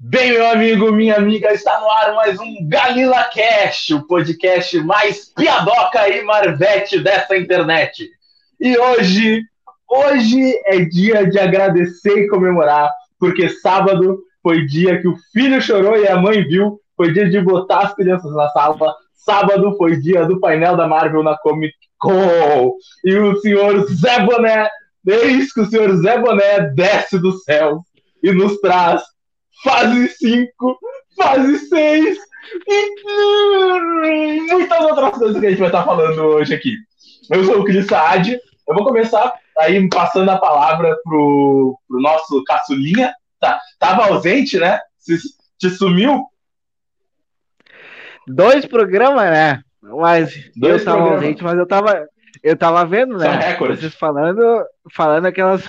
Bem, meu amigo, minha amiga, está no ar mais um Galila Cast, o podcast mais piadoca e marvete dessa internet. E hoje, hoje é dia de agradecer e comemorar, porque sábado foi dia que o filho chorou e a mãe viu, foi dia de botar as crianças na sala, sábado foi dia do painel da Marvel na Comic Con, e o senhor Zé Boné, eis que o senhor Zé Boné desce do céu e nos traz fase 5, fase 6 e muitas outras coisas que a gente vai estar falando hoje aqui. Eu sou o Cris Saad, eu vou começar aí passando a palavra pro, pro nosso caçulinha, tá, tava ausente, né? Se, te sumiu? Dois programas, né? Mas Dois eu tava programas. ausente, mas eu tava, eu tava vendo, né? Vocês falando, falando aquelas,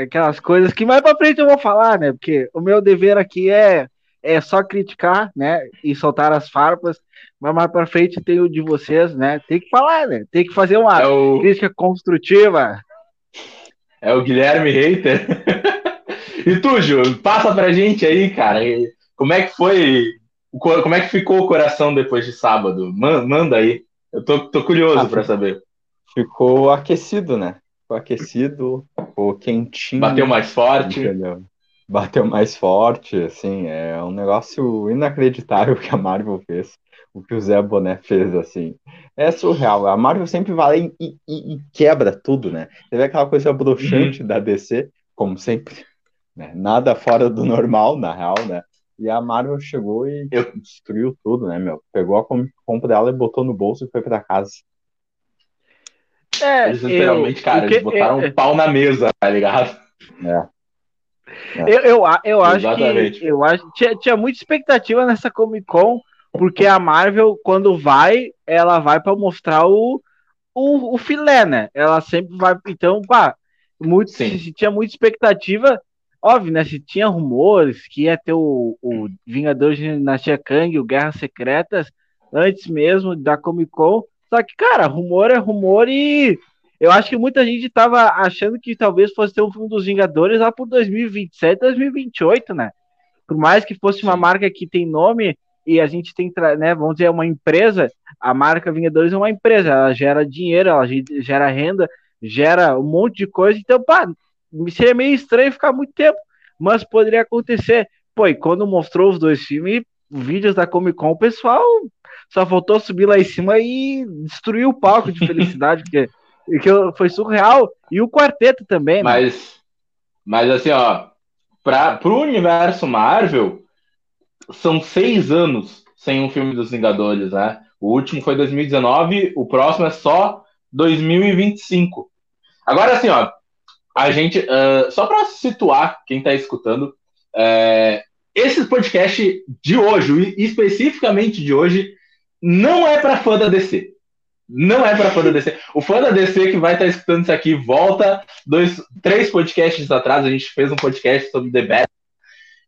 aquelas coisas que mais pra frente eu vou falar, né? Porque o meu dever aqui é, é só criticar, né? E soltar as farpas. Mas mais pra frente tem o de vocês, né? Tem que falar, né? Tem que fazer uma é o... crítica construtiva. É o Guilherme Reiter. e tu, Ju, passa pra gente aí, cara. Como é que foi? Como é que ficou o coração depois de sábado? Manda aí. Eu tô, tô curioso ah, para saber ficou aquecido, né? Ficou aquecido, ficou quentinho. Bateu mais forte. Entendeu? Bateu mais forte, assim, é um negócio inacreditável que a Marvel fez, o que o Zé Boné fez, assim. É surreal. A Marvel sempre vai e, e, e quebra tudo, né? Você vê aquela coisa broxante uhum. da DC, como sempre, né? Nada fora do normal, na real, né? E a Marvel chegou e Eu... destruiu tudo, né, meu? Pegou a compra dela e botou no bolso e foi para casa. É, eles literalmente, eu, cara, que, eles botaram é, um pau na mesa, tá ligado? É. é. Eu, eu, eu acho que eu acho tinha, tinha muita expectativa nessa Comic Con, porque a Marvel, quando vai, ela vai para mostrar o, o, o filé, né? Ela sempre vai. Então, pá, muito, se, se, tinha muita expectativa, óbvio, né? Se tinha rumores que ia ter o, o Vingadores de Dinastia Kang, o Guerras Secretas, antes mesmo da Comic Con, só que, cara, rumor é rumor e eu acho que muita gente tava achando que talvez fosse ter um filme dos Vingadores lá por 2027, 2028, né? Por mais que fosse uma marca que tem nome e a gente tem, né, vamos dizer, uma empresa, a marca Vingadores é uma empresa, ela gera dinheiro, ela gera renda, gera um monte de coisa, então, pá, seria meio estranho ficar muito tempo, mas poderia acontecer. Pô, e quando mostrou os dois filmes, vídeos da Comic Con, o pessoal só faltou subir lá em cima e destruir o palco de felicidade, porque, porque foi surreal. E o quarteto também, né? Mas, mas assim, ó, para o universo Marvel, são seis anos sem um filme dos Vingadores, né? O último foi 2019, o próximo é só 2025. Agora, assim, ó, a gente, uh, só para situar quem está escutando, é, esse podcast de hoje, especificamente de hoje, não é para fã da DC. Não é para fã da DC. O fã da DC que vai estar tá escutando isso aqui volta dois, três podcasts atrás. A gente fez um podcast sobre The Bat,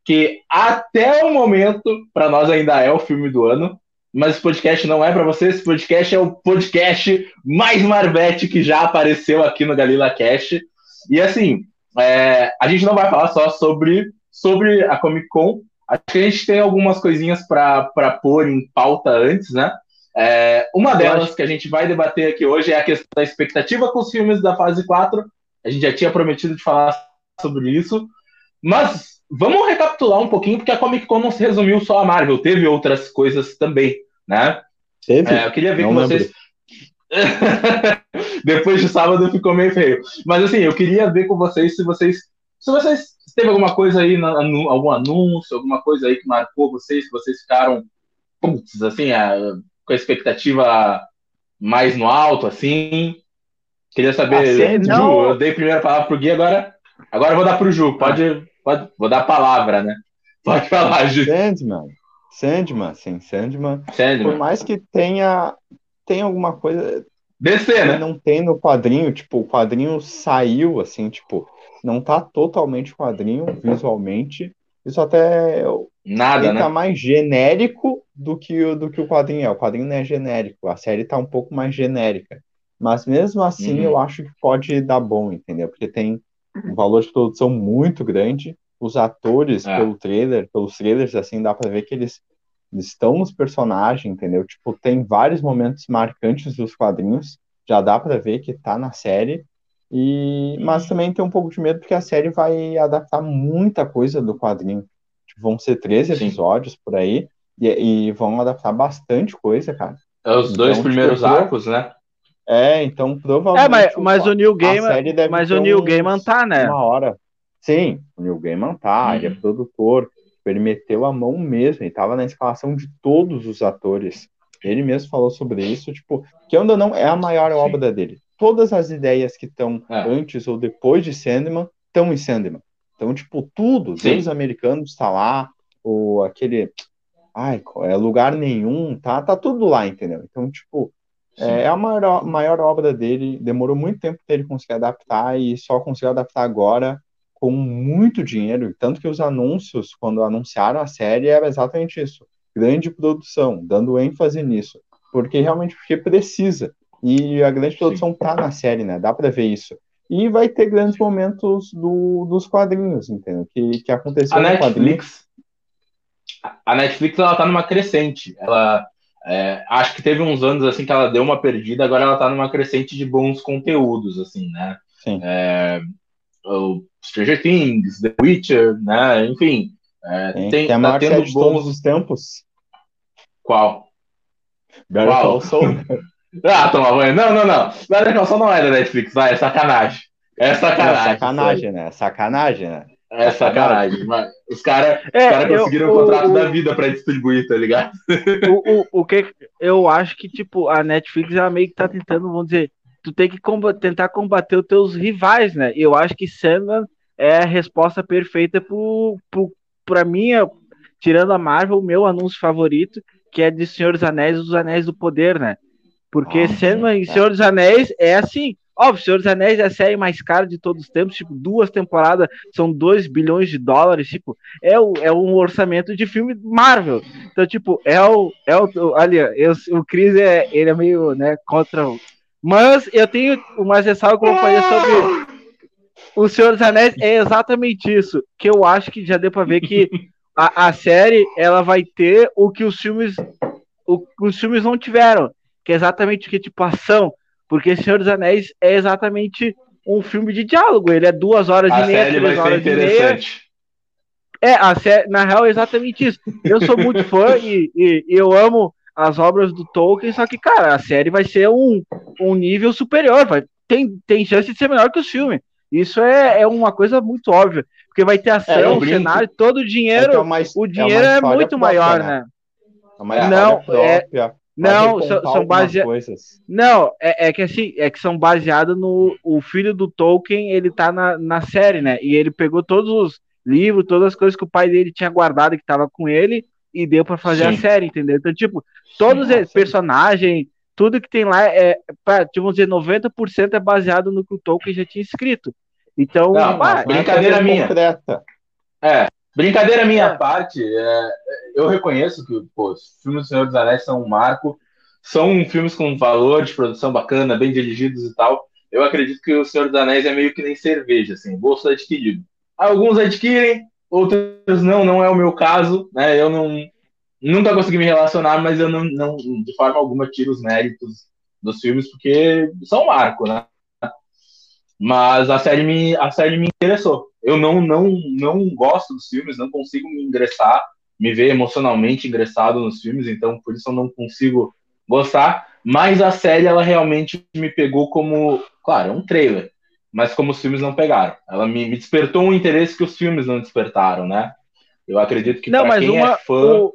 que até o momento para nós ainda é o filme do ano. Mas esse podcast não é para você. Esse podcast é o podcast mais Marvete que já apareceu aqui no Galila Cast. E assim, é, a gente não vai falar só sobre, sobre a Comic Con, Acho que a gente tem algumas coisinhas para pôr em pauta antes, né? É, uma delas que a gente vai debater aqui hoje é a questão da expectativa com os filmes da fase 4. A gente já tinha prometido de falar sobre isso. Mas vamos recapitular um pouquinho, porque a Comic Con não se resumiu só a Marvel, teve outras coisas também, né? Teve? É, eu queria ver não com lembro. vocês. Depois de sábado ficou meio feio. Mas assim, eu queria ver com vocês se vocês. Se vocês teve alguma coisa aí, algum anúncio, alguma coisa aí que marcou vocês, que vocês ficaram, putz, assim, a, com a expectativa mais no alto, assim. Queria saber, assim, Ju, não... eu dei a primeira palavra pro Gui, agora, agora eu vou dar pro Ju, pode, pode, vou dar a palavra, né? Pode falar, Ju. Sandman, Sandman, sim, Sandman. Sandman. Por mais que tenha, tenha alguma coisa... Descer, né? Não tem no quadrinho, tipo, o quadrinho saiu, assim, tipo, não tá totalmente quadrinho visualmente. Isso até nada, né? tá mais genérico do que, do que o quadrinho é. O quadrinho não é genérico, a série tá um pouco mais genérica. Mas mesmo assim, uhum. eu acho que pode dar bom, entendeu? Porque tem um valor de produção muito grande os atores, é. pelo trailer, pelos trailers, assim, dá pra ver que eles, eles estão nos personagens, entendeu? Tipo, tem vários momentos marcantes dos quadrinhos, já dá pra ver que tá na série, e, mas também tem um pouco de medo porque a série vai adaptar muita coisa do quadrinho. Tipo, vão ser 13 episódios por aí, e, e, vão adaptar bastante coisa, cara. É os dois então, primeiros tipo, arcos, né? É, então provavelmente. É, mas, mas o Neil Gaiman. Mas o Neil Gaiman tá, né? Uma hora. Sim, o Neil Gaiman tá, uhum. ele é uhum. produtor. Ele meteu a mão mesmo, ele tava na escalação de todos os atores. Ele mesmo falou sobre isso, tipo, que ainda não é a maior Sim. obra dele. Todas as ideias que estão é. antes ou depois de Sandman estão em Sandman. Então, tipo, tudo, Deus americanos está lá, ou aquele. Ai, é lugar nenhum, tá? Tá tudo lá, entendeu? Então, tipo, é, é a maior, maior obra dele, demorou muito tempo para ele conseguir adaptar e só conseguiu adaptar agora com muito dinheiro. Tanto que os anúncios, quando anunciaram a série, era exatamente isso: grande produção, dando ênfase nisso, porque realmente porque precisa. E a grande produção tá na série, né? Dá para ver isso. E vai ter grandes momentos do, dos quadrinhos, entendeu? Que, que aconteceu a no Netflix, A Netflix, ela tá numa crescente. Ela é, acho que teve uns anos assim que ela deu uma perdida, agora ela tá numa crescente de bons conteúdos, assim, né? Sim. É, o Stranger Things, The Witcher, né? Enfim. É, tem, tem, tem a tá tendo bons... de todos os tempos. Qual? Better Call Saul. ah, toma banho. Não, não, não. Call Saul não é da Netflix, vai, é sacanagem. É sacanagem. É sacanagem, né? Sacanagem, né? É sacanagem, mas os caras é, cara conseguiram eu, o contrato o, da vida para distribuir, tá ligado? O, o, o que eu acho que, tipo, a Netflix ela meio que tá tentando, vamos dizer, tu tem que combater, tentar combater os teus rivais, né? E eu acho que Sandman é a resposta perfeita pro, pro, pra mim, tirando a Marvel, o meu anúncio favorito, que é de Senhor dos Anéis os Anéis do Poder, né? Porque oh, Sandman e Senhor dos Anéis é assim, Óbvio, Senhor dos Anéis é a série mais cara de todos os tempos, tipo, duas temporadas são 2 bilhões de dólares, tipo, é, o, é um orçamento de filme Marvel. Então, tipo, é o. É o ali, eu, o Chris é, ele é meio, né, contra. Mas eu tenho uma ressalva que eu vou fazer sobre o Senhor dos Anéis, é exatamente isso, que eu acho que já deu pra ver que a, a série, ela vai ter o que os filmes, o, os filmes não tiveram, que é exatamente o que, tipo, ação porque Senhor dos Anéis é exatamente um filme de diálogo. Ele é duas horas a e meia, três horas e meia. É, a série, na real, é exatamente isso. Eu sou muito fã e, e, eu amo as obras do Tolkien, só que, cara, a série vai ser um, um nível superior. Vai, tem, tem chance de ser melhor que os filmes. Isso é, é uma coisa muito óbvia. Porque vai ter ação, é, cenário, todo o dinheiro. É, é uma, o dinheiro é, muito própria, maior, né? né? Não, é, não, são, são baseados. Não, é, é, que assim, é que são baseados no. O filho do Tolkien, ele tá na, na série, né? E ele pegou todos os livros, todas as coisas que o pai dele tinha guardado que tava com ele e deu para fazer sim. a série, entendeu? Então, tipo, todos os personagens, tudo que tem lá é, pra, tipo, vamos dizer, 90% é baseado no que o Tolkien já tinha escrito. Então, não, ah, brincadeira minha. Concreta. É, Brincadeira minha é. parte, é, eu reconheço que pô, os filmes do Senhor dos Anéis são um marco, são filmes com valor de produção bacana, bem dirigidos e tal. Eu acredito que o Senhor dos Anéis é meio que nem cerveja, assim, bolso adquirido. Alguns adquirem, outros não, não é o meu caso, né? Eu não nunca consegui me relacionar, mas eu não, não de forma alguma tiro os méritos dos filmes porque são um marco, né? Mas a série me a série me interessou eu não, não, não gosto dos filmes, não consigo me ingressar, me ver emocionalmente ingressado nos filmes, então por isso eu não consigo gostar. Mas a série, ela realmente me pegou como. Claro, é um trailer, mas como os filmes não pegaram. Ela me, me despertou um interesse que os filmes não despertaram, né? Eu acredito que não, pra quem uma, é fã. O...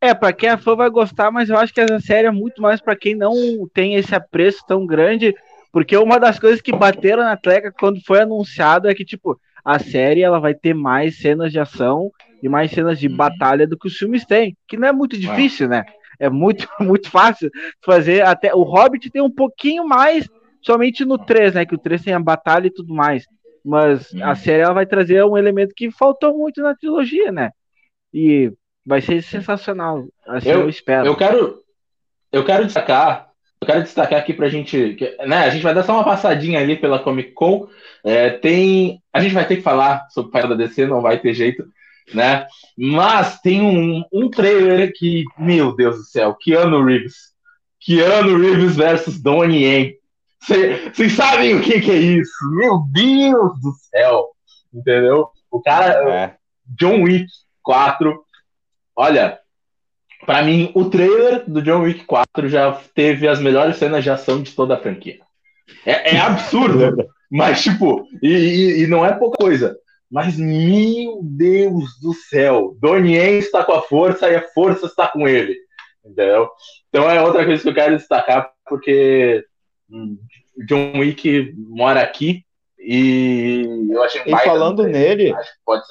É, pra quem é fã vai gostar, mas eu acho que essa série é muito mais para quem não tem esse apreço tão grande porque uma das coisas que bateram na tecla quando foi anunciado é que, tipo, a série ela vai ter mais cenas de ação e mais cenas de uhum. batalha do que os filmes têm, que não é muito difícil, né? É muito, muito fácil fazer. Até o Hobbit tem um pouquinho mais, somente no 3, né? Que o 3 tem a batalha e tudo mais. Mas a uhum. série ela vai trazer um elemento que faltou muito na trilogia, né? E vai ser sensacional. Assim, eu, eu espero. Eu quero, eu quero destacar eu quero destacar aqui pra gente. Né, a gente vai dar só uma passadinha ali pela Comic Con. É, tem. A gente vai ter que falar sobre o painel da DC, não vai ter jeito, né? Mas tem um, um trailer que, meu Deus do céu, Keanu Reeves. Keanu Reeves versus Donnie Yen. Vocês sabem o que, que, é isso? Meu Deus do céu! Entendeu? O cara. É. John Wick 4. Olha, para mim, o trailer do John Wick 4 já teve as melhores cenas de ação de toda a franquia. É, é absurdo, mas, tipo, e, e, e, não é pouca coisa. Mas, meu Deus do céu, Donnie está com a força e a força está com ele. Entendeu? Então é outra coisa que eu quero destacar, porque hum, John Wick mora aqui e eu achei E falando nele,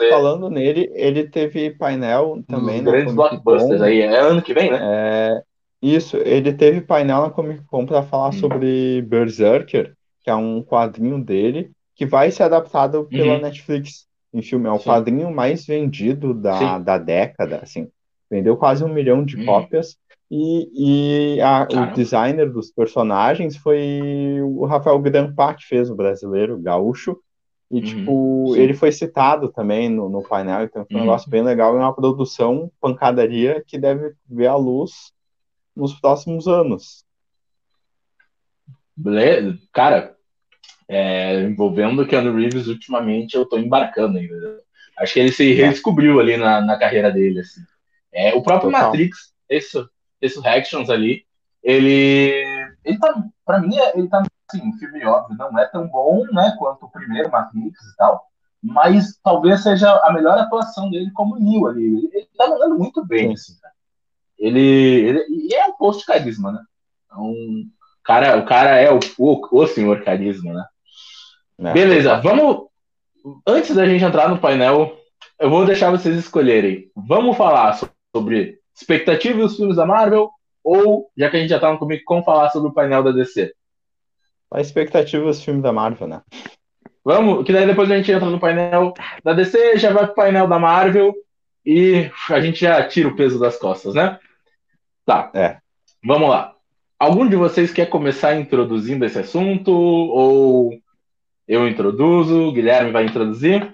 falando nele, ele teve painel também. Um grandes blockbusters aí, é ano que vem, né? É, isso, ele teve painel na Comic Con para falar hum. sobre Berserker, que é um quadrinho dele, que vai ser adaptado pela uhum. Netflix em filme. É o Sim. quadrinho mais vendido da, da década, assim. Vendeu quase um milhão de uhum. cópias. E, e a, o designer dos personagens foi o Rafael Grampat, fez o brasileiro, gaúcho. E, uhum, tipo, sim. ele foi citado também no, no painel, então foi um uhum. negócio bem legal. E uma produção pancadaria que deve ver a luz nos próximos anos. Beleza. Cara, é, envolvendo o Keanu Reeves, ultimamente eu tô embarcando ainda. Acho que ele se é. redescobriu ali na, na carreira dele. Assim. É, o próprio Total. Matrix, isso, Resurrections ali, ele, ele tá, pra mim, ele tá, assim, um filme óbvio, não é tão bom, né, quanto o primeiro Matrix e tal, mas talvez seja a melhor atuação dele como Neo ali. Ele, ele tá mandando muito bem, assim, cara. Ele, ele, e é um posto de carisma, né? Um, cara, o cara é o, o, o senhor carisma, né? É, Beleza, vamos. Antes da gente entrar no painel, eu vou deixar vocês escolherem. Vamos falar sobre expectativa e os filmes da Marvel? Ou, já que a gente já no Comic Con, falar sobre o painel da DC? A expectativa e os filmes da Marvel, né? Vamos, que daí depois a gente entra no painel da DC, já vai pro painel da Marvel e a gente já tira o peso das costas, né? Tá. É. Vamos lá. Algum de vocês quer começar introduzindo esse assunto? Ou eu introduzo? Guilherme vai introduzir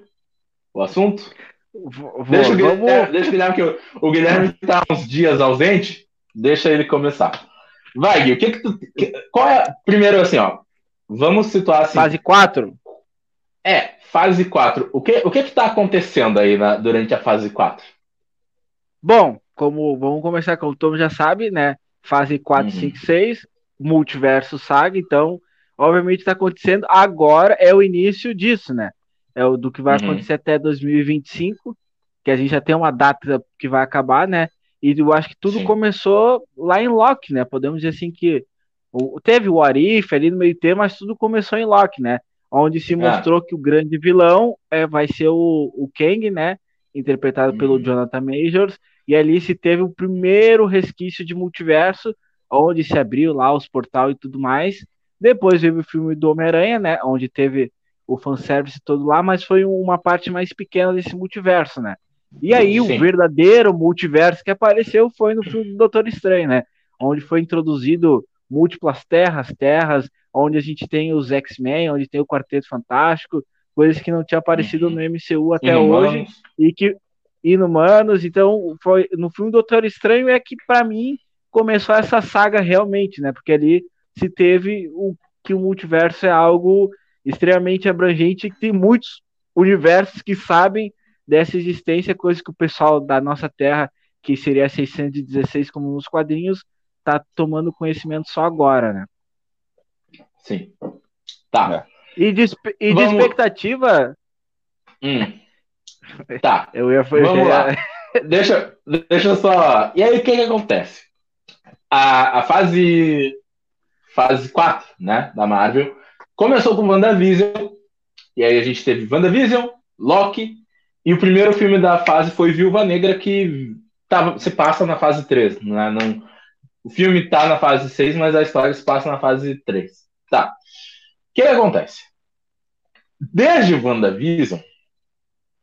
o assunto? Vou, deixa, o Guilherme, vamos... deixa o Guilherme, que o, o Guilherme está uns dias ausente, deixa ele começar. Vai, Gui, o que que tu. Que, qual é. Primeiro, assim, ó. Vamos situar assim. Fase 4? É, fase 4. O que o que está acontecendo aí na, durante a fase 4? Bom, como vamos começar como o Tom já sabe, né? Fase 4, uhum. 5, 6, multiverso saga, então, obviamente está acontecendo. Agora é o início disso, né? É o do que vai uhum. acontecer até 2025, que a gente já tem uma data que vai acabar, né? E eu acho que tudo Sim. começou lá em Loki, né? Podemos dizer assim que o, teve o Arif ali no meio termo, mas tudo começou em Loki, né? Onde se é. mostrou que o grande vilão é, vai ser o, o Kang, né? Interpretado uhum. pelo Jonathan Majors. E ali se teve o primeiro resquício de multiverso, onde se abriu lá os portal e tudo mais. Depois veio o filme do Homem-Aranha, né? Onde teve o fanservice todo lá, mas foi uma parte mais pequena desse multiverso, né? E aí Sim. o verdadeiro multiverso que apareceu foi no filme do Doutor Estranho, né? Onde foi introduzido múltiplas terras, terras, onde a gente tem os X-Men, onde tem o Quarteto Fantástico, coisas que não tinha aparecido no MCU até Inumanos. hoje e que inumanos, então foi no filme do Doutor Estranho é que para mim começou essa saga realmente, né? Porque ali se teve o que o multiverso é algo extremamente abrangente que tem muitos universos que sabem dessa existência, coisa que o pessoal da nossa Terra, que seria 616 como nos quadrinhos, tá tomando conhecimento só agora, né? Sim. Tá. E de, e Vamos... de expectativa. Hum. Tá. Eu ia fazer. Vamos lá. deixa, deixa eu só. E aí, o que, que acontece? A, a fase. Fase 4, né? Da Marvel Começou com WandaVision, e aí a gente teve WandaVision, Loki, e o primeiro filme da fase foi Viúva Negra, que tava, se passa na fase 3. Né? Não, o filme tá na fase 6, mas a história se passa na fase 3. Tá. O que acontece? Desde WandaVision,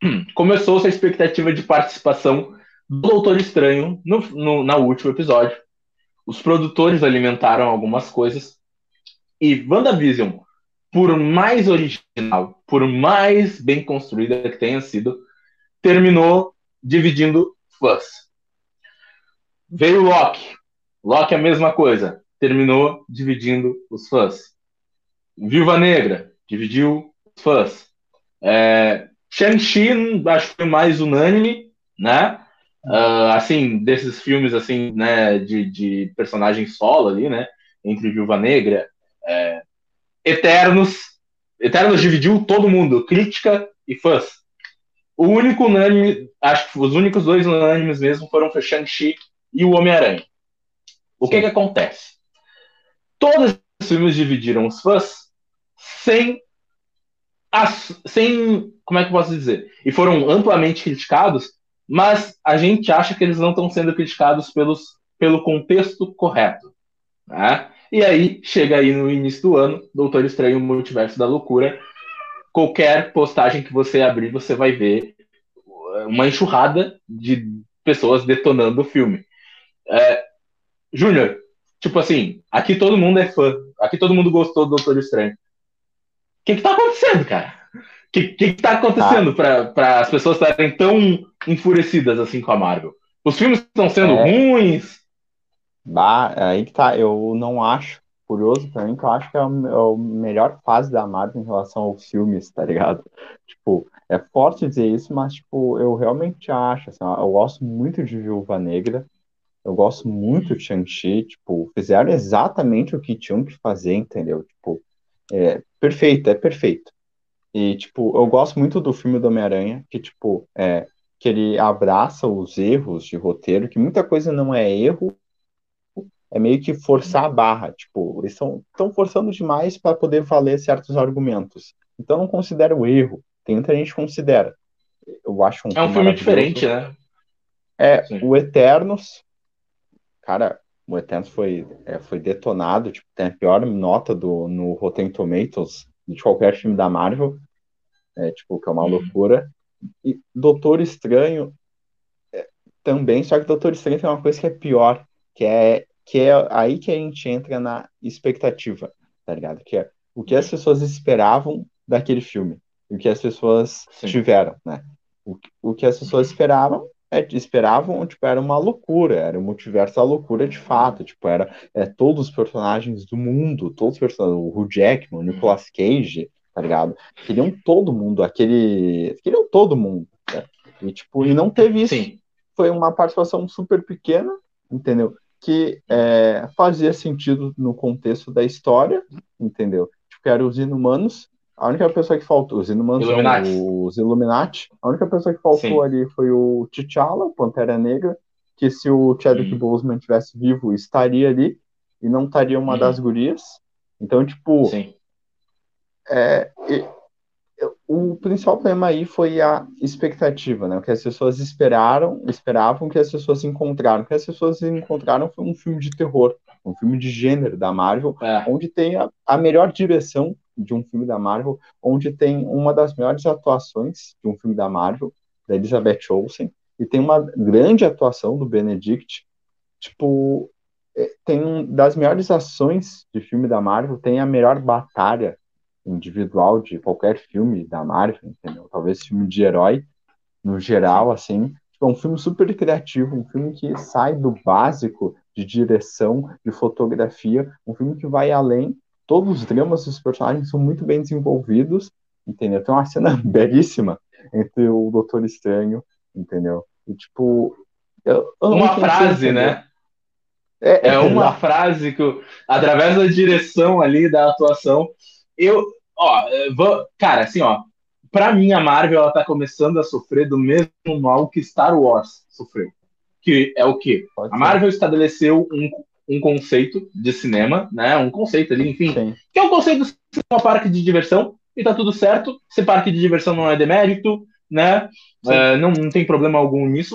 começou-se a expectativa de participação do Doutor Estranho no, no, no último episódio. os produtores alimentaram algumas coisas e WandaVision, por mais original, por mais bem construída que tenha sido, terminou dividindo fãs. Veio Loki. Loki é a mesma coisa. Terminou dividindo os fãs. Viúva Negra dividiu os fãs. É, Shang-Chi acho que foi mais unânime, né? Uh, assim, desses filmes assim, né, de, de personagem solo ali, né? Entre Viúva Negra, Eternos. Eternos dividiu todo mundo, crítica e fãs. O único unânime, acho que os únicos dois unânimes mesmo foram o Shang-Chi e o Homem-Aranha. O que que acontece? Todos os filmes dividiram os fãs sem as, sem como é que eu posso dizer? E foram amplamente criticados, mas a gente acha que eles não estão sendo criticados pelos, pelo contexto correto. Né? E aí, chega aí no início do ano, Doutor Estranho Multiverso da Loucura. Qualquer postagem que você abrir, você vai ver uma enxurrada de pessoas detonando o filme. É, Júnior, tipo assim, aqui todo mundo é fã, aqui todo mundo gostou do Doutor Estranho. O que, que tá acontecendo, cara? O que, que, que tá acontecendo ah. para as pessoas estarem tão enfurecidas assim com a Marvel? Os filmes estão sendo é. ruins? Bah, aí que tá, eu não acho, curioso também, que eu acho que é a, é melhor fase da Marvel em relação aos filmes, tá ligado? Tipo, é forte dizer isso, mas, tipo, eu realmente acho, assim, eu gosto muito de Viúva Negra, eu gosto muito de Shang-Chi, tipo, fizeram exatamente o que tinham que fazer, entendeu? Tipo, é perfeito, é perfeito. E, tipo, eu gosto muito do filme do Homem-Aranha, que, tipo, é, que ele abraça os erros de roteiro, que muita coisa não é erro, é meio que forçar a barra. Tipo, eles estão forçando demais para poder valer certos argumentos. Então não considero erro. Tem muita gente que considera. Eu acho um É um filme diferente, né? É, Sim. o Eternos. Cara, o Eternos foi, é, foi detonado. Tipo, tem a pior nota do, no Rotten Tomatoes de qualquer filme da Marvel. É, tipo, que é uma uhum. loucura. E Doutor Estranho é, também, só que Doutor Estranho tem uma coisa que é pior, que é que é aí que a gente entra na expectativa, tá ligado? Que é o que as pessoas esperavam daquele filme, o que as pessoas Sim. tiveram, né? O, o que as pessoas esperavam é, esperavam, tipo, era uma loucura, era o multiverso da loucura de fato, tipo, era é, todos os personagens do mundo, todos os personagens, o Hugh Jackman, o Nicolas Cage, tá ligado? Queriam todo mundo, aquele, queriam todo mundo, né? E, tipo, e não teve isso. Sim. Foi uma participação super pequena, entendeu? Que é, fazia sentido no contexto da história, entendeu? Tipo, eram os inumanos, a única pessoa que faltou, os inumanos Illuminati. Os Illuminati, a única pessoa que faltou Sim. ali foi o T'Challa, Pantera Negra, que se o Chadwick hum. Boseman tivesse vivo, estaria ali, e não estaria uma hum. das gurias. Então, tipo, Sim. É, o principal problema aí foi a expectativa, né? O que as pessoas esperaram, esperavam que as pessoas encontraram. O que as pessoas encontraram foi um filme de terror, um filme de gênero da Marvel, é. onde tem a, a, melhor direção de um filme da Marvel, onde tem uma das melhores atuações de um filme da Marvel, da Elizabeth Olsen, e tem uma grande atuação do Benedict. Tipo, é, tem um, das melhores ações de filme da Marvel, tem a melhor batalha individual de qualquer filme da Marvel, entendeu? Talvez filme de herói, no geral, assim. Tipo, é um filme super criativo, um filme que sai do básico de direção, de fotografia, um filme que vai além. Todos os dramas dos personagens são muito bem desenvolvidos, entendeu? Tem uma cena belíssima entre o Doutor Estranho, entendeu? E, tipo. Eu, eu uma frase, né? É, é uma frase que, através da direção ali, da atuação, eu, ó, vou, cara, assim, ó, pra mim a Marvel ela tá começando a sofrer do mesmo mal que Star Wars sofreu. Que é o quê? Pode a Marvel estabeleceu um, um conceito de cinema, né? Um conceito ali, enfim, Sim. que é um conceito de um parque de diversão e tá tudo certo. Se parque de diversão não é demérito, né? É, não, não tem problema algum nisso.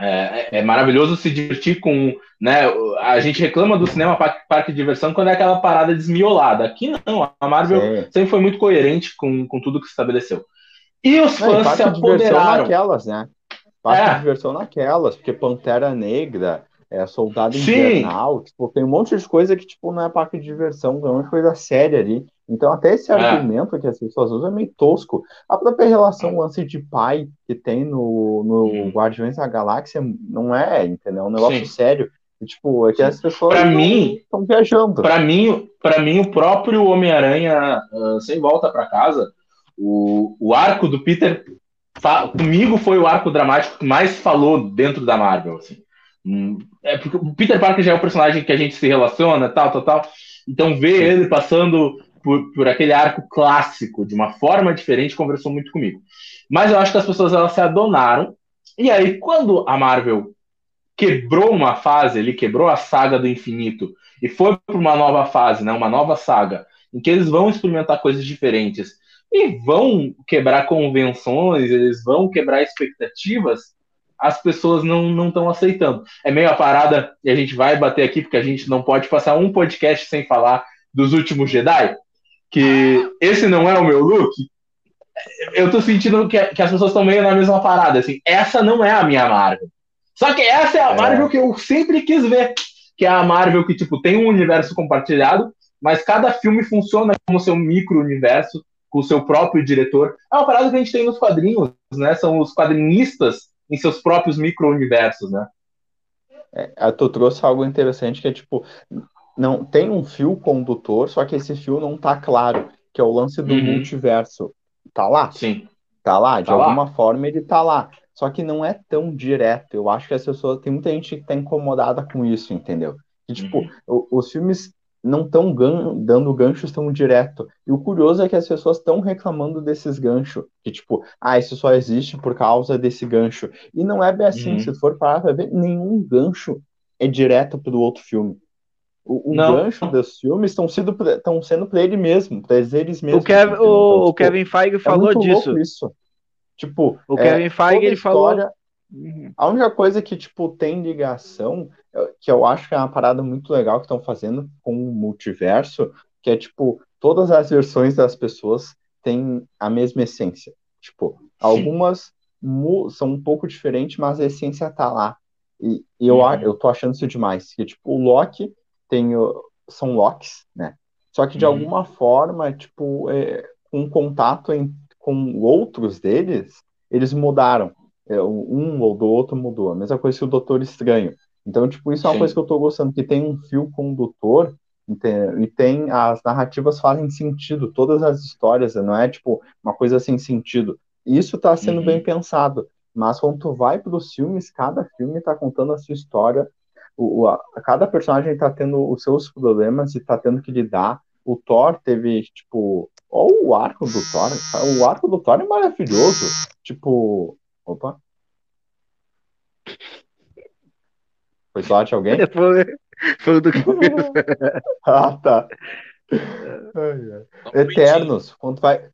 É, é, é, maravilhoso se divertir com. Né, a gente reclama do cinema parque, parque de diversão quando é aquela parada desmiolada. Aqui não, a Marvel sempre foi muito coerente com, com tudo que se estabeleceu. E os fãs não, e se apoderaram. naquelas, né? Parque é. de diversão naquelas, porque Pantera Negra, é Soldado Invernal, tipo, tem um monte de coisa que, tipo, não é parque de diversão, é uma coisa séria ali. Então, até esse é. argumento que as pessoas usam é meio tosco. A própria relação, o lance de pai que tem no, no hum. Guardiões da Galáxia não é, entendeu? É um negócio Sim. sério. E, tipo, é que as pessoas pra mim, estão viajando. Para mim, para mim, o próprio Homem-Aranha uh, sem volta para casa, o, o arco do Peter, comigo foi o arco dramático que mais falou dentro da Marvel. Assim. É porque o Peter Parker já é o personagem que a gente se relaciona, tal, tal, tal. Então ver ele passando por, por aquele arco clássico de uma forma diferente conversou muito comigo. Mas eu acho que as pessoas elas se adonaram. E aí, quando a Marvel quebrou uma fase, ele quebrou a saga do infinito e foi para uma nova fase, né, uma nova saga, em que eles vão experimentar coisas diferentes e vão quebrar convenções, eles vão quebrar expectativas, as pessoas não estão aceitando. É meio a parada, e a gente vai bater aqui, porque a gente não pode passar um podcast sem falar dos últimos Jedi que esse não é o meu look, eu tô sentindo que, que as pessoas estão meio na mesma parada, assim, essa não é a minha Marvel. Só que essa é a é. Marvel que eu sempre quis ver, que é a Marvel que, tipo, tem um universo compartilhado, mas cada filme funciona como seu micro-universo, com o seu próprio diretor. É uma parada que a gente tem nos quadrinhos, né? São os quadrinistas em seus próprios micro-universos, né? É, tu trouxe algo interessante que é, tipo, não tem um fio condutor, só que esse fio não tá claro, que é o lance do uhum. multiverso. Tá lá? Sim. Tá lá, de tá alguma lá. forma ele tá lá. Só que não é tão direto. Eu acho que as pessoas. Tem muita gente que tá incomodada com isso, entendeu? Que, tipo, uhum. os filmes não estão gan dando ganchos tão direto. E o curioso é que as pessoas estão reclamando desses ganchos. Que, tipo, ah, isso só existe por causa desse gancho. E não é bem assim. Uhum. Se for parar pra ver, nenhum gancho é direto pro outro filme. O, o gancho dos filmes estão sendo, sendo para ele mesmo, para eles mesmos. O, Kev, o, então, tipo, Kevin Feige é falou é disso. Isso. Tipo, o Kevin é, Feige ele história, falou. Uhum. A única coisa que tipo tem ligação, que eu acho que é uma parada muito legal que estão fazendo com o multiverso, que é tipo todas as versões das pessoas têm a mesma essência. Tipo, algumas são um pouco diferentes, mas a essência tá lá. E, e eu, uhum. eu tô achando isso demais. Que, tipo, o Loki tem são locks, né? Só que de uhum. alguma forma, tipo, é, um contato em, com outros deles, eles mudaram. É, um ou do outro mudou. A mesma coisa que o Doutor Estranho. Então, tipo, isso é uma Sim. coisa que eu tô gostando, que tem um fio condutor e tem as narrativas fazem sentido, todas as histórias, não é tipo uma coisa sem sentido. Isso está sendo uhum. bem pensado, mas quando tu vai para os filmes, cada filme está contando a sua história o, a, cada personagem tá tendo os seus problemas e tá tendo que lidar. O Thor teve, tipo, ó o arco do Thor. O arco do Thor é maravilhoso. Tipo, opa. Foi só de alguém? Foi, foi do que Ah, tá. Eternos, quando vai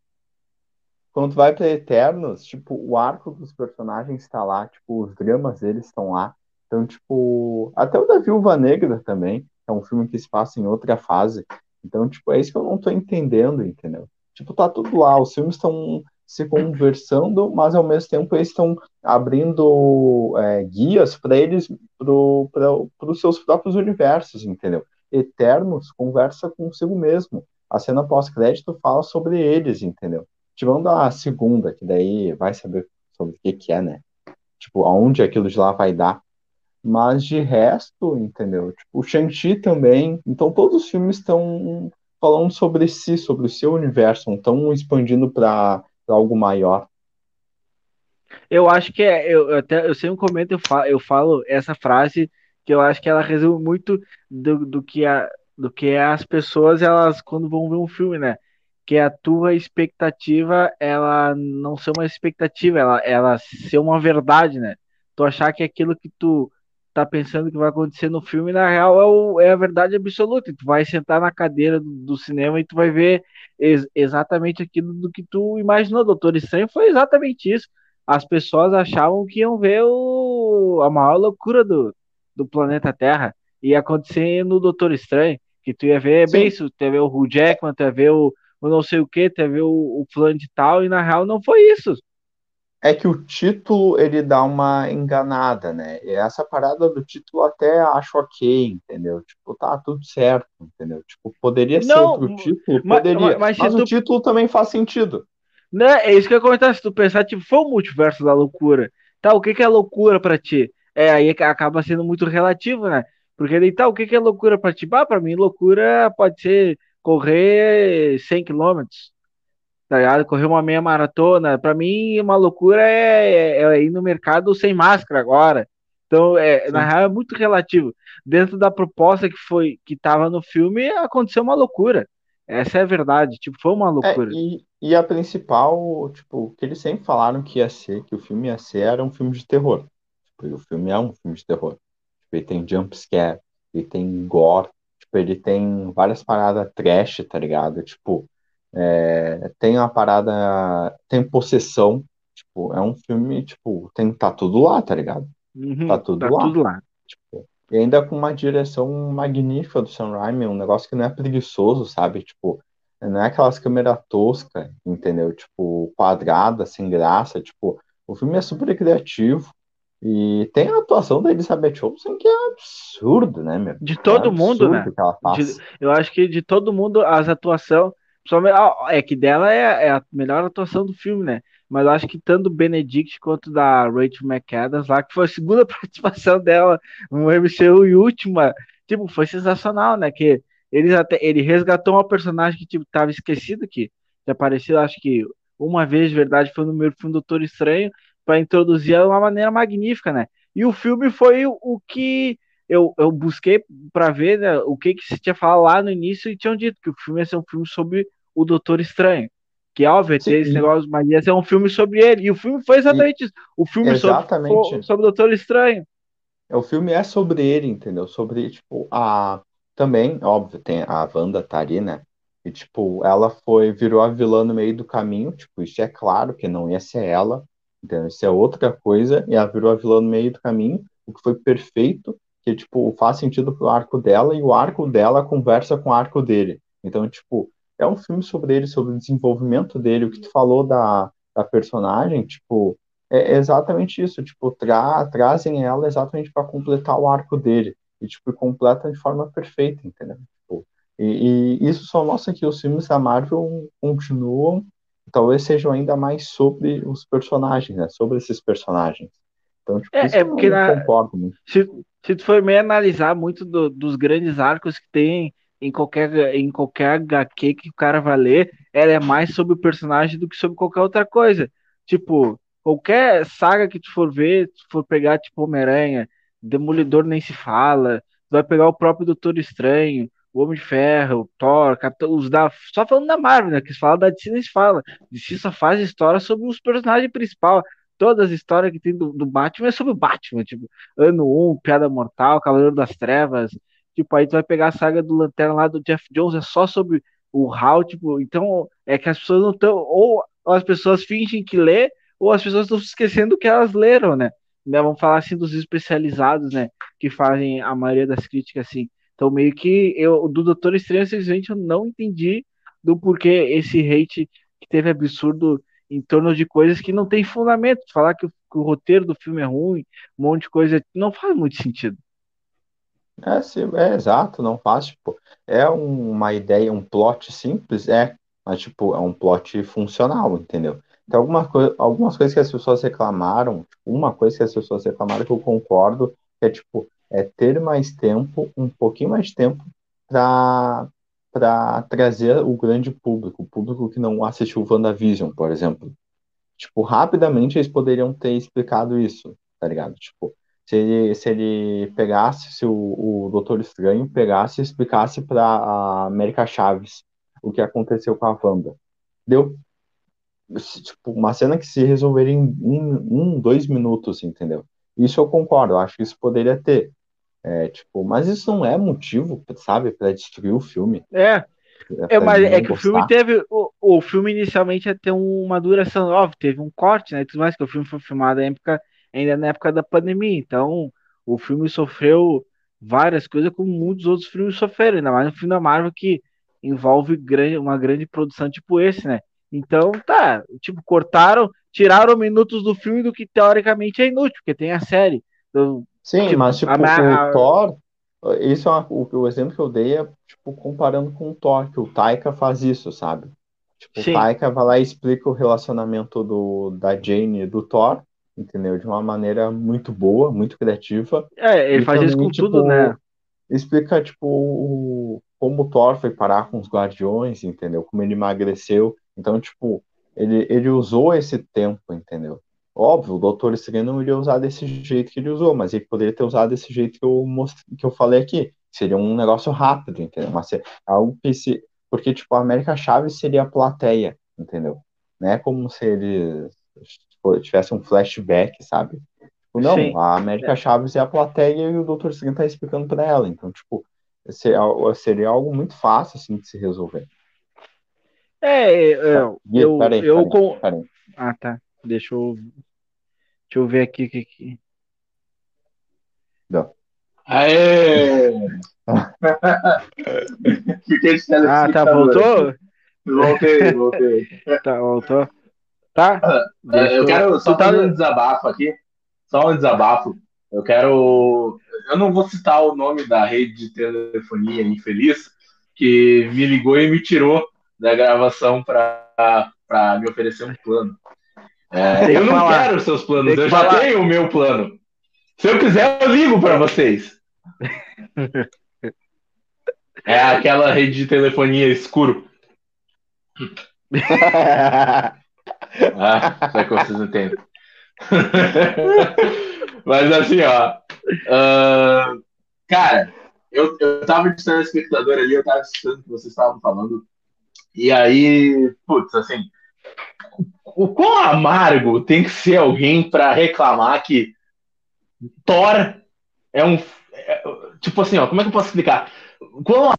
quando vai para Eternos, tipo, o arco dos personagens está lá, tipo, os dramas deles estão lá. Então, tipo, até o da Viúva Negra também, é um filme que se passa em outra fase. Então, tipo, é isso que eu não tô entendendo, entendeu? Tipo, tá tudo lá, os filmes estão se conversando, mas ao mesmo tempo eles estão abrindo é, guias para eles, para os seus próprios universos, entendeu? Eternos conversa consigo mesmo. A cena pós-crédito fala sobre eles, entendeu? Tirando a segunda, que daí vai saber sobre o que, que é, né? Tipo, aonde aquilo de lá vai dar. Mas de resto, entendeu? Tipo, o Shang-Chi também. Então todos os filmes estão falando sobre si, sobre o seu universo, não estão expandindo para algo maior. Eu acho que é, eu, até eu sempre comento, eu falo, eu falo essa frase que eu acho que ela resume muito do, do que a, do que as pessoas elas quando vão ver um filme, né? Que a tua expectativa ela não ser uma expectativa, ela ela ser uma verdade, né? Tu achar que aquilo que tu tá pensando que vai acontecer no filme, na real é, o, é a verdade absoluta. E tu vai sentar na cadeira do, do cinema e tu vai ver ex exatamente aquilo do que tu imaginou. Doutor Estranho foi exatamente isso. As pessoas achavam que iam ver o, a maior loucura do, do planeta Terra. Ia acontecer no Doutor Estranho, que tu ia ver Sim. bem isso, tu ia ver o Hugh Jackman, tu ia ver o, o não sei o que, tu ia ver o, o fulano de tal, e na real não foi isso. É que o título ele dá uma enganada, né? E essa parada do título até acho ok, entendeu? Tipo, tá tudo certo, entendeu? Tipo, poderia não, ser outro título, mas, poderia. Mas, mas, mas o título também faz sentido. Não, né, é isso que eu ia comentar, se tu pensar, tipo, foi o multiverso da loucura. Tá, o que, que é loucura para ti? É, aí acaba sendo muito relativo, né? Porque daí tá, o que, que é loucura para ti? Ah, pra mim, loucura pode ser correr 100 quilômetros tá ligado? Correr uma meia maratona, para mim, uma loucura é, é, é, ir no mercado sem máscara agora. Então, é, na real, é muito relativo. Dentro da proposta que foi que tava no filme, aconteceu uma loucura. Essa é a verdade, tipo, foi uma é, loucura. É, e, e a principal, tipo, que eles sempre falaram que ia ser, que o filme ia ser, era um filme de terror. Tipo, o filme é um filme de terror. Tipo, ele tem jump scare, ele tem gore, tipo, ele tem várias paradas trash, tá ligado? Tipo, é, tem uma parada, tem possessão, tipo, é um filme, tipo, tem, tá tudo lá, tá ligado? Uhum, tá tudo tá lá. Tudo lá. Tipo, e ainda com uma direção magnífica do Sam Raimi, um negócio que não é preguiçoso, sabe? Tipo, não é aquelas câmeras toscas, entendeu? Tipo, quadrada, sem graça, tipo, o filme é super criativo, e tem a atuação da Elizabeth Olsen que é absurdo, né, meu? De todo é mundo, né? De, eu acho que de todo mundo, as é que dela é, é, a melhor atuação do filme, né? Mas eu acho que tanto Benedict quanto da Rachel McAdams lá, que foi a segunda participação dela no MCU e última, tipo, foi sensacional, né? Que eles até, ele resgatou uma personagem que tipo, tava esquecido, que apareceu, acho que uma vez, de verdade, foi no meu filme Doutor Estranho, para introduzir ela de uma maneira magnífica, né? E o filme foi o, o que eu, eu busquei para ver né, o que, que se tinha falado lá no início e tinham dito que o filme ia ser um filme sobre o Doutor Estranho. Que é óbvio, ter esse negócio, mas ia ser um filme sobre ele. E o filme foi exatamente isso. O filme exatamente. sobre, sobre o Doutor Estranho. O filme é sobre ele, entendeu? Sobre, tipo, a. Também, óbvio, tem a Wanda tá ali, né? E, tipo, ela foi, virou a vilã no meio do caminho, tipo, isso é claro que não ia ser ela, entendeu? Isso é outra coisa, e ela virou a vilã no meio do caminho, o que foi perfeito, que, tipo, faz sentido pro arco dela, e o arco dela conversa com o arco dele. Então, tipo, é um filme sobre ele, sobre o desenvolvimento dele, o que tu falou da, da personagem, tipo, é exatamente isso, tipo, tra trazem ela exatamente para completar o arco dele, e, tipo, completa de forma perfeita, entendeu? Tipo, e, e, isso só mostra que os filmes da Marvel continuam, talvez sejam ainda mais sobre os personagens, né, sobre esses personagens. Então, tipo, é, é porque na... concordo muito. Se, se tu for meio analisar muito do, dos grandes arcos que tem em qualquer, em qualquer HQ que o cara vai ler, ela é mais sobre o personagem do que sobre qualquer outra coisa. Tipo, qualquer saga que tu for ver, se for pegar, tipo, Homem-Aranha, Demolidor nem se fala, tu vai pegar o próprio Doutor Estranho, o Homem de Ferro, Thor, Capitão, os da, só falando da Marvel, né, que se fala da DC nem se fala. DC só faz história sobre os personagens principais. Todas as histórias que tem do, do Batman é sobre o Batman, tipo, Ano 1, Piada Mortal, Cavaleiro das Trevas, Tipo, aí tu vai pegar a saga do Lanterna lá do Jeff Jones, é só sobre o Hal, tipo, então é que as pessoas não estão, ou as pessoas fingem que lê, ou as pessoas estão esquecendo que elas leram, né? né? Vamos falar assim dos especializados, né? Que fazem a maioria das críticas, assim. Então, meio que eu, do Doutor Estranho, simplesmente eu não entendi do porquê esse hate que teve absurdo em torno de coisas que não tem fundamento. Falar que o, que o roteiro do filme é ruim, um monte de coisa, não faz muito sentido. É, sim, é exato, não faz, tipo, é uma ideia, um plot simples, é, mas, tipo, é um plot funcional, entendeu? Tem algumas, coi algumas coisas que as pessoas reclamaram, uma coisa que as pessoas reclamaram que eu concordo, que é, tipo, é ter mais tempo, um pouquinho mais de tempo para para trazer o grande público, o público que não assistiu WandaVision, por exemplo. Tipo, rapidamente eles poderiam ter explicado isso, tá ligado? Tipo, se ele, se ele pegasse, se o, o Doutor Estranho pegasse e explicasse para a América Chaves o que aconteceu com a Wanda. Deu tipo, uma cena que se resolveria em um, um, dois minutos, entendeu? Isso eu concordo, eu acho que isso poderia ter. É, tipo, mas isso não é motivo, sabe, para destruir o filme. É. É, mas é que gostar. o filme teve. O, o filme inicialmente ia ter uma duração, óbvio, teve um corte, né? Tudo mais, que o filme foi filmado na época ainda na época da pandemia. Então, o filme sofreu várias coisas como muitos outros filmes sofreram, ainda mais no filme da Marvel que envolve grande, uma grande produção tipo esse, né? Então, tá, tipo, cortaram, tiraram minutos do filme do que teoricamente é inútil, porque tem a série. Então, Sim, tipo, mas tipo, a, o Thor, isso é uma, o, o, exemplo que eu dei é tipo comparando com o Thor, que o Taika faz isso, sabe? Tipo, Sim. o Taika vai lá e explica o relacionamento do, da Jane e do Thor, entendeu? De uma maneira muito boa, muito criativa. É, ele faz também, isso com tipo, tudo, né? Explica, tipo, como o Thor foi parar com os Guardiões, entendeu? Como ele emagreceu. Então, tipo, ele, ele usou esse tempo, entendeu? Óbvio, o Doutor Estranho não iria usar desse jeito que ele usou, mas ele poderia ter usado desse jeito que eu, most... que eu falei aqui. Seria um negócio rápido, entendeu? Mas é algo que se. Porque, tipo, a América Chaves seria a plateia, entendeu? Não é como se ele tivesse um flashback, sabe? Tipo, não, Sim. a América Chaves é a plateia e o Doutor Estranho tá explicando para ela. Então, tipo, seria, seria algo muito fácil, assim, de se resolver. É, eu. eu, peraí, eu peraí, com... Peraí. Ah, tá. Deixa eu. Deixa eu ver aqui o que. que... Não. Aê! Fiquei Ah, tá, voltou? Voltei, voltei. Tá, voltou. Tá? É, eu quero só tá... um desabafo aqui. Só um desabafo. Eu quero. Eu não vou citar o nome da rede de telefonia infeliz que me ligou e me tirou da gravação para me oferecer um plano. É, eu não falar. quero seus planos, eu já tenho o meu plano. Se eu quiser, eu ligo para vocês. É aquela rede de telefonia escuro. ah, só que vocês entendem. Mas assim, ó. Uh, cara, eu, eu tava de espectador ali, eu tava assistindo o que vocês estavam falando. E aí, putz, assim, o quão amargo tem que ser alguém para reclamar que Thor é um. É, tipo assim, ó, como é que eu posso explicar? Quão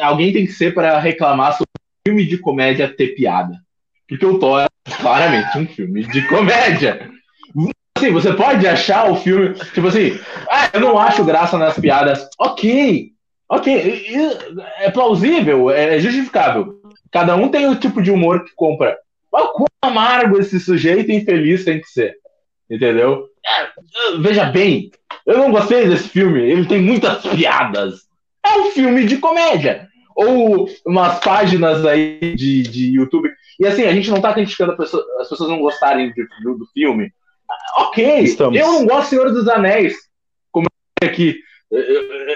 alguém tem que ser para reclamar sobre um filme de comédia ter piada? Porque o Thor é claramente um filme de comédia. Assim, você pode achar o filme, tipo assim, ah, eu não acho graça nas piadas. Ok, ok, é plausível, é justificável. Cada um tem o tipo de humor que compra. Mas quão amargo esse sujeito infeliz tem que ser. Entendeu? É, veja bem, eu não gostei desse filme. Ele tem muitas piadas. É um filme de comédia. Ou umas páginas aí de, de YouTube. E assim, a gente não tá criticando pessoa, as pessoas não gostarem do, do filme. Ok, Estamos. eu não gosto do Senhor dos Anéis. Como eu aqui. Eu,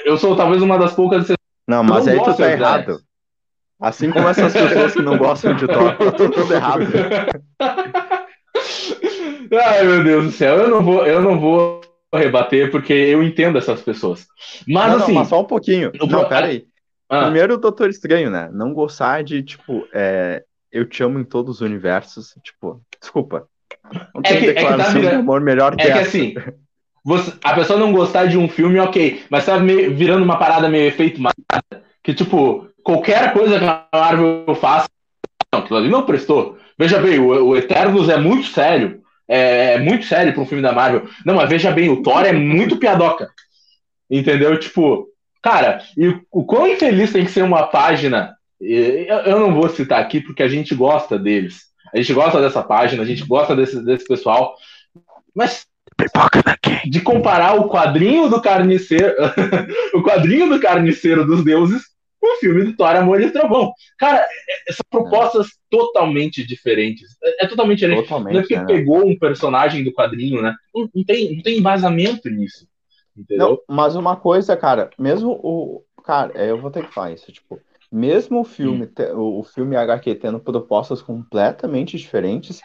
eu sou talvez uma das poucas. Não, mas aí tu tá errado. Assim como essas pessoas que não gostam de Thor, tá tudo errado. Ai, meu Deus do céu, eu não vou, eu não vou rebater porque eu entendo essas pessoas. Mas não, assim. Não, mas só um pouquinho. Não, pro... pera aí. Ah. Primeiro, o Doutor Estranho, né? Não gostar de, tipo, é, eu te amo em todos os universos. Tipo, desculpa. Não tem é que, declaração é que tá de amor melhor que É que essa. assim, você, a pessoa não gostar de um filme, ok. Mas tá meio, virando uma parada meio efeito mata, que, tipo, qualquer coisa que a Marvel faça, não, aquilo ali não prestou. Veja bem, o, o Eternos é muito sério. É, é muito sério para um filme da Marvel. Não, mas veja bem, o Thor é muito piadoca. Entendeu? Tipo, cara, e o quão infeliz tem que ser uma página. Eu, não vou citar aqui porque a gente gosta deles. A gente gosta dessa página, a gente gosta desse, desse pessoal. Mas de comparar o quadrinho do carniceiro, o quadrinho do carniceiro dos deuses o filme do Thor, Amor e Trovão. Cara, é, é, são propostas é. totalmente diferentes. É, é totalmente diferente. Totalmente, não é porque né? pegou um personagem do quadrinho, né? Não, não, tem, não tem embasamento nisso. Entendeu? Não, mas uma coisa, cara, mesmo o. Cara, eu vou ter que falar isso, tipo, mesmo o filme, hum. o filme HQ tendo propostas completamente diferentes,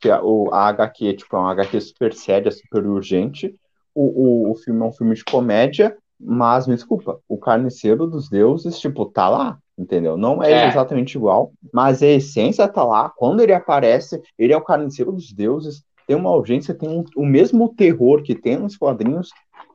que a, o, a HQ, tipo, é uma HQ super séria, super urgente, o, o, o filme é um filme de comédia, mas, me desculpa, o carniceiro dos deuses, tipo, tá lá, entendeu? Não é, é, exatamente igual, mas a essência tá lá. Quando ele aparece, ele é o carniceiro dos deuses, tem uma urgência, tem um, o mesmo terror que tem nos quadrinhos,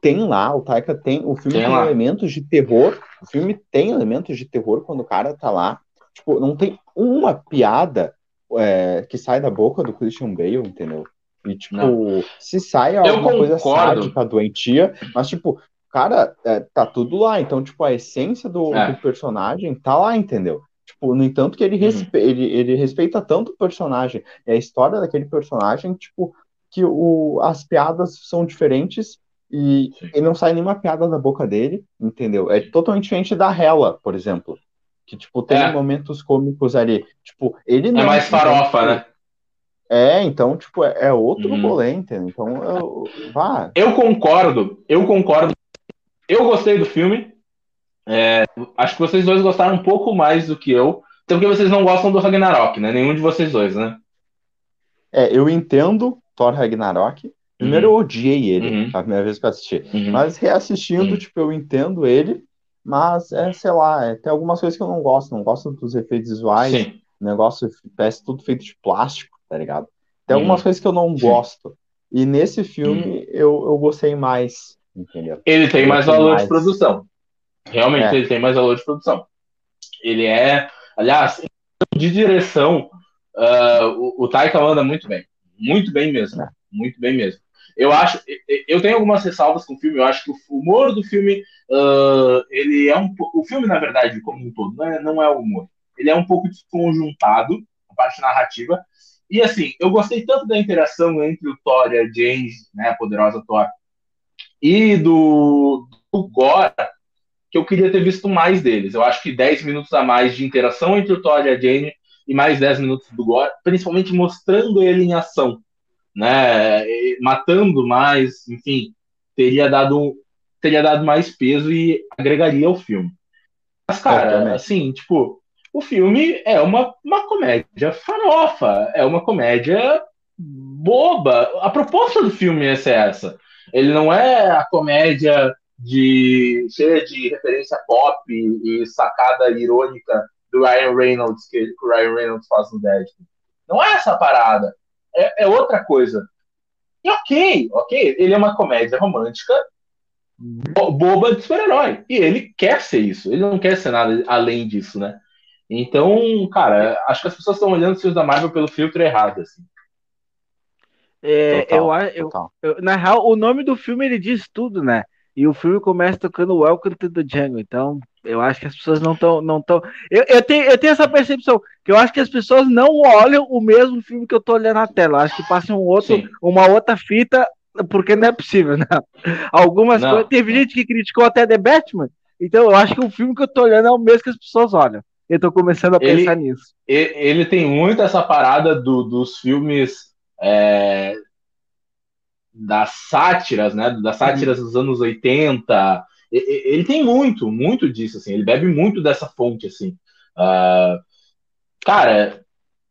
tem lá, o Taika tem, o filme tem, tem elementos de terror, o filme tem elementos de terror quando o cara tá lá. Tipo, não tem uma piada é, que sai da boca do Christian Bale, entendeu? E, tipo, não. se sai alguma coisa sádica, doentia, mas, tipo, cara, é, tá tudo lá. Então, tipo, a essência do, é. do, personagem tá lá, entendeu? Tipo, no entanto que ele, uhum. respe... ele, ele respeita tanto o personagem e a história daquele personagem, tipo, que o, as piadas são diferentes e, e não sai nenhuma piada da boca dele, entendeu? É totalmente diferente da Hela, por exemplo. Que, tipo, tem é. momentos cômicos ali. Tipo, ele é não. É mais farofa, né? É, então, tipo, é, é outro uhum. rolê, entendeu? Então, eu, vá. Eu concordo, eu concordo. Eu gostei do filme. É, acho que vocês dois gostaram um pouco mais do que eu. Até porque vocês não gostam do Ragnarok, né? Nenhum de vocês dois, né? É, eu entendo Thor Ragnarok. Primeiro uhum. eu odiei ele, uhum. a primeira vez que eu assisti. Uhum. Mas reassistindo, uhum. tipo, eu entendo ele. Mas, é, sei lá, é, tem algumas coisas que eu não gosto. Não gosto dos efeitos visuais. Sim. O negócio parece tudo feito de plástico, tá ligado? Tem algumas coisas que eu não gosto. E nesse filme eu, eu gostei mais, entendeu? Ele tem mais valor mais. de produção. Realmente, é. ele tem mais valor de produção. Ele é, aliás, de direção, uh, o, o Taika anda muito bem. Muito bem mesmo. É. Muito bem mesmo. Eu acho, eu tenho algumas ressalvas com o filme. Eu acho que o humor do filme, uh, ele é um o filme na verdade como um todo não é, não é humor. Ele é um pouco desconjuntado a parte narrativa. E assim, eu gostei tanto da interação entre o Thor e a Jane, né, a poderosa Thor, e do, do Gora, que eu queria ter visto mais deles. Eu acho que 10 minutos a mais de interação entre o Thor e a Jane e mais 10 minutos do Gore, principalmente mostrando ele em ação, né? Matando mais, enfim, teria dado teria dado mais peso e agregaria ao filme. Mas, cara, assim, tipo, o filme é uma, uma comédia farofa, é uma comédia boba. A proposta do filme é essa. Ele não é a comédia de cheia de referência pop e sacada irônica do Ryan Reynolds que, que o Ryan Reynolds faz no Deadpool. Não é essa parada. É, é outra coisa. E ok, ok, ele é uma comédia romântica boba de super-herói. E ele quer ser isso. Ele não quer ser nada além disso, né? Então, cara, acho que as pessoas estão olhando os filmes da Marvel pelo filtro errado, assim. É, total, eu, eu, eu, na real, o nome do filme ele diz tudo, né? E o filme começa tocando Welcome to the Jungle. Então, eu acho que as pessoas não estão. Não tão... eu, eu, tenho, eu tenho essa percepção, que eu acho que as pessoas não olham o mesmo filme que eu tô olhando na tela. Eu acho que passa um outro, uma outra fita, porque não é possível, né? Algumas não. coisas. Teve gente que criticou até The Batman. Então, eu acho que o filme que eu tô olhando é o mesmo que as pessoas olham. Eu tô começando a pensar ele, nisso. Ele tem muito essa parada do, dos filmes. É, das sátiras, né? Das sátiras dos anos 80. Ele tem muito, muito disso, assim. Ele bebe muito dessa fonte, assim. Uh, cara,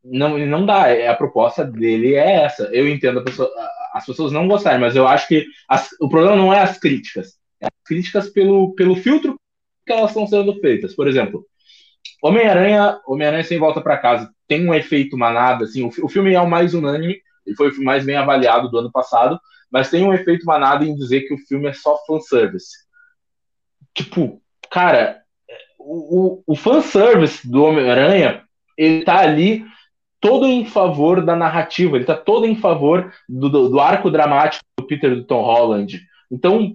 não, não dá. É, a proposta dele é essa. Eu entendo pessoa, as pessoas não gostarem, mas eu acho que as, o problema não é as críticas. É as críticas pelo, pelo filtro que elas estão sendo feitas. Por exemplo, Homem-Aranha, Homem-Aranha sem volta para casa tem um efeito manada, assim. O, o filme é o mais unânime. Ele foi o mais bem avaliado do ano passado, mas tem um efeito manada em dizer que o filme é só fanservice. Tipo, cara, o, o, o fanservice do Homem-Aranha, ele tá ali todo em favor da narrativa, ele tá todo em favor do, do, do arco dramático do Peter do Tom Holland. Então,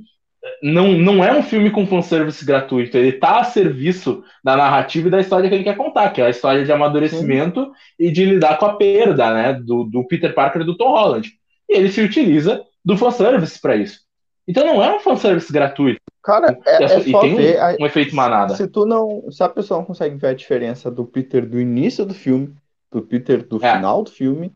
não, não é um filme com fanservice gratuito, ele tá a serviço da narrativa e da história que ele quer contar, que é a história de amadurecimento Sim. e de lidar com a perda, né, do, do Peter Parker e do Tom Holland. E ele se utiliza do fanservice para isso. Então não é um fanservice gratuito. Cara, é, é e tem ver, um, um, efeito manada. Se tu não. Se a pessoa não consegue ver a diferença do Peter do início do filme, do Peter do é. final do filme,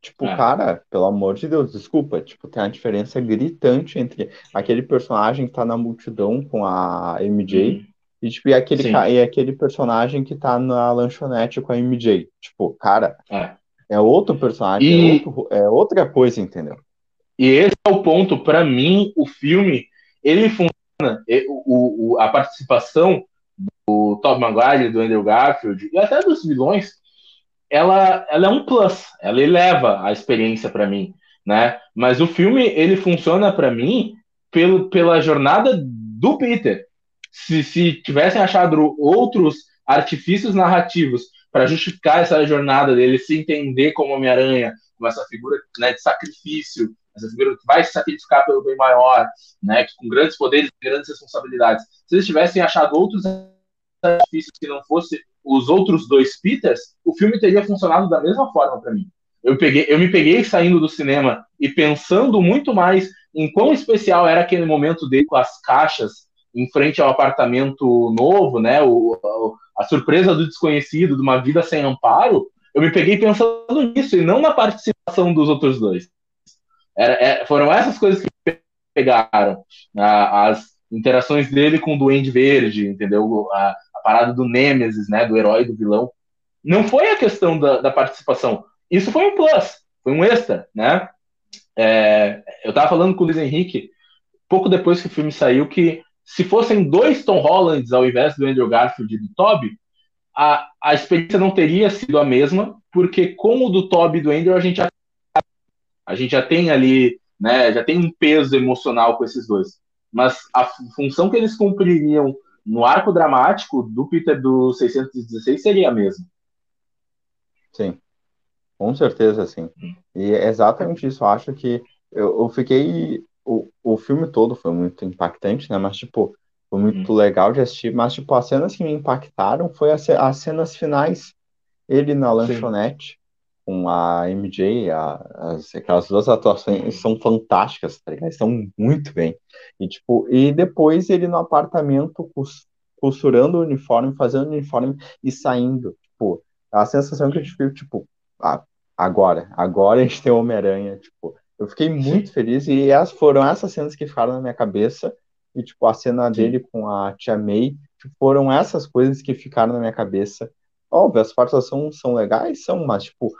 tipo, é. cara, pelo amor de Deus, desculpa, tipo, tem uma diferença gritante entre aquele personagem que tá na multidão com a MJ uhum. e, tipo, e aquele, e aquele personagem que tá na lanchonete com a MJ. Tipo, cara, é, é outro personagem, e... é, outro, é outra coisa, entendeu? E esse é o ponto, para mim, o filme, ele funciona, o, o, a participação do Tom Maguire, do Andrew Garfield, e até dos vilões, ela, ela é um plus, ela eleva a experiência para mim, né? Mas o filme, ele funciona para mim pelo, pela jornada do Peter. Se, se tivessem achado outros artifícios narrativos para justificar essa jornada dele se entender como Homem-Aranha, como essa figura né, de sacrifício, essa figura que vai se sacrificar pelo bem maior, né, que com grandes poderes e grandes responsabilidades. Se eles tivessem achado outros artifícios que não fosse os outros dois Peters, o filme teria funcionado da mesma forma para mim. Eu, peguei, eu me peguei saindo do cinema e pensando muito mais em quão especial era aquele momento dele com as caixas em frente ao apartamento novo, né? O, a, a surpresa do desconhecido, de uma vida sem amparo. Eu me peguei pensando nisso e não na participação dos outros dois. Era, é, foram essas coisas que pegaram. A, as interações dele com o Duende Verde, entendeu? A, a, parada do Nemesis, né? Do herói do vilão. Não foi a questão da, da participação. Isso foi um plus, foi um extra, né? É, eu tava falando com o Luiz Henrique, pouco depois que o filme saiu, que se fossem dois Tom Hollands ao invés do Andrew Garfield e do Toby, a, a experiência não teria sido a mesma, porque com o do Toby e do Andrew a gente já, a gente já tem ali, né, já tem um peso emocional com esses dois. Mas a função que eles cumpririam no arco dramático do Peter do 616 seria a mesma. Sim. Com certeza, sim. E é exatamente isso. Eu acho que eu, eu fiquei. O, o filme todo foi muito impactante, né? Mas, tipo, foi muito hum. legal de assistir. Mas, tipo, as cenas que me impactaram foi as, as cenas finais. Ele na lanchonete, sim. com a MJ, a, as, aquelas duas atuações são fantásticas, tá ligado? Estão muito bem. E, tipo, e depois ele no apartamento costurando o uniforme, fazendo o uniforme e saindo. Tipo, a sensação que eu tive, tipo, ah, agora, agora a gente tem o Homem-Aranha, tipo, eu fiquei muito feliz e essas foram essas cenas que ficaram na minha cabeça e, tipo, a cena dele com a Tia May, tipo, foram essas coisas que ficaram na minha cabeça. Óbvio, as participações são legais, são, mas, tipo,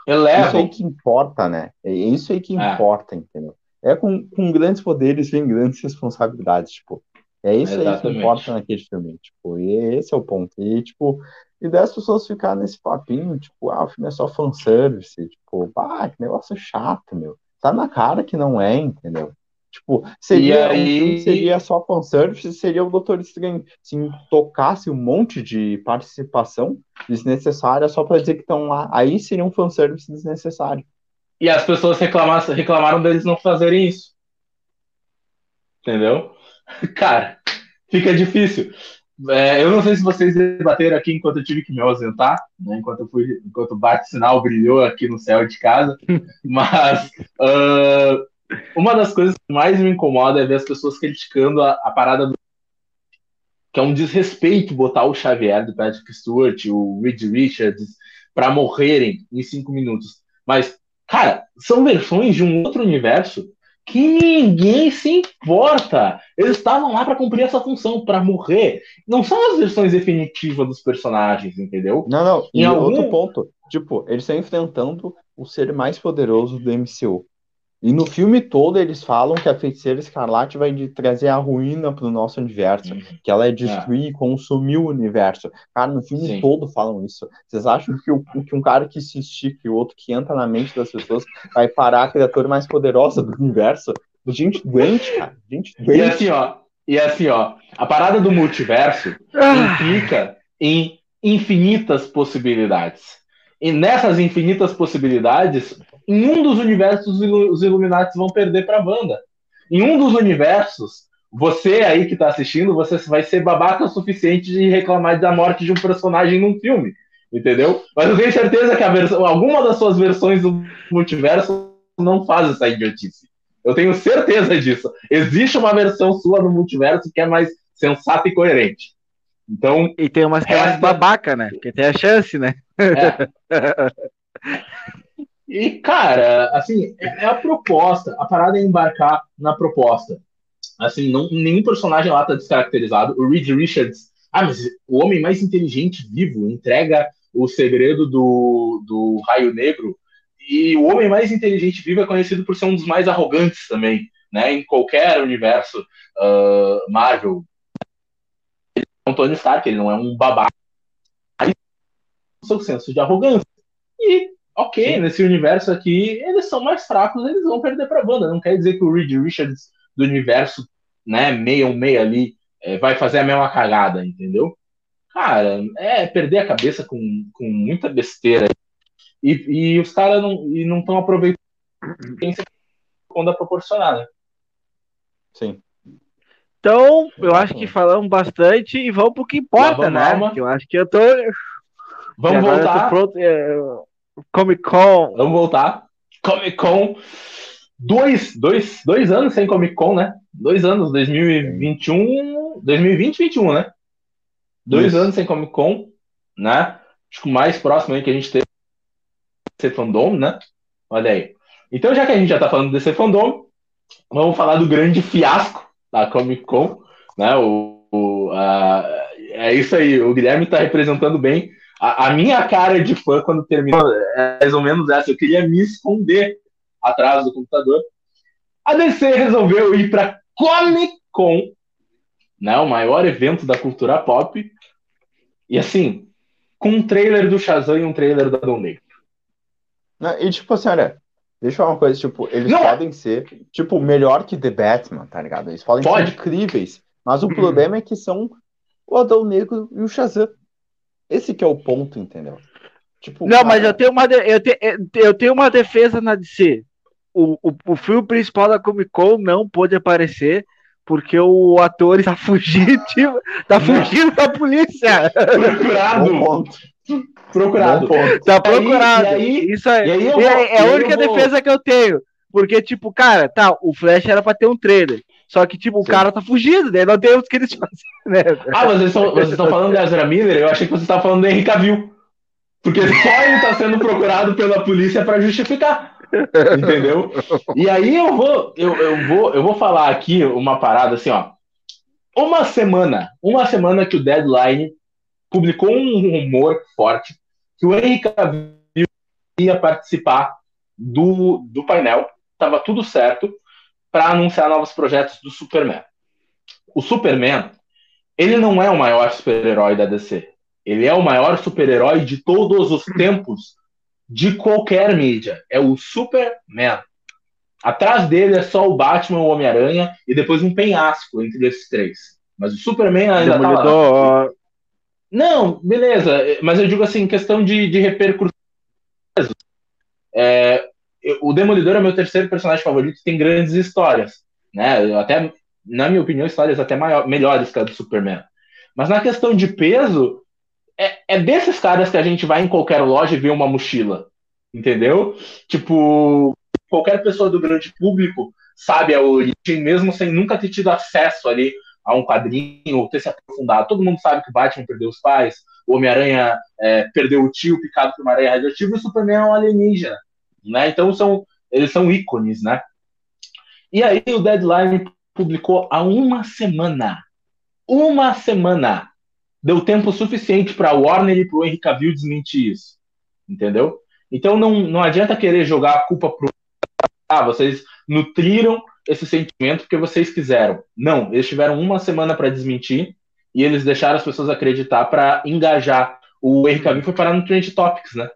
isso aí que importa, né? É isso aí que é. importa, entendeu? É com, com grandes poderes vem grandes responsabilidades, tipo. É isso Exatamente. aí que importa naquele filme, tipo, e esse é o ponto. E, tipo, e das pessoas ficar nesse papinho, tipo, ah, o filme é só fanservice, tipo, ah, que negócio chato, meu. Tá na cara que não é, entendeu? Tipo, seria, aí... seria só fanservice, seria o Doutor Estranho. Se tocasse um monte de participação desnecessária só para dizer que estão lá, aí seria um fanservice desnecessário. E as pessoas reclamaram deles não fazerem isso. Entendeu? Cara, fica difícil. É, eu não sei se vocês debateram aqui enquanto eu tive que me ausentar, né, enquanto eu fui, enquanto o bate-sinal brilhou aqui no céu de casa, mas uh, uma das coisas que mais me incomoda é ver as pessoas criticando a, a parada do que é um desrespeito botar o Xavier do Patrick Stewart, o Reed Richards, para morrerem em cinco minutos. Mas, cara, são versões de um outro universo que ninguém se importa. Eles estavam lá para cumprir essa função, para morrer. Não são as versões definitivas dos personagens, entendeu? Não, não. Em e algum... outro ponto, tipo, eles estão enfrentando o ser mais poderoso do MCU. E no filme todo eles falam que a feiticeira escarlate vai de trazer a ruína pro nosso universo, uhum. que ela é destruir e é. consumir o universo. Cara, no filme Sim. todo falam isso. Vocês acham que, o, que um cara que se estica e o outro que entra na mente das pessoas vai parar a criatura mais poderosa do universo? Gente doente, cara. Gente doente. E assim, ó, e assim, ó, a parada do multiverso ah. implica em infinitas possibilidades. E nessas infinitas possibilidades, em um dos universos os Illuminati vão perder para Wanda. Em um dos universos, você aí que está assistindo, você vai ser babaca o suficiente de reclamar da morte de um personagem num filme, entendeu? Mas eu tenho certeza que a versão, alguma das suas versões do multiverso não faz essa idiotice. Eu tenho certeza disso. Existe uma versão sua no multiverso que é mais sensata e coerente. Então, e tem umas que é mais babaca, né? Porque tem a chance, né? É. E, cara, assim, é, é, a proposta. A parada é embarcar na proposta. Assim, não, nenhum personagem lá tá descaracterizado. O Reed Richards, ah, mas o homem mais inteligente vivo entrega o segredo do, do raio negro. E o homem mais inteligente vivo é conhecido por ser um dos mais arrogantes também, né? Em qualquer universo uh, Marvel. Ele é um Tony Stark, ele não é um babaca. Aí, seu senso de arrogância. E ok, Sim. nesse universo aqui, eles são mais fracos, eles vão perder pra banda. Não quer dizer que o Reed Richards do universo, né, meio meio ali, é, vai fazer a mesma cagada, entendeu? Cara, é perder a cabeça com, com muita besteira. E, e os caras não estão aproveitando quando é proporcionar, né? Sim. Então, eu acho que falamos bastante e vamos pro que importa, né? Eu acho que eu tô Vamos voltar. Pronto, é, Comic Con. Vamos voltar. Comic Con. Dois, dois, dois anos sem Comic Con, né? Dois anos, 2021. 2020 2021, né? Dois Isso. anos sem Comic Con, né? Acho que o mais próximo aí que a gente teve ser fandom, né? Olha aí. Então, já que a gente já tá falando desse fandom, vamos falar do grande fiasco da Comic Con, né? O, o a, é isso aí, o Guilherme tá representando bem a, a, minha cara de fã quando terminou é mais ou menos essa. Eu queria me esconder atrás do computador. A DC resolveu ir para Comic Con, né, o maior evento da cultura pop, e assim, com um trailer do Shazam e um trailer da Adão Negro. E tipo assim, olha, deixa eu falar uma coisa, tipo, eles Não. podem ser, tipo, melhor que The Batman, tá ligado? Eles podem Pode. ser incríveis, mas o uhum. problema é que são o Adão Negro e o Shazam. Esse que é o ponto, entendeu? Tipo, não, cara... mas eu tenho, uma eu, te, eu tenho uma defesa na DC. O, o, o filme principal da Comic Con não pôde aparecer porque o ator está fugindo, tá fugindo da polícia. Procurado. Procurado. Tá procurado. E aí, Isso aí, aí vou, é, é a única vou... defesa que eu tenho. Porque, tipo, cara, tá, o Flash era pra ter um trailer. Só que, tipo, Sim. o cara tá fugindo, né? Não tem o que eles fazem, né? Ah, vocês estão, vocês estão falando de Ezra Miller? Eu achei que vocês estavam falando do Henry Cavill. Porque só ele tá sendo procurado pela polícia para justificar. Entendeu? E aí eu vou, eu, eu, vou, eu vou falar aqui uma parada assim, ó. Uma semana, uma semana que o Deadline publicou um rumor forte que o Henry Cavill ia participar do, do painel, tava tudo certo para anunciar novos projetos do Superman. O Superman, ele não é o maior super-herói da DC. Ele é o maior super-herói de todos os tempos, de qualquer mídia. É o Superman. Atrás dele é só o Batman, o Homem-Aranha e depois um penhasco entre esses três. Mas o Superman ainda tá lá. Não, beleza. Mas eu digo assim, questão de, de repercussão. É, o Demolidor é meu terceiro personagem favorito, tem grandes histórias, né? Até, na minha opinião, histórias até maior, melhores que a do Superman. Mas na questão de peso, é, é desses caras que a gente vai em qualquer loja e vê uma mochila, entendeu? Tipo, qualquer pessoa do grande público sabe a origem, mesmo sem nunca ter tido acesso ali a um quadrinho ou ter se aprofundado. Todo mundo sabe que o Batman perdeu os pais, o Homem-Aranha é, perdeu o tio picado por uma aranha radioativa e o Superman é um alienígena né? Então são eles são ícones, né? E aí o Deadline publicou há uma semana. Uma semana. Deu tempo suficiente para Warner e para o Henry Cavill desmentir isso. Entendeu? Então não, não adianta querer jogar a culpa pro ah, vocês nutriram esse sentimento porque vocês quiseram. Não, eles tiveram uma semana para desmentir e eles deixaram as pessoas acreditar para engajar. O Henry Cavill foi parar no Trend Topics, né?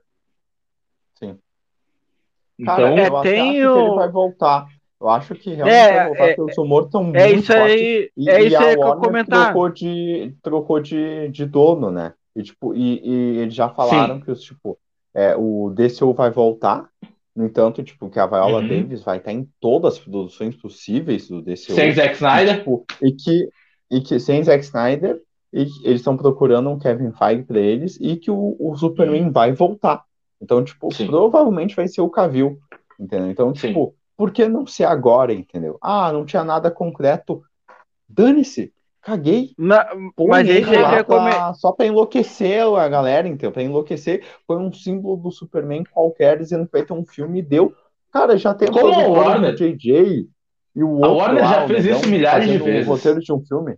Cara, então, é, tem o... ele vai voltar. Eu acho que realmente é, vai voltar, é, porque os rumores estão muito é isso aí, e, é isso aí que eu comentar. trocou de trocou de, de dono, né? E tipo, e, e eles já falaram Sim. que os tipo, é, o DCU vai voltar. No entanto, tipo, que a Viola uhum. Davis vai estar em todas as produções possíveis do DCU. Sem Zack Snyder, e, tipo, e que e que sem Zack Snyder e eles estão procurando um Kevin Feige para eles e que o, o Superman uhum. vai voltar. Então, tipo, Sim. provavelmente vai ser o Cavill, entendeu? Então, Sim. tipo, por que não ser agora, entendeu? Ah, não tinha nada concreto. Dane-se, caguei. Na, mas ele lá pra, só pra enlouquecer a galera, entendeu? Pra enlouquecer, foi um símbolo do Superman qualquer dizendo que vai ter um filme e deu. Cara, já tem Como o Warner? JJ e o outro. A Warner lá, já fez então, isso milhares de vezes. O roteiro de um filme.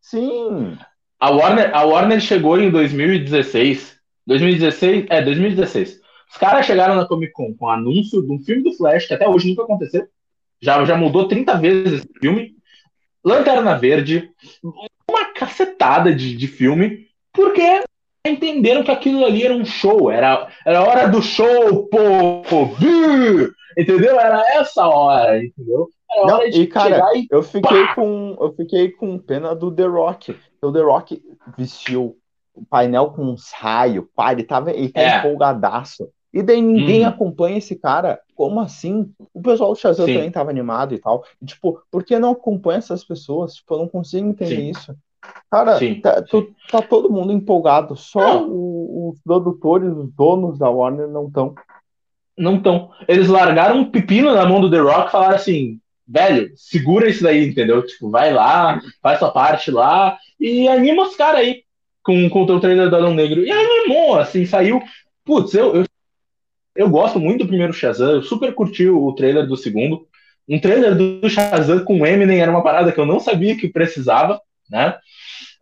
Sim. A Warner, a Warner chegou em 2016. 2016, é, 2016. Os caras chegaram na Comic Con com o anúncio de um filme do Flash, que até hoje nunca aconteceu. Já, já mudou 30 vezes o filme. Lanterna Verde, uma cacetada de, de filme, porque entenderam que aquilo ali era um show, era, era hora do show, pô, entendeu? Era essa hora, entendeu? Era Não, hora de e cara, e... eu fiquei com eu fiquei com pena do The Rock. O The Rock vestiu o painel com uns raios, pai, ele tava, ele tá é. empolgadaço. E daí ninguém hum. acompanha esse cara. Como assim? O pessoal do Shazam Sim. também tava animado e tal. E, tipo, por que não acompanha essas pessoas? Tipo, eu não consigo entender Sim. isso. Cara, Sim. Tá, tá, todo mundo empolgado. Só o, os produtores, os donos da Warner não estão. Não estão. Eles largaram um pepino na mão do The Rock e falaram assim: velho, segura isso daí, entendeu? Tipo, vai lá, faz sua parte lá e anima os caras aí com, com o teu trailer do Adão Negro. E animou, assim, saiu. Putz, eu, eu, eu gosto muito do primeiro Shazam, eu super curti o trailer do segundo. Um trailer do Shazam com Eminem era uma parada que eu não sabia que precisava, né?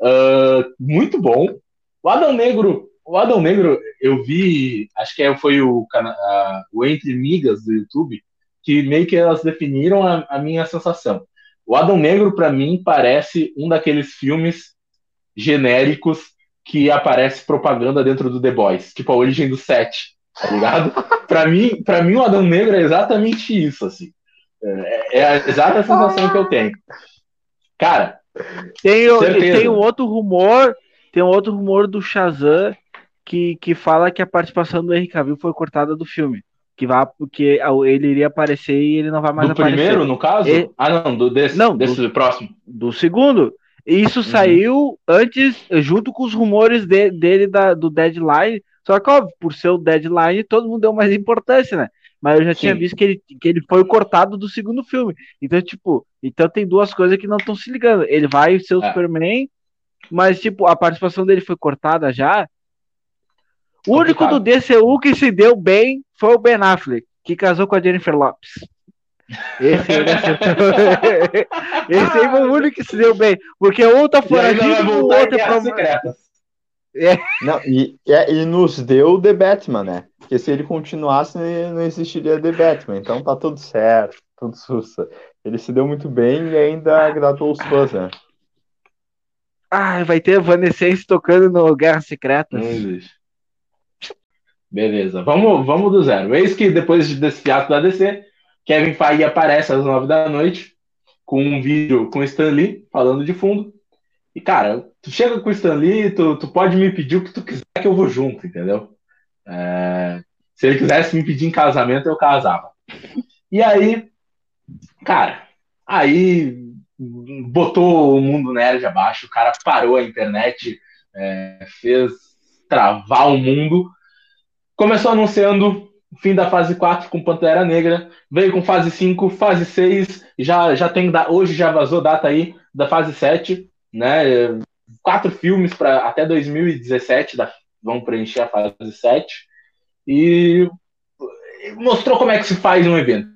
Uh, muito bom. O Adão Negro, o Adão Negro, eu vi, acho que é, foi o, uh, o Entre Migas do YouTube, que meio que elas definiram a, a minha sensação. O Adão Negro, para mim, parece um daqueles filmes genéricos que aparece propaganda dentro do The Boys, tipo a origem do set, tá ligado? para mim, para mim o Adão Negro é exatamente isso, assim. É, é a exata sensação que eu tenho. Cara, tem, tem um outro rumor, tem um outro rumor do Shazam que, que fala que a participação do Henry Cavill foi cortada do filme. Que vai, porque ele iria aparecer e ele não vai mais do aparecer. Do primeiro, no caso? E... Ah, não, do, desse, não, desse do, próximo. Do segundo. Isso uhum. saiu antes, junto com os rumores de, dele da, do deadline. Só que, óbvio, por ser o deadline, todo mundo deu mais importância, né? Mas eu já Sim. tinha visto que ele, que ele foi cortado do segundo filme. Então, tipo, então tem duas coisas que não estão se ligando. Ele vai ser o é. Superman, mas, tipo, a participação dele foi cortada já. O único do DCU que se deu bem foi o Ben Affleck, que casou com a Jennifer Lopes. Esse, Esse aí foi o único que se deu bem. Porque um tá foragido, o outro é. É. Não, e, é, e nos deu The Batman, né? Porque se ele continuasse, não existiria The Batman. Então tá tudo certo, tudo sussa. Ele se deu muito bem e ainda agradou os fãs, né? Ah, vai ter Evanescence tocando no Guerra Secreta. Beleza, vamos, vamos do zero. Eis que depois desse fiasco da DC, Kevin Feige aparece às nove da noite com um vídeo com Stan Lee falando de fundo. E, cara, tu chega com o Stan Lee, tu, tu pode me pedir o que tu quiser que eu vou junto, entendeu? É, se ele quisesse me pedir em casamento, eu casava. E aí, cara, aí botou o mundo nerd abaixo, o cara parou a internet, é, fez travar o mundo. Começou anunciando o fim da fase 4 com Pantera Negra, veio com fase 5, fase 6, já, já tem, hoje já vazou data aí da fase 7, né? Quatro filmes para até 2017 da, vão preencher a fase 7 e mostrou como é que se faz um evento.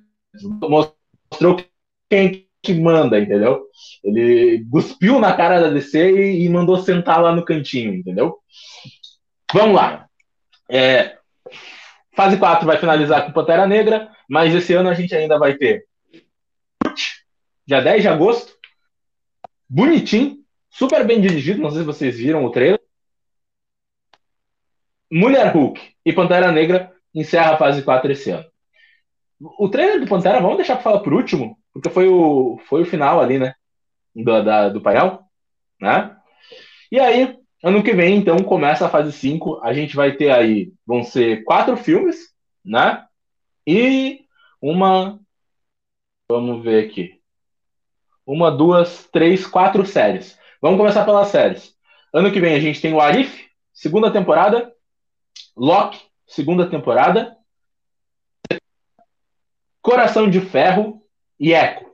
Mostrou quem que manda, entendeu? Ele cuspiu na cara da DC e, e mandou sentar lá no cantinho, entendeu? Vamos lá. É, fase 4 vai finalizar com Pantera Negra, mas esse ano a gente ainda vai ter dia 10 de agosto, bonitinho, super bem dirigido, não sei se vocês viram o trailer. Mulher Hulk e Pantera Negra encerra a fase 4 esse ano. O trailer do Pantera, vamos deixar para falar por último, porque foi o, foi o final ali, né? Do, da, do painel, né? E aí, ano que vem, então, começa a fase 5. A gente vai ter aí, vão ser quatro filmes, né? E uma. Vamos ver aqui. Uma, duas, três, quatro séries. Vamos começar pelas séries. Ano que vem a gente tem o Arif, segunda temporada. Loki, segunda temporada. Coração de Ferro e Echo.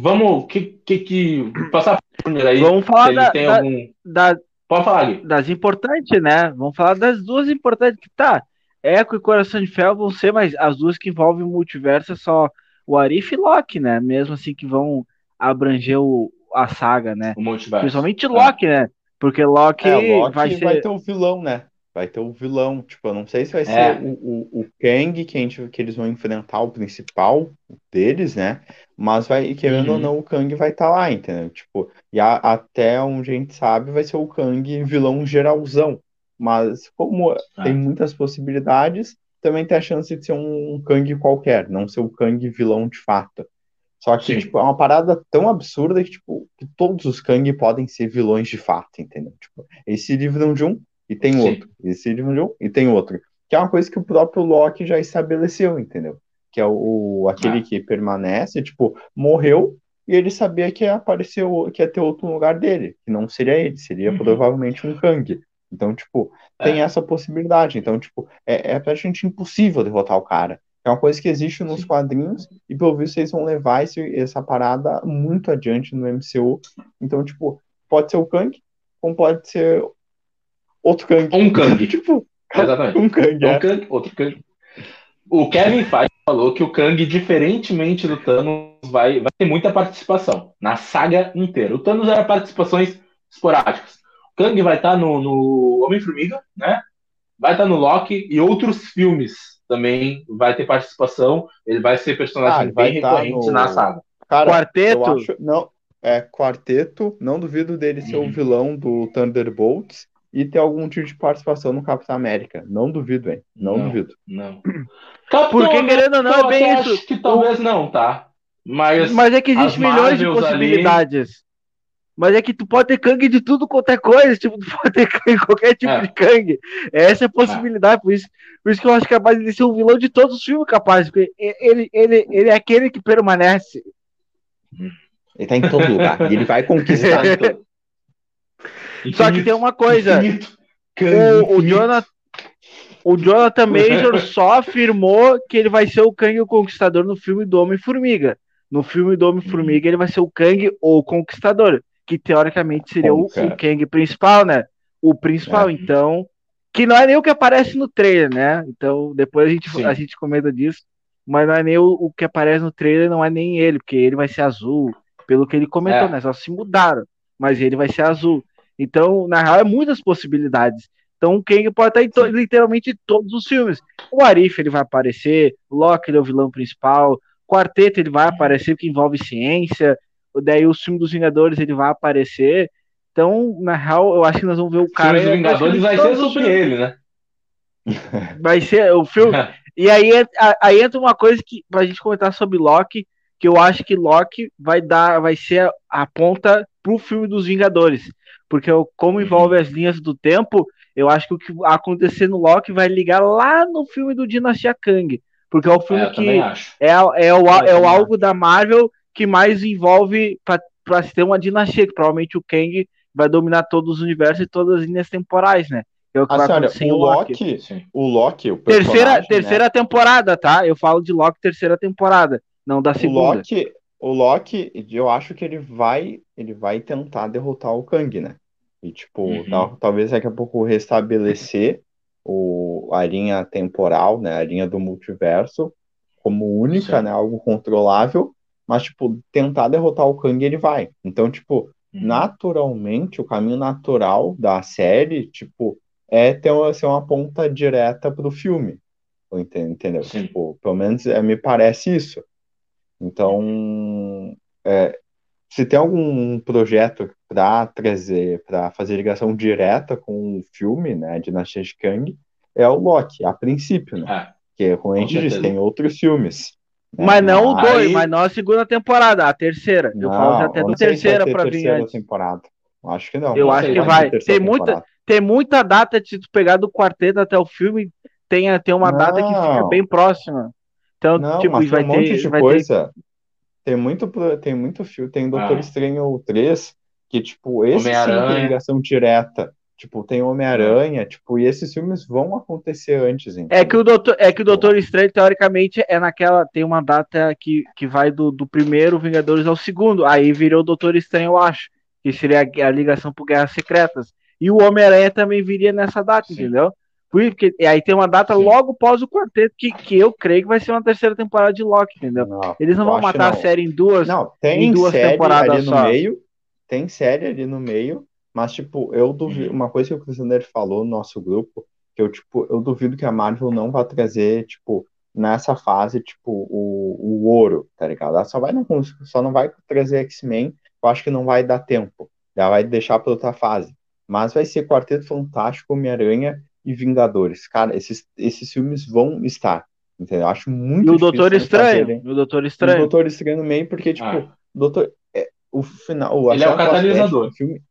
Vamos, que que, que passar por aí? Vamos falar da, da, algum... da, Pode falar, Gui. das importantes, né? Vamos falar das duas importantes que tá. Echo e Coração de Ferro vão ser, mas as duas que envolvem o multiverso é só o Arif e Loki, né? Mesmo assim que vão abranger o, a saga, né? Principalmente Loki, é. né? Porque Loki, é, Loki vai, ser... vai ter o vilão, né? Vai ter o vilão. Tipo, eu não sei se vai é. ser o, o, o Kang que, a gente, que eles vão enfrentar, o principal deles, né? Mas vai, querendo uhum. ou não, o Kang vai estar tá lá, entendeu? Tipo, e a, até onde a gente sabe, vai ser o Kang vilão geralzão. Mas como ah. tem muitas possibilidades, também tem a chance de ser um, um Kang qualquer, não ser o Kang vilão de fato. Só que, Sim. tipo, é uma parada tão absurda que, tipo, que todos os Kang podem ser vilões de fato, entendeu? Tipo, esse livro de um e tem Sim. outro. Esse livro de um e tem outro. Que é uma coisa que o próprio Loki já estabeleceu, entendeu? Que é o, o aquele ah. que permanece, tipo, morreu e ele sabia que ia aparecer, que ia ter outro lugar dele, que não seria ele, seria uhum. provavelmente um Kang. Então, tipo, tem é. essa possibilidade. Então, tipo, é, é praticamente impossível derrotar o cara. É uma coisa que existe nos quadrinhos e, pelo visto, eles vão levar esse, essa parada muito adiante no MCU. Então, tipo, pode ser o Kang, como pode ser outro Kang. Um Kang. tipo, Exatamente. Um Kang, é. um Kang, outro Kang. O Kevin Feige falou que o Kang, diferentemente do Thanos, vai, vai ter muita participação na saga inteira. O Thanos era participações esporádicas. O Kang vai estar no, no Homem-Formiga, né? Vai estar no Loki e outros filmes também vai ter participação. Ele vai ser personagem ah, bem recorrente no... na saga. Cara, quarteto? Acho... Não, é quarteto. Não duvido dele ser uhum. o vilão do Thunderbolts e ter algum tipo de participação no Capitão América. Não duvido, hein? Não, não duvido. Não. Porque querendo ou não, é bem isso. Acho que talvez não, tá? Mas, Mas é que existem milhões de possibilidades. Ali... Mas é que tu pode ter Kang de tudo quanto é coisa, tipo, tu pode ter Kang, qualquer tipo é. de Kang. Essa é a possibilidade, é. por, isso, por isso que eu acho capaz de ser um vilão de todos os filmes capazes, porque ele, ele, ele é aquele que permanece. Ele tá em todo lugar, e ele vai conquistar todo. Só que tem uma coisa, o, o, Jonathan, o Jonathan Major só afirmou que ele vai ser o Kang o Conquistador no filme do Homem-Formiga. No filme do Homem-Formiga ele vai ser o Kang ou Conquistador que teoricamente seria o, o, Kang principal, né? O principal, é. então. Que não é nem o que aparece no trailer, né? Então, depois a gente, a gente comenta disso. Mas não é nem o, o, que aparece no trailer, não é nem ele, porque ele vai ser azul, pelo que ele comentou, é. né? Só se mudaram. Mas ele vai ser azul. Então, na real, é muitas possibilidades. Então, o Kang pode estar em to literalmente em todos os filmes. O Arif ele vai aparecer, Loki ele é o vilão principal, Quarteto ele vai aparecer que envolve ciência, daí o filme dos Vingadores ele vai aparecer. Então, na real, eu acho que nós vamos ver o cara. O filme dos Vingadores vai ser sobre ele, né? Vai ser o filme. e aí, aí entra uma coisa que pra gente comentar sobre Loki, que eu acho que Loki vai dar, vai ser a ponta pro filme dos Vingadores. Porque como envolve as linhas do tempo, eu acho que o que acontecer no Loki vai ligar lá no filme do Dinastia Kang. Porque é o filme é, que é, é, o, é o algo da Marvel que mais envolve para se ter uma dinastia, que provavelmente o Kang vai dominar todos os universos e todas as linhas temporais, né? É o que vai acontecer o Loki. Loki o Loki, o terceira, né? terceira temporada, tá? Eu falo de Loki terceira temporada, não da segunda. O Loki, o Loki, eu acho que ele vai, ele vai tentar derrotar o Kang, né? E tipo, uhum. tal, talvez daqui a pouco restabelecer o, a linha temporal, né? A linha do multiverso como única, Sim. né? Algo controlável mas, tipo, tentar derrotar o Kang, ele vai. Então, tipo, uhum. naturalmente, o caminho natural da série, tipo, é ter uma, ser uma ponta direta pro filme. Entendeu? Sim. Tipo, pelo menos é, me parece isso. Então, é, se tem algum projeto para trazer, para fazer ligação direta com o filme, né, Dinastia de Kang, é o Loki, a princípio, né? É, que, como a gente disse, tem outros filmes. Mas não o 2, mas não a segunda temporada, a terceira. Eu não, falo já até a terceira para vir antes. temporada. Acho que não. Eu não acho que vai. Tem muita, tem muita data, se tu pegar do quarteto até o filme, tem, tem uma não. data que fica bem próxima. Então, não, tipo, mas vai um ter, monte de coisa. Ter... Tem muito, tem muito filme, tem Doutor ah. Estranho 3, que, tipo, esse sim tem ligação direta Tipo, tem Homem-Aranha, tipo, e esses filmes vão acontecer antes, então. É que o Doutor, é que o Doutor Estranho, teoricamente, é naquela. Tem uma data que, que vai do, do primeiro Vingadores ao segundo. Aí virou o Doutor Estranho, eu acho. Que seria a, a ligação por Guerras Secretas. E o Homem-Aranha também viria nessa data, Sim. entendeu? Porque, e aí tem uma data Sim. logo pós o quarteto, que, que eu creio que vai ser uma terceira temporada de Loki, entendeu? Não, Eles não vão matar não. a série em duas, não, tem em duas série temporadas ali só. no meio. Tem série ali no meio mas, tipo, eu duvido. Uma coisa que o Cristiano falou no nosso grupo, que eu, tipo, eu duvido que a Marvel não vá trazer, tipo, nessa fase, tipo, o, o ouro, tá ligado? Ela só, vai não, só não vai trazer X-Men, eu acho que não vai dar tempo. Ela vai deixar pra outra fase. Mas vai ser Quarteto Fantástico, Homem-Aranha e Vingadores. Cara, esses, esses filmes vão estar. Entendeu? Eu acho muito E o Doutor Estranho. E o Doutor Estranho. o Doutor Estranho no meio, porque, tipo, ah. Doutor, é, o final. O, Ele é o catalisador. Filme,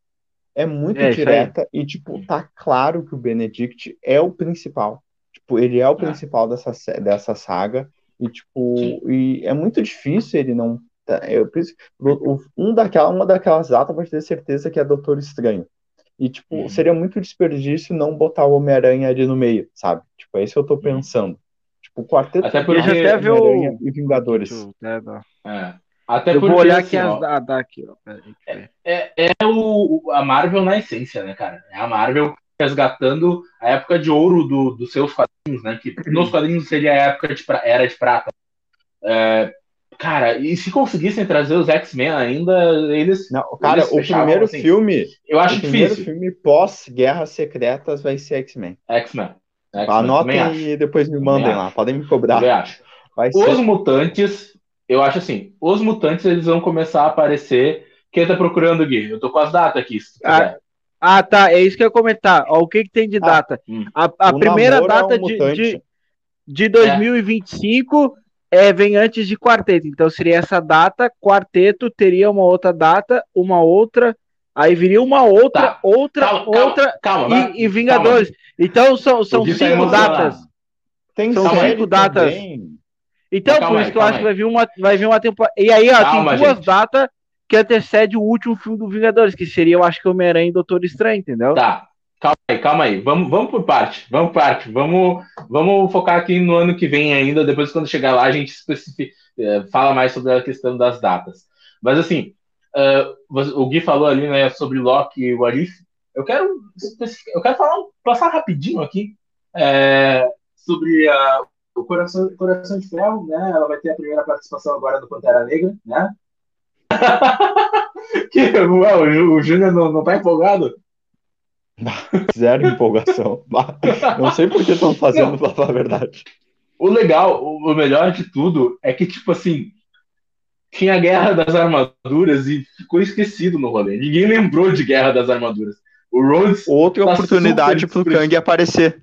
é muito é, direta e, tipo, tá claro que o Benedict é o principal. Tipo, ele é o é. principal dessa, dessa saga e, tipo, e é muito difícil ele não... Tá, eu, um daquela, uma daquelas datas pode ter certeza que é Doutor Estranho. E, tipo, uhum. seria muito desperdício não botar o Homem-Aranha ali no meio, sabe? Tipo, é isso que eu tô uhum. pensando. Tipo, o quarteto até porque até e Vingadores. É. Até eu porque, vou olhar aqui assim, as da, aqui, ó. É, é, é, o, a Marvel na essência, né, cara? É a Marvel resgatando a época de ouro do, dos seus quadrinhos, né? Que nos quadrinhos seria a época de era de prata. É, cara, e se conseguissem trazer os X-Men ainda, eles. Não, cara, eles o primeiro assim. filme. Eu acho o difícil. O primeiro filme pós-Guerras Secretas vai ser X-Men. X-Men. Anotem e depois me mandem lá. Podem me cobrar. Eu acho. Vai os ser... mutantes, eu acho assim, os mutantes eles vão começar a aparecer. Quem tá procurando, Gui? Eu tô com as datas aqui. Ah, ah, tá. É isso que eu ia comentar. Ó, o que, que tem de ah, data? Hum. A, a primeira data é um de, de, de 2025 é. é, vem antes de quarteto. Então seria essa data. Quarteto teria uma outra data, uma outra. Aí viria uma outra, tá. outra, calma, outra calma, calma, e, e, Vingadores. Então são, são cinco datas. Tem são cinco datas. Também. Então, por isso que eu acho que vai vir uma, vai vir uma temporada. E aí, ó, tem duas gente. datas que antecede o último filme do Vingadores, que seria, eu acho que Homem-Aranha e Doutor Estranho, entendeu? Tá. Calma aí, calma aí. Vamos, vamos por parte. Vamos por parte. Vamos, vamos focar aqui no ano que vem ainda. Depois, quando chegar lá, a gente especifica, é, fala mais sobre a questão das datas. Mas assim, uh, o Gui falou ali né, sobre Loki e o Arif. Eu quero, eu quero falar, passar rapidinho aqui é, sobre a, o Coração, Coração de Ferro, né? Ela vai ter a primeira participação agora do Pantera Negra, né? que, ué, o, Júnior não, não tá empolgado? Zero empolgação. Não sei por que estão fazendo, pra falar a verdade. O legal, o melhor de tudo é que, tipo assim, tinha a Guerra das Armaduras e ficou esquecido no rolê. Ninguém lembrou de Guerra das Armaduras. O Rhodes. Outra tá oportunidade pro Kang aparecer.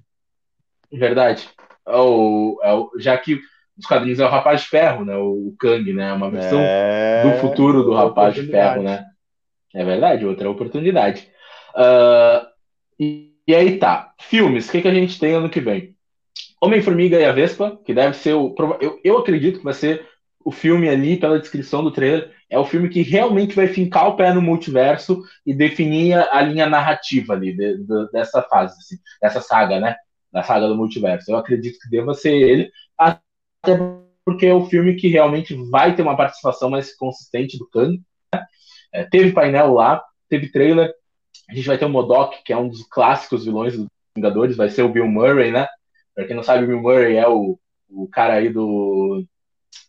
Verdade. É o, é o, já que os quadrinhos é o Rapaz de Ferro, né? O Kang, né? Uma versão é... do futuro do Rapaz de Ferro, né? É verdade, outra oportunidade. Uh, e, e, aí tá. Filmes, o que, que a gente tem ano que vem? Homem-Formiga e a Vespa, que deve ser o. Eu, eu acredito que vai ser o filme ali, pela descrição do trailer, é o filme que realmente vai fincar o pé no multiverso e definir a linha narrativa ali de, de, dessa fase, assim, dessa saga, né? Da saga do multiverso. Eu acredito que deva ser ele, até porque é o filme que realmente vai ter uma participação mais consistente do Kang. Né? É, teve painel lá, teve trailer. A gente vai ter o Modok, que é um dos clássicos vilões dos Vingadores, vai ser o Bill Murray, né? Pra quem não sabe, o Bill Murray é o, o cara aí do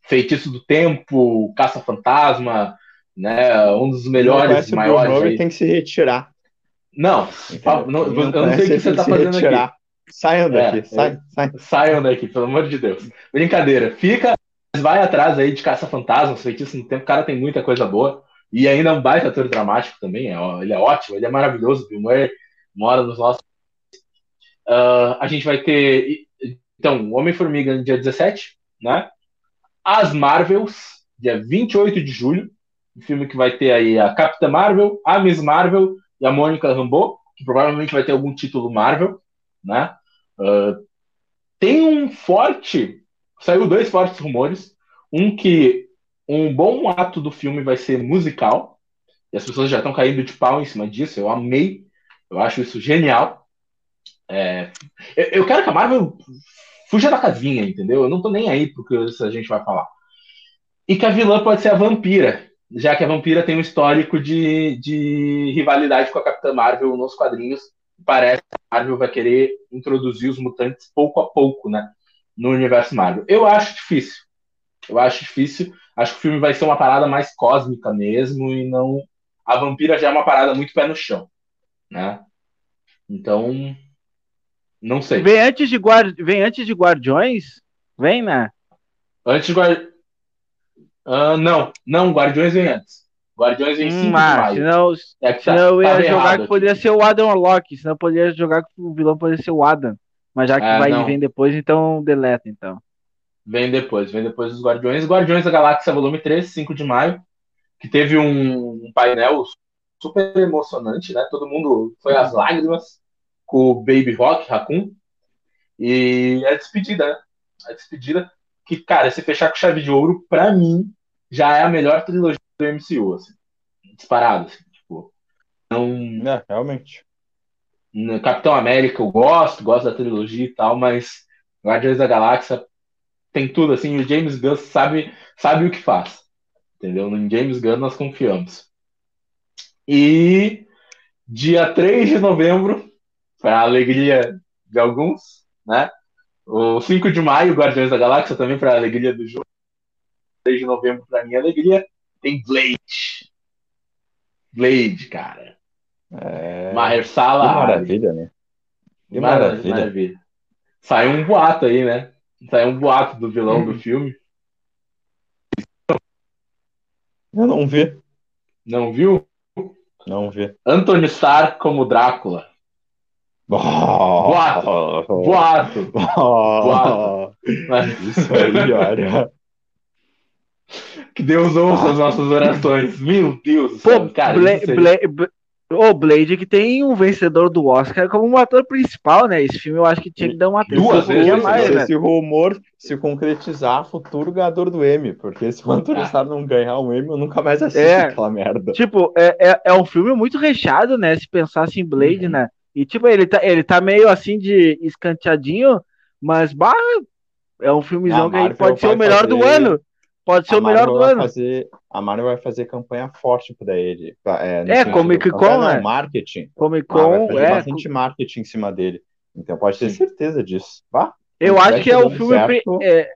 Feitiço do Tempo, Caça-Fantasma, né? Um dos melhores, e maiores. O Bill Murray tem que se retirar. Não, não, não eu não sei o que você tá fazendo retirar. aqui. Saiam daqui, é, sai, sai. Saiam daqui, pelo amor de Deus. Brincadeira. Fica, vai atrás aí de caça-fantasmas, feitiço no tempo. O cara tem muita coisa boa. E ainda é um baita ator dramático também. É, ele é ótimo, ele é maravilhoso. Bill Murray mora nos nossos. Uh, a gente vai ter. Então, Homem-Formiga no dia 17, né? As Marvels, dia 28 de julho. Um filme que vai ter aí a Capitã Marvel, a Miss Marvel e a Mônica Rambeau, que provavelmente vai ter algum título Marvel, né? Uh, tem um forte. Saiu dois fortes rumores. Um que um bom ato do filme vai ser musical. E as pessoas já estão caindo de pau em cima disso. Eu amei. Eu acho isso genial. É, eu, eu, quero que a Marvel fuja da casinha, entendeu? Eu não tô nem aí porque a gente vai falar. E que a vilã pode ser a vampira, já que a vampira tem um histórico de, de rivalidade com a Capitã Marvel nos quadrinhos parece que a Marvel vai querer introduzir os mutantes pouco a pouco, né? No universo Marvel. Eu acho difícil. Eu acho difícil. Acho que o filme vai ser uma parada mais cósmica mesmo e não. A vampira já é uma parada muito pé no chão, né? Então, não sei. Vem antes de, guard... Vem antes de Guardiões? Vem, né? Antes de Guardiões. Uh, não, não, Guardiões vem antes. Guardiões em 5 hum, de maio. Senão, é que senão tá, eu ia jogar que poderia ser o Adam Warlock, senão eu poderia jogar que o vilão poderia ser o Adam. Mas já que é, vai não. vem depois, então deleta, então. Vem depois, vem depois dos Guardiões. Guardiões da Galáxia, volume 3, 5 de maio, que teve um, um painel super emocionante, né? Todo mundo foi às lágrimas com o Baby Rock, Raccoon. E é a despedida, né? A despedida que, cara, se fechar com chave de ouro, pra mim, já é a melhor trilogia do MCU, assim. Disparado, assim, tipo. Não. É, realmente. Capitão América eu gosto, gosto da trilogia e tal, mas Guardiões da Galáxia tem tudo assim, o James Gunn sabe, sabe o que faz. Entendeu? No James Gunn nós confiamos. E dia 3 de novembro, para a alegria de alguns, né? O 5 de maio, Guardiões da Galáxia, também para a alegria do jogo. 3 de novembro, para minha alegria, tem Blade. Blade, cara. É... Mahershala Que maravilha, né? Que maravilha. maravilha. Saiu um boato aí, né? Saiu um boato do vilão hum. do filme. Eu não vi. Não viu? Não vi. Anthony Starr como Drácula. Boato. Boato. Boato. Isso aí, olha. Que Deus ouça as nossas orações. Meu Deus. Pô, cara, Bla o Blade que tem um vencedor do Oscar como um ator principal, né? Esse filme eu acho que tinha que dar uma atenção. Duas vezes mais, né? Esse rumor se concretizar, futuro ganhador do Emmy, porque se o Anthony Starr não ganhar um Emmy, eu nunca mais assisto é, aquela merda. Tipo, é, é, é, um filme muito recheado, né? Se pensasse em Blade, uhum. né? E tipo, ele tá, ele tá meio assim de escanteadinho, mas bah, é um filmezão que pode ser o melhor fazer... do ano. Pode ser a o melhor do ano. Fazer, a Marvel vai fazer campanha forte para ele. É, é Comic Con, né? Marketing. Comic Con, ah, vai fazer é. bastante marketing em cima dele. Então pode ter certeza disso. Vá. Eu acho que é o filme. Certo... É...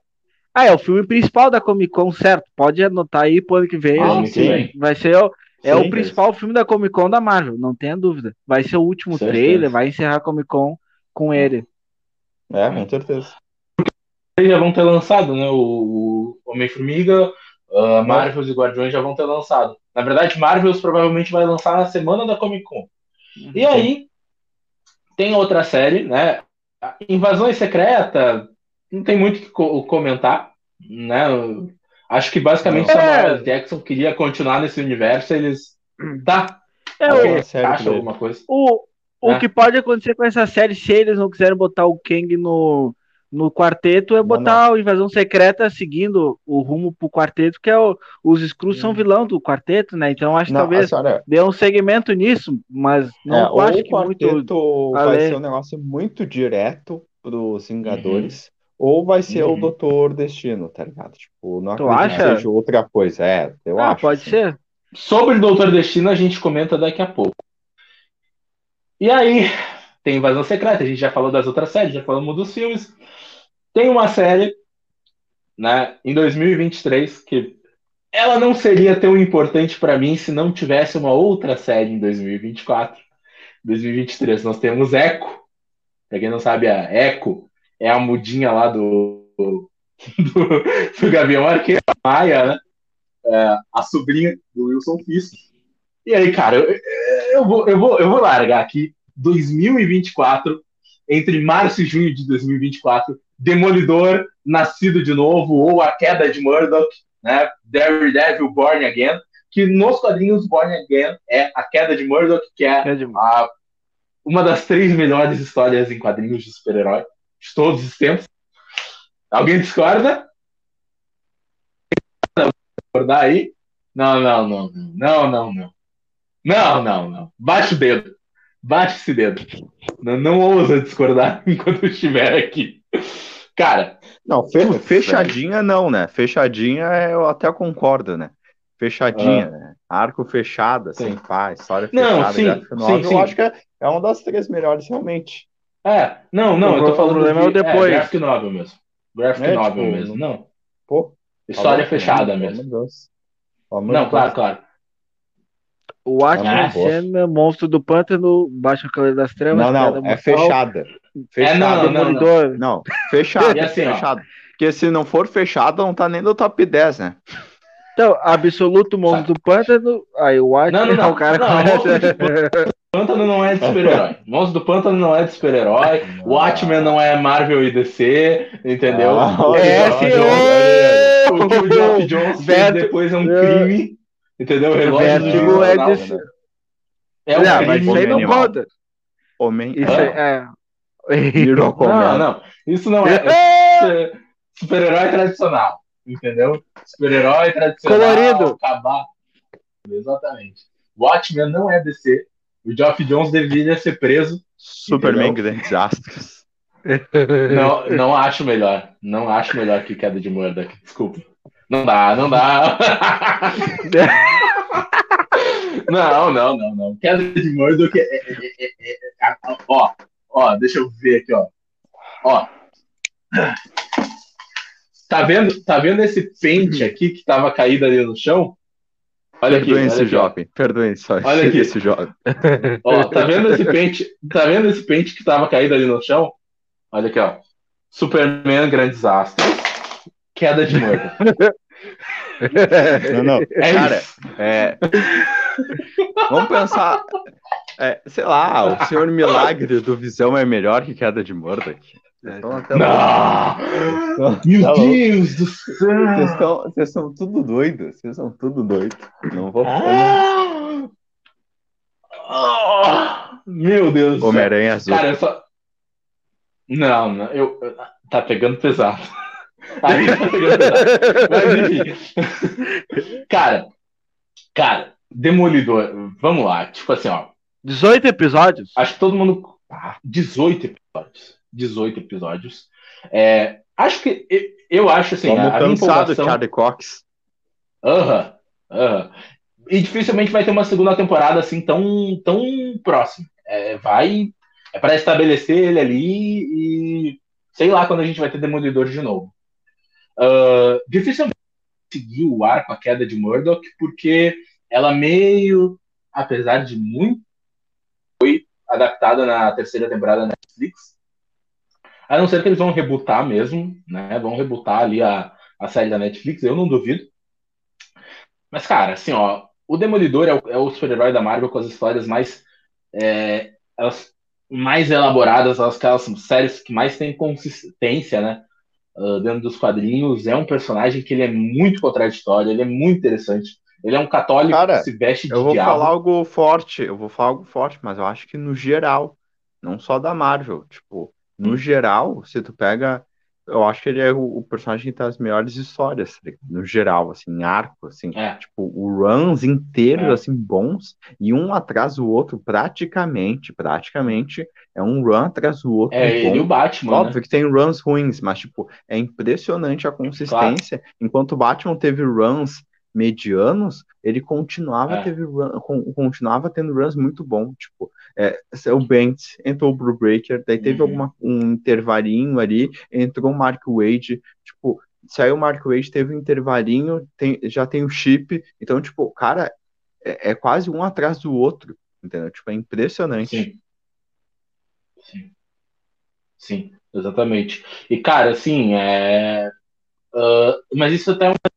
Ah, é o filme principal da Comic Con, certo? Pode anotar aí pro ano que vem. Ah, sim. Vai ser o, é sim, o principal filme da Comic Con da Marvel, não tenha dúvida. Vai ser o último certeza. trailer, vai encerrar a Comic Con com ele. É, com certeza já vão ter lançado, né? O, Homem-Formiga, uh, Marvels e Guardiões já vão ter lançado. Na verdade, Marvels provavelmente vai lançar na semana da Comic Con. Uhum. E aí, tem outra série, né? Invasões Secreta, não tem muito o que comentar, né? Acho que basicamente é. Samuel Jackson queria continuar nesse universo, eles. Tá. É, o... acha alguma coisa. O, o é. que pode acontecer com essa série, se eles não quiserem botar o Kang no, no quarteto é botar a invasão secreta seguindo o rumo pro quarteto, que é o, os Skrulls são vilão do quarteto, né? Então acho que talvez senhora... dê um segmento nisso, mas não é, acho que muito. Vai ser um negócio muito direto pros Vingadores. Uhum. Ou vai ser uhum. o Doutor Destino, tá ligado? Tipo, não tu acha? seja outra coisa. É, eu ah, acho. Pode assim. ser. Sobre o Doutor Destino a gente comenta daqui a pouco. E aí, tem Invasão Secreta, a gente já falou das outras séries, já falamos dos filmes. Tem uma série, né, em 2023 que ela não seria tão importante para mim se não tivesse uma outra série em 2024. 2023 nós temos Echo. Para quem não sabe, a Echo é a mudinha lá do, do, do Gavião Arqueiro, a Maia, né? É, a sobrinha do Wilson Fisk. E aí, cara, eu, eu, vou, eu, vou, eu vou largar aqui 2024, entre março e junho de 2024, Demolidor Nascido de Novo ou A Queda de Murdoch, né? Daredevil Born Again, que nos quadrinhos Born Again é A Queda de Murdoch, que é a, uma das três melhores histórias em quadrinhos de super-herói de todos os tempos. Alguém discorda? Discordar aí? Não, não, não, não, não, não. Não, não, não. Bate o dedo. Bate esse dedo. Não, não ousa discordar enquanto estiver aqui. Cara. Não, fe fechadinha não, né? Fechadinha eu até concordo, né? Fechadinha, ah. né? Arco fechado, assim, pá, história não, fechada, sim, sim, sim. eu acho que é, é uma das três melhores, realmente. É, não, não, o eu tô falando. O problema é o depois. É, graphic novel mesmo. Graphic é, novel tipo, mesmo, não. Pô. História tá fechada mesmo. Não, claro, claro. O Atman Sandman, Monstro do Pântano, Baixa Cavaleiro das Trevas. Não, não, é fechada. Fechada. É, não, não, não, não. fechado. assim, fechado. Porque se não for fechado, não tá nem no top 10, né? Então, absoluto monstro do pântano. Aí o Watchmen não, não, não, o cara não, do pântano não é de super-herói. Monstro do pântano não é de super-herói. O Watchmen não é Marvel e DC, entendeu? Ah, é, senhor! O que o Geoff Jones fez depois é um crime, entendeu? O relógio é de... É um não, crime. Mas isso aí não conta. Homem. Isso é. é. Não, não. Isso não é, é super-herói tradicional. Entendeu? Super-herói tradicional. Colorido. Acabar. Exatamente. Watchmen não é DC. O Geoff Jones deveria ser preso. Superman Grandes Astros. Não, não acho melhor. Não acho melhor que Queda de Murdoch. Desculpa. Não dá, não dá. não, não, não, não. Queda de Murdoch é, é, é, é, é ó, ó, deixa eu ver aqui, ó. Ó. Tá vendo, tá vendo esse pente aqui que tava caído ali no chão? Olha Perdoe aqui, esse olha jovem, aqui, perdoe só olha aqui. esse jovem. Ó, tá vendo esse pente? Tá vendo esse pente que tava caído ali no chão? Olha aqui, ó. Superman Grandes Astros. Queda de morto. Não, não. É Cara, é... vamos pensar. É, sei lá, o Senhor Milagre do Visão é melhor que Queda de Murdoch. Então, não! Meu tá Deus do céu! Vocês são tudo doidos. Vocês são tudo doidos. Não vou ah! ah! Meu Deus Homem-Aranha azul. Cara, eu só... Não, não, eu... Tá pegando pesado. Aí tá pegando pesado. Mas enfim. Cara, cara, Demolidor, vamos lá. Tipo assim, ó. 18 episódios? Acho que todo mundo. Ah, 18 episódios. 18 episódios. É, acho que. Eu, acho assim. Vamos a, a cansado, Charlie Cox. Aham. Uhum, uhum. -huh. E dificilmente vai ter uma segunda temporada assim tão, tão próxima. É, vai. É para estabelecer ele ali e. Sei lá quando a gente vai ter Demolidor de novo. Uh, dificilmente seguiu o arco, a queda de Murdoch, porque ela meio, apesar de muito, foi adaptada na terceira temporada da Netflix. A não ser que eles vão rebutar mesmo, né? Vão rebutar ali a, a série da Netflix, eu não duvido. Mas, cara, assim, ó, o Demolidor é o, é o super-herói da Marvel com as histórias mais. É, elas mais elaboradas, elas, aquelas séries que mais têm consistência, né? Uh, dentro dos quadrinhos. É um personagem que ele é muito contraditório, ele é muito interessante. Ele é um católico Cara, que se veste de Eu vou diabo. falar algo forte, eu vou falar algo forte, mas eu acho que no geral, não só da Marvel, tipo, no geral, se tu pega. Eu acho que ele é o, o personagem que tem as melhores histórias, tá no geral, assim, em arco, assim. É. Tipo, runs inteiros, é. assim, bons, e um atrás do outro, praticamente, praticamente, é um run atrás do outro. É, bom. ele e o Batman. Óbvio né? que tem runs ruins, mas, tipo, é impressionante a consistência. Claro. Enquanto o Batman teve runs medianos, ele continuava, é. teve run, continuava tendo runs muito bom. Tipo, é, o Bent entrou o Blue Breaker, daí teve uhum. alguma, um intervalinho ali, entrou o Mark Wade, tipo, saiu o Mark Wade, teve um intervalinho, tem, já tem o chip, então, tipo, cara, é, é, quase um atrás do outro, entendeu? Tipo, é impressionante. Sim. Sim. Sim, exatamente. E, cara, assim, é... Uh, mas isso até é uma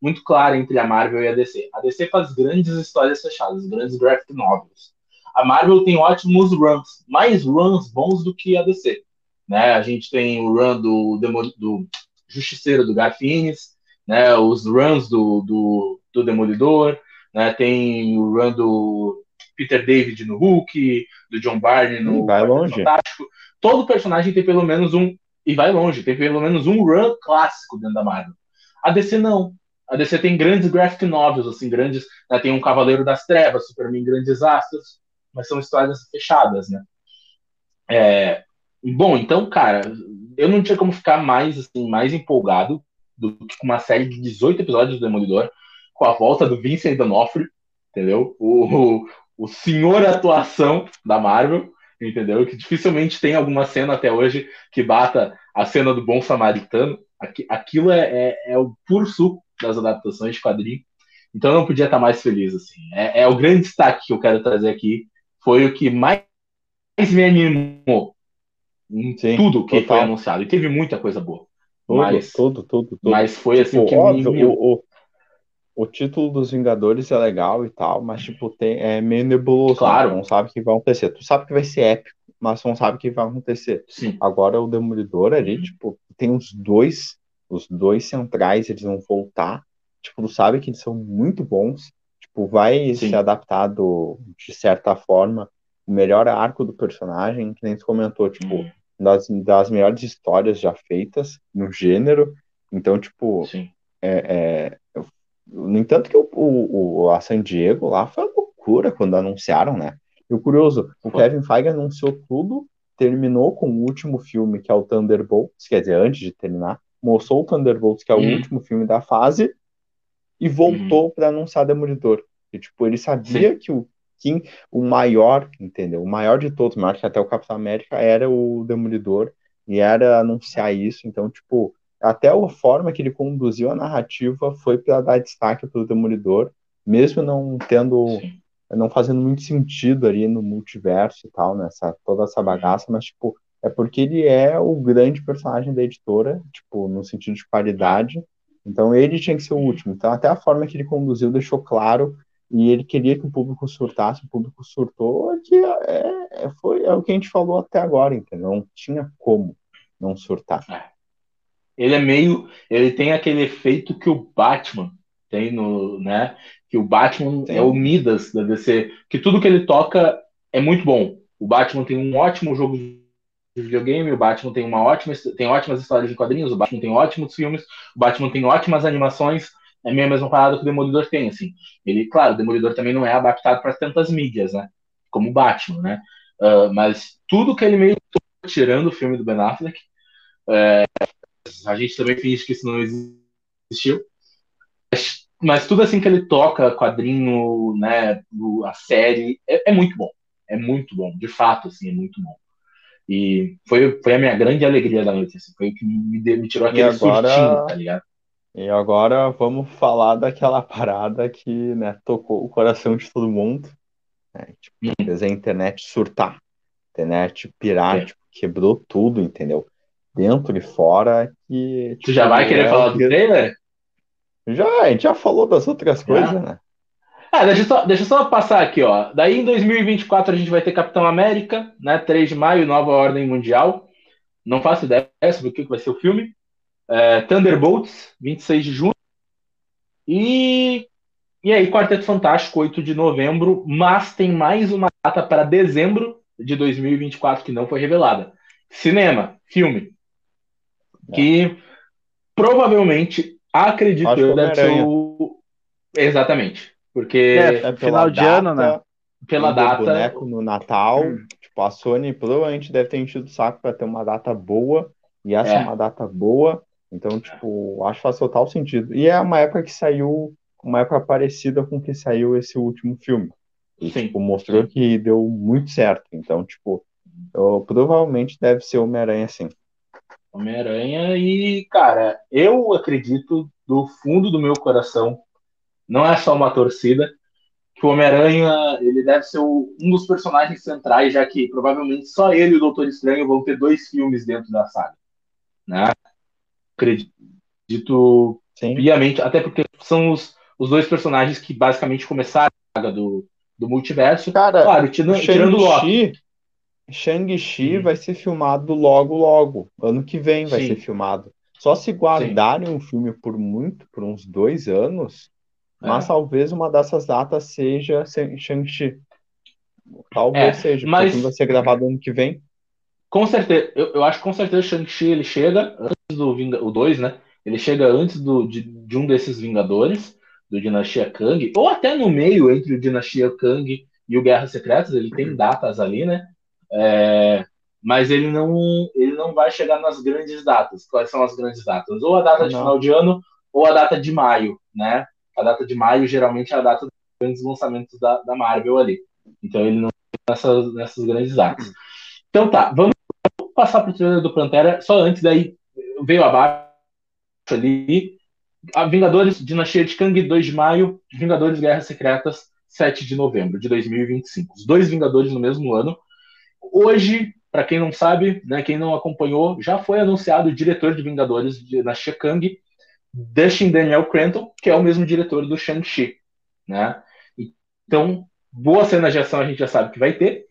muito clara entre a Marvel e a DC. A DC faz grandes histórias fechadas, grandes graphic novels. A Marvel tem ótimos runs, mais runs bons do que a DC. Né? A gente tem o run do, do Justiceiro do Garfines, né? os runs do, do, do Demolidor, né? tem o run do Peter David no Hulk, do John Barney no vai longe. Fantástico. Todo personagem tem pelo menos um. E vai longe, tem pelo menos um run clássico dentro da Marvel. A DC não. A DC tem grandes graphic novels, assim, grandes. Né? Tem um Cavaleiro das Trevas, Superman Grandes Astros, mas são histórias fechadas, né? É, bom, então, cara, eu não tinha como ficar mais, assim, mais empolgado do que com uma série de 18 episódios do Demolidor, com a volta do Vincent D'Onofrio, entendeu? O, o, o senhor atuação da Marvel, entendeu? Que dificilmente tem alguma cena até hoje que bata a cena do Bom Samaritano. Aquilo é, é, é o puro suco das adaptações de quadrinho. Então eu não podia estar mais feliz, assim. É, é o grande destaque que eu quero trazer aqui. Foi o que mais me animou Sim, tudo que total. foi anunciado. E teve muita coisa boa. Tudo, mas, tudo, tudo, tudo. Mas foi assim, tipo, assim que óbvio, me... o, o, o, título dos Vingadores é legal e tal, mas tipo, tem, é meio nebuloso. Né? Claro. Né? Não sabe o que vai acontecer. Tu sabe que vai ser épico, mas não sabe o que vai acontecer. Sim. Agora o Demolidor ali, uhum. tipo, tem os dois os dois centrais, eles vão voltar. Tipo, tu sabe que eles são muito bons. Tipo, vai Sim. se adaptar do, de certa forma o melhor arco do personagem, que nem tu comentou, tipo, hum. das, das melhores histórias já feitas no gênero. Então, tipo, Sim. é, é, no entanto que o, o, a San Diego lá foi uma loucura quando anunciaram, né? E o curioso, o Kevin Feige anunciou tudo, terminou com o último filme, que é o Thunderbolts, quer dizer, antes de terminar, mostrou o Thunderbolts, que é o uhum. último filme da fase, e voltou uhum. para anunciar Demolidor. E, tipo, ele sabia Sim. que o Kim, o maior, entendeu? O maior de todos, maior que até o Capitão América, era o Demolidor, e era anunciar isso, então, tipo, até a forma que ele conduziu a narrativa foi para dar destaque para o Demolidor, mesmo não tendo, Sim. não fazendo muito sentido ali no multiverso e tal, nessa toda essa bagaça, mas tipo é porque ele é o grande personagem da editora, tipo no sentido de qualidade. Então ele tinha que ser o último. Então até a forma que ele conduziu deixou claro e ele queria que o público surtasse, o público surtou, que é, é, foi é o que a gente falou até agora, entendeu? Não tinha como não surtar. É. Ele é meio. Ele tem aquele efeito que o Batman tem no. né? Que o Batman é o Midas da DC. Que tudo que ele toca é muito bom. O Batman tem um ótimo jogo de videogame, o Batman tem uma ótima, tem ótimas histórias de quadrinhos, o Batman tem ótimos filmes, o Batman tem ótimas animações, é a mesma parada que o Demolidor tem, assim. Ele, claro, o Demolidor também não é adaptado para tantas mídias, né? Como o Batman, né? Uh, mas tudo que ele meio tirando o filme do Ben Affleck, é, a gente também finge que isso não existiu. Mas, mas tudo assim que ele toca, quadrinho, né, a série, é, é, muito bom. É muito bom, de fato, assim, é muito bom. E foi, foi a minha grande alegria da noite, assim, foi o que me, me tirou aquele agora, surtinho, tá ligado? E agora vamos falar daquela parada que né, tocou o coração de todo mundo. Né? Tipo, hum. a internet surtar. Internet pirar, é. tipo, quebrou tudo, entendeu? dentro e fora. Que, tipo, tu já vai querer é falar do trailer? Já, a gente já falou das outras coisas, né? Ah, deixa eu, só, deixa eu só passar aqui, ó. Daí em 2024 a gente vai ter Capitão América, né? 3 de maio, Nova Ordem Mundial. Não faço ideia sobre o que vai ser o filme. É, Thunderbolts, 26 de junho. E, e aí, Quarteto Fantástico, 8 de novembro. Mas tem mais uma data para dezembro de 2024 que não foi revelada. Cinema, filme que provavelmente acredito eu deve ser o exatamente porque é, é final de data, ano né pela data boneco no Natal hum. tipo a Sony provavelmente deve ter enchido o saco para ter uma data boa e essa é. é uma data boa então tipo acho que faz total sentido e é uma época que saiu uma época parecida com que saiu esse último filme e Sim. tipo mostrou que deu muito certo então tipo eu, provavelmente deve ser Homem-Aranha sim Homem-Aranha e, cara, eu acredito do fundo do meu coração, não é só uma torcida, que o Homem-Aranha ele deve ser o, um dos personagens centrais, já que provavelmente só ele e o Doutor Estranho vão ter dois filmes dentro da saga. Né? Acredito Sim. piamente, até porque são os, os dois personagens que basicamente começaram a saga do, do multiverso. Cara, claro, tirando, tirando o Loki. Shang-Chi vai ser filmado logo, logo. Ano que vem vai Sim. ser filmado. Só se guardarem um filme por muito, por uns dois anos, é. mas talvez uma dessas datas seja Shang-Chi. Talvez é, seja, mas... porque vai ser gravado ano que vem. Com certeza, eu, eu acho que com certeza Shang-Chi ele chega antes do Vinga, o 2, né? Ele chega antes do, de, de um desses Vingadores, do Dinastia Kang, ou até no meio entre o Dinastia Kang e o Guerra Secretas, ele tem datas ali, né? É, mas ele não, ele não vai chegar nas grandes datas. Quais são as grandes datas? Ou a data de não. final de ano, ou a data de maio, né? A data de maio geralmente é a data dos grandes lançamentos da, da Marvel ali. Então ele não nessas, nessas grandes datas. Então tá, vamos passar para o trailer do Pantera. Só antes daí veio abaixo ali. A Vingadores Dinastia de Kang, 2 de maio. Vingadores Guerras Secretas, 7 de novembro de 2025. Os dois Vingadores no mesmo ano. Hoje, para quem não sabe, né, quem não acompanhou, já foi anunciado o diretor de Vingadores de, na Shekang, Dustin Daniel Cranton, que é o mesmo diretor do Shang-Chi. Né? Então, boa cena de ação a gente já sabe que vai ter.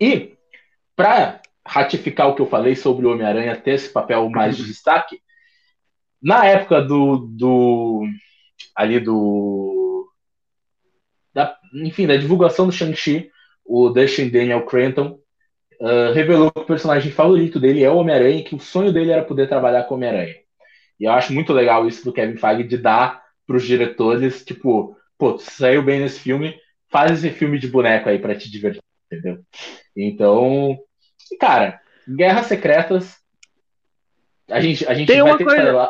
E, para ratificar o que eu falei sobre o Homem-Aranha ter esse papel mais de destaque, na época do, do ali do da, enfim, da divulgação do Shang-Chi, o Dustin Daniel Cranton uh, revelou que o personagem favorito dele é o Homem-Aranha que o sonho dele era poder trabalhar com o Homem-Aranha. E eu acho muito legal isso do Kevin Feige de dar para os diretores, tipo, pô, tu saiu bem nesse filme, faz esse filme de boneco aí para te divertir. entendeu? Então, cara, Guerras Secretas, a gente, a gente tem vai uma ter coisa... que lá.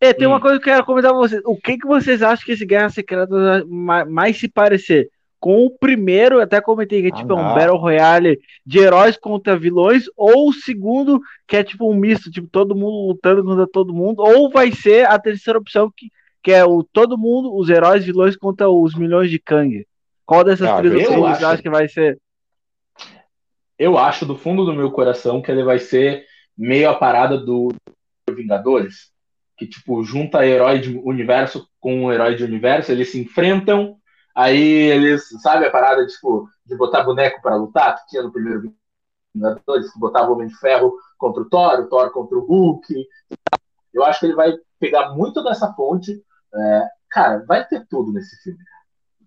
É, tem hum. uma coisa que eu quero comentar com vocês. O que, que vocês acham que esse Guerra Secreta mais se parecer? Com o primeiro, até comentei que é tipo ah, um Battle Royale de heróis contra vilões, ou o segundo, que é tipo um misto, tipo todo mundo lutando contra todo mundo, ou vai ser a terceira opção, que, que é o todo mundo, os heróis vilões contra os milhões de Kang. Qual dessas ah, três opções vocês acham que vai ser? Eu acho do fundo do meu coração que ele vai ser meio a parada do Vingadores que tipo junta herói de universo com herói de universo, eles se enfrentam, aí eles, sabe a parada tipo, de botar boneco para lutar, que tinha no primeiro Vingadores, que botava o Homem de Ferro contra o Thor, o Thor contra o Hulk. Eu acho que ele vai pegar muito dessa fonte. É, cara, vai ter tudo nesse filme.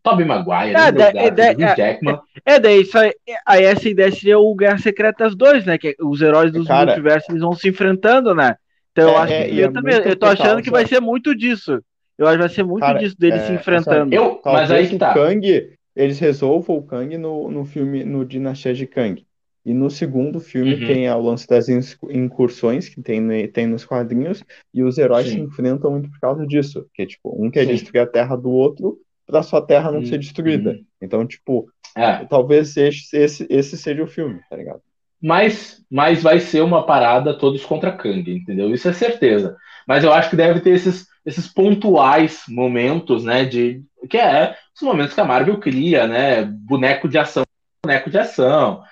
Tobey Maguire, é, da, é, é, Jackman. É, é, daí isso aí, aí, essa ideia seria o Guerra Secretas 2, né? Que os heróis dos cara, multiversos eles vão se enfrentando, né? Então eu é, acho que eu é também, eu tô achando que vai ser muito disso. Eu acho que vai ser muito Cara, disso deles é, se enfrentando. Eu, mas aí que tá. Kang, eles resolvam o Kang no, no filme no Dinastia de Kang. E no segundo filme uhum. tem o lance das incursões que tem, tem nos quadrinhos, e os heróis Sim. se enfrentam muito por causa disso. Que tipo, um quer Sim. destruir a terra do outro para sua terra não uhum. ser destruída. Então, tipo, é. talvez esse, esse, esse seja o filme, tá ligado? mas, mas vai ser uma parada todos contra Kang, entendeu? Isso é certeza. Mas eu acho que deve ter esses, esses pontuais momentos, né? De que é os momentos que a Marvel cria, né? Boneco de ação, boneco de ação,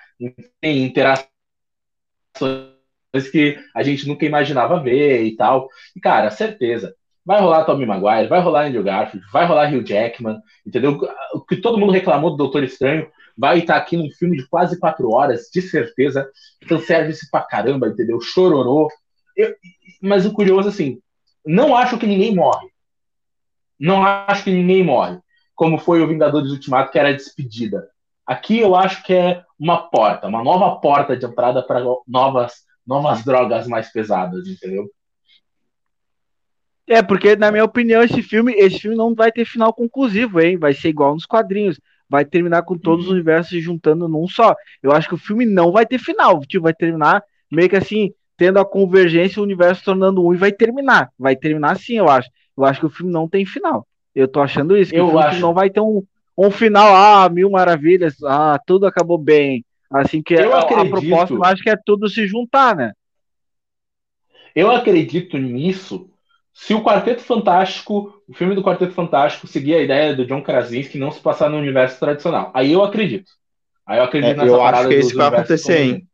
tem interações que a gente nunca imaginava ver e tal. E cara, certeza. Vai rolar Tommy Maguire, vai rolar Andrew Garfield, vai rolar Hugh Jackman, entendeu? O que todo mundo reclamou do Doutor Estranho vai estar aqui num filme de quase quatro horas, de certeza. Fanservice pra caramba, entendeu? Chororô. Eu, mas o curioso, assim, não acho que ninguém morre. Não acho que ninguém morre. Como foi o Vingadores Ultimato, que era a despedida. Aqui eu acho que é uma porta, uma nova porta de entrada para novas, novas drogas mais pesadas, entendeu? É, porque, na minha opinião, esse filme, esse filme não vai ter final conclusivo, hein? Vai ser igual nos quadrinhos vai terminar com todos os uhum. universos se juntando num só. Eu acho que o filme não vai ter final, tipo, vai terminar meio que assim, tendo a convergência, o universo tornando um e vai terminar. Vai terminar assim, eu acho. Eu acho que o filme não tem final. Eu tô achando isso, que eu o filme acho... não vai ter um, um final, ah, mil maravilhas, ah, tudo acabou bem. Assim que eu a, acredito... a proposta, eu acho que é tudo se juntar, né? Eu acredito nisso se o Quarteto Fantástico, o filme do Quarteto Fantástico, seguir a ideia do John Krasinski não se passar no universo tradicional, aí eu acredito. Aí eu acredito é, nessa eu acho que é isso que vai acontecer, hein?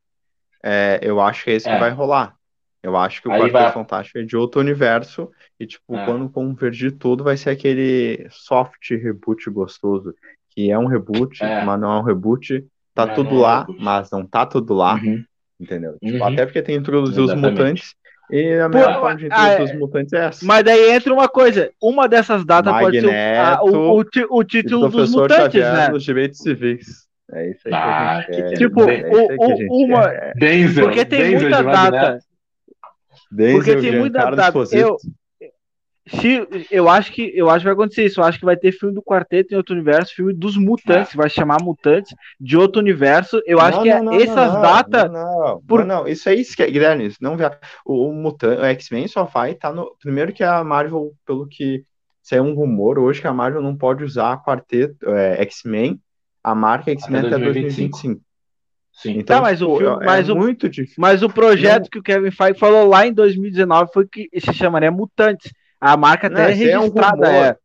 É, eu acho que é isso é. que vai rolar. Eu acho que o aí Quarteto vai... Fantástico é de outro universo e, tipo, é. quando convergir tudo, vai ser aquele soft reboot gostoso, que é um reboot, é. mas não é um reboot. Tá é, tudo lá, mas não tá tudo lá. Uhum. Entendeu? Tipo, uhum. Até porque tem introduzido os mutantes e a melhor Pô, forma de introduzir os mutantes é essa. Mas daí entra uma coisa: uma dessas datas Magneto, pode ser a, o, o, o, título dos mutantes, Xavier, né? direitos civis. É isso aí ah, que a gente quer. Tipo, é o, uma. Denzel, porque tem Denzel muita data. Denzel, porque tem muita data. Eu, se, eu acho que eu acho que vai acontecer isso. Eu acho que vai ter filme do quarteto em outro universo, filme dos mutantes, ah. vai chamar mutantes de outro universo. Eu acho não, que não, é essas não, datas. Não, por... não, isso aí é Guilherme, não o, o mutante, o X-Men só vai estar tá no primeiro que a Marvel, pelo que saiu um rumor hoje que a Marvel não pode usar quarteto é, X-Men, a marca X-Men até, até 2025. Sim. Então, tá, mas o filme, é mas, o, muito difícil. mas o projeto que o Kevin Feige falou lá em 2019 foi que se chamaria Mutantes. A marca até é registrada. É, é.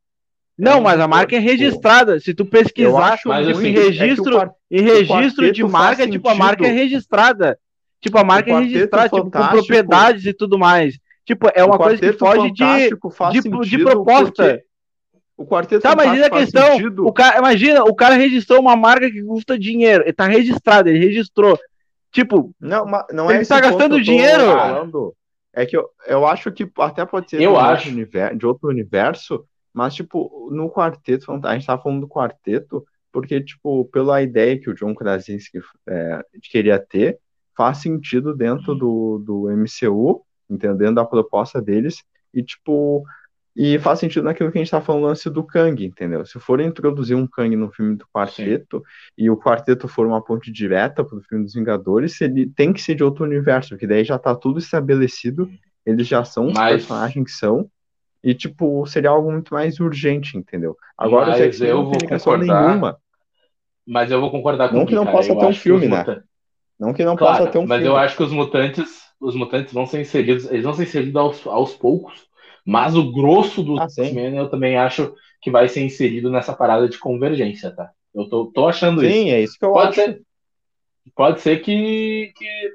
Não, é mas a marca é registrada. Se tu pesquisar mas, assim, em registro, é em registro de marca, tipo, a marca é registrada. Tipo, a marca é registrada, tipo, com propriedades e tudo mais. Tipo, é uma coisa que foge de, de, de proposta. O quarteto tá, mas a questão, o cara, imagina, o cara registrou uma marca que custa dinheiro, ele tá registrado, ele registrou. Tipo, não, não é ele tá gastando dinheiro. Falando. É que eu, eu acho que até pode ser eu acho. Universo, de outro universo, mas, tipo, no quarteto, a gente tava falando do quarteto, porque, tipo, pela ideia que o John Krasinski é, queria ter, faz sentido dentro do, do MCU, entendendo a proposta deles, e, tipo, E faz sentido naquilo que a gente tá falando lance do Kang, entendeu? Se for introduzir um Kang no filme do Quarteto Sim. e o Quarteto for uma ponte direta pro filme dos Vingadores, ele tem que ser de outro universo, porque daí já tá tudo estabelecido, eles já são os Mas... personagens que são, e tipo, seria algo muito mais urgente, entendeu? Agora Mas os X-Men não tem ligação nenhuma. Mas eu vou concordar com Não que não cara. possa eu ter um filme, né? Não que não claro, possa ter um mas filme. Mas eu acho que os mutantes, os mutantes vão ser inseridos, eles vão ser inseridos aos, aos poucos mas o grosso do ah, X-Men eu também acho que vai ser inserido nessa parada de convergência, tá? Eu tô, tô achando sim, isso. Sim, é isso que eu pode acho. Ser, pode ser que, que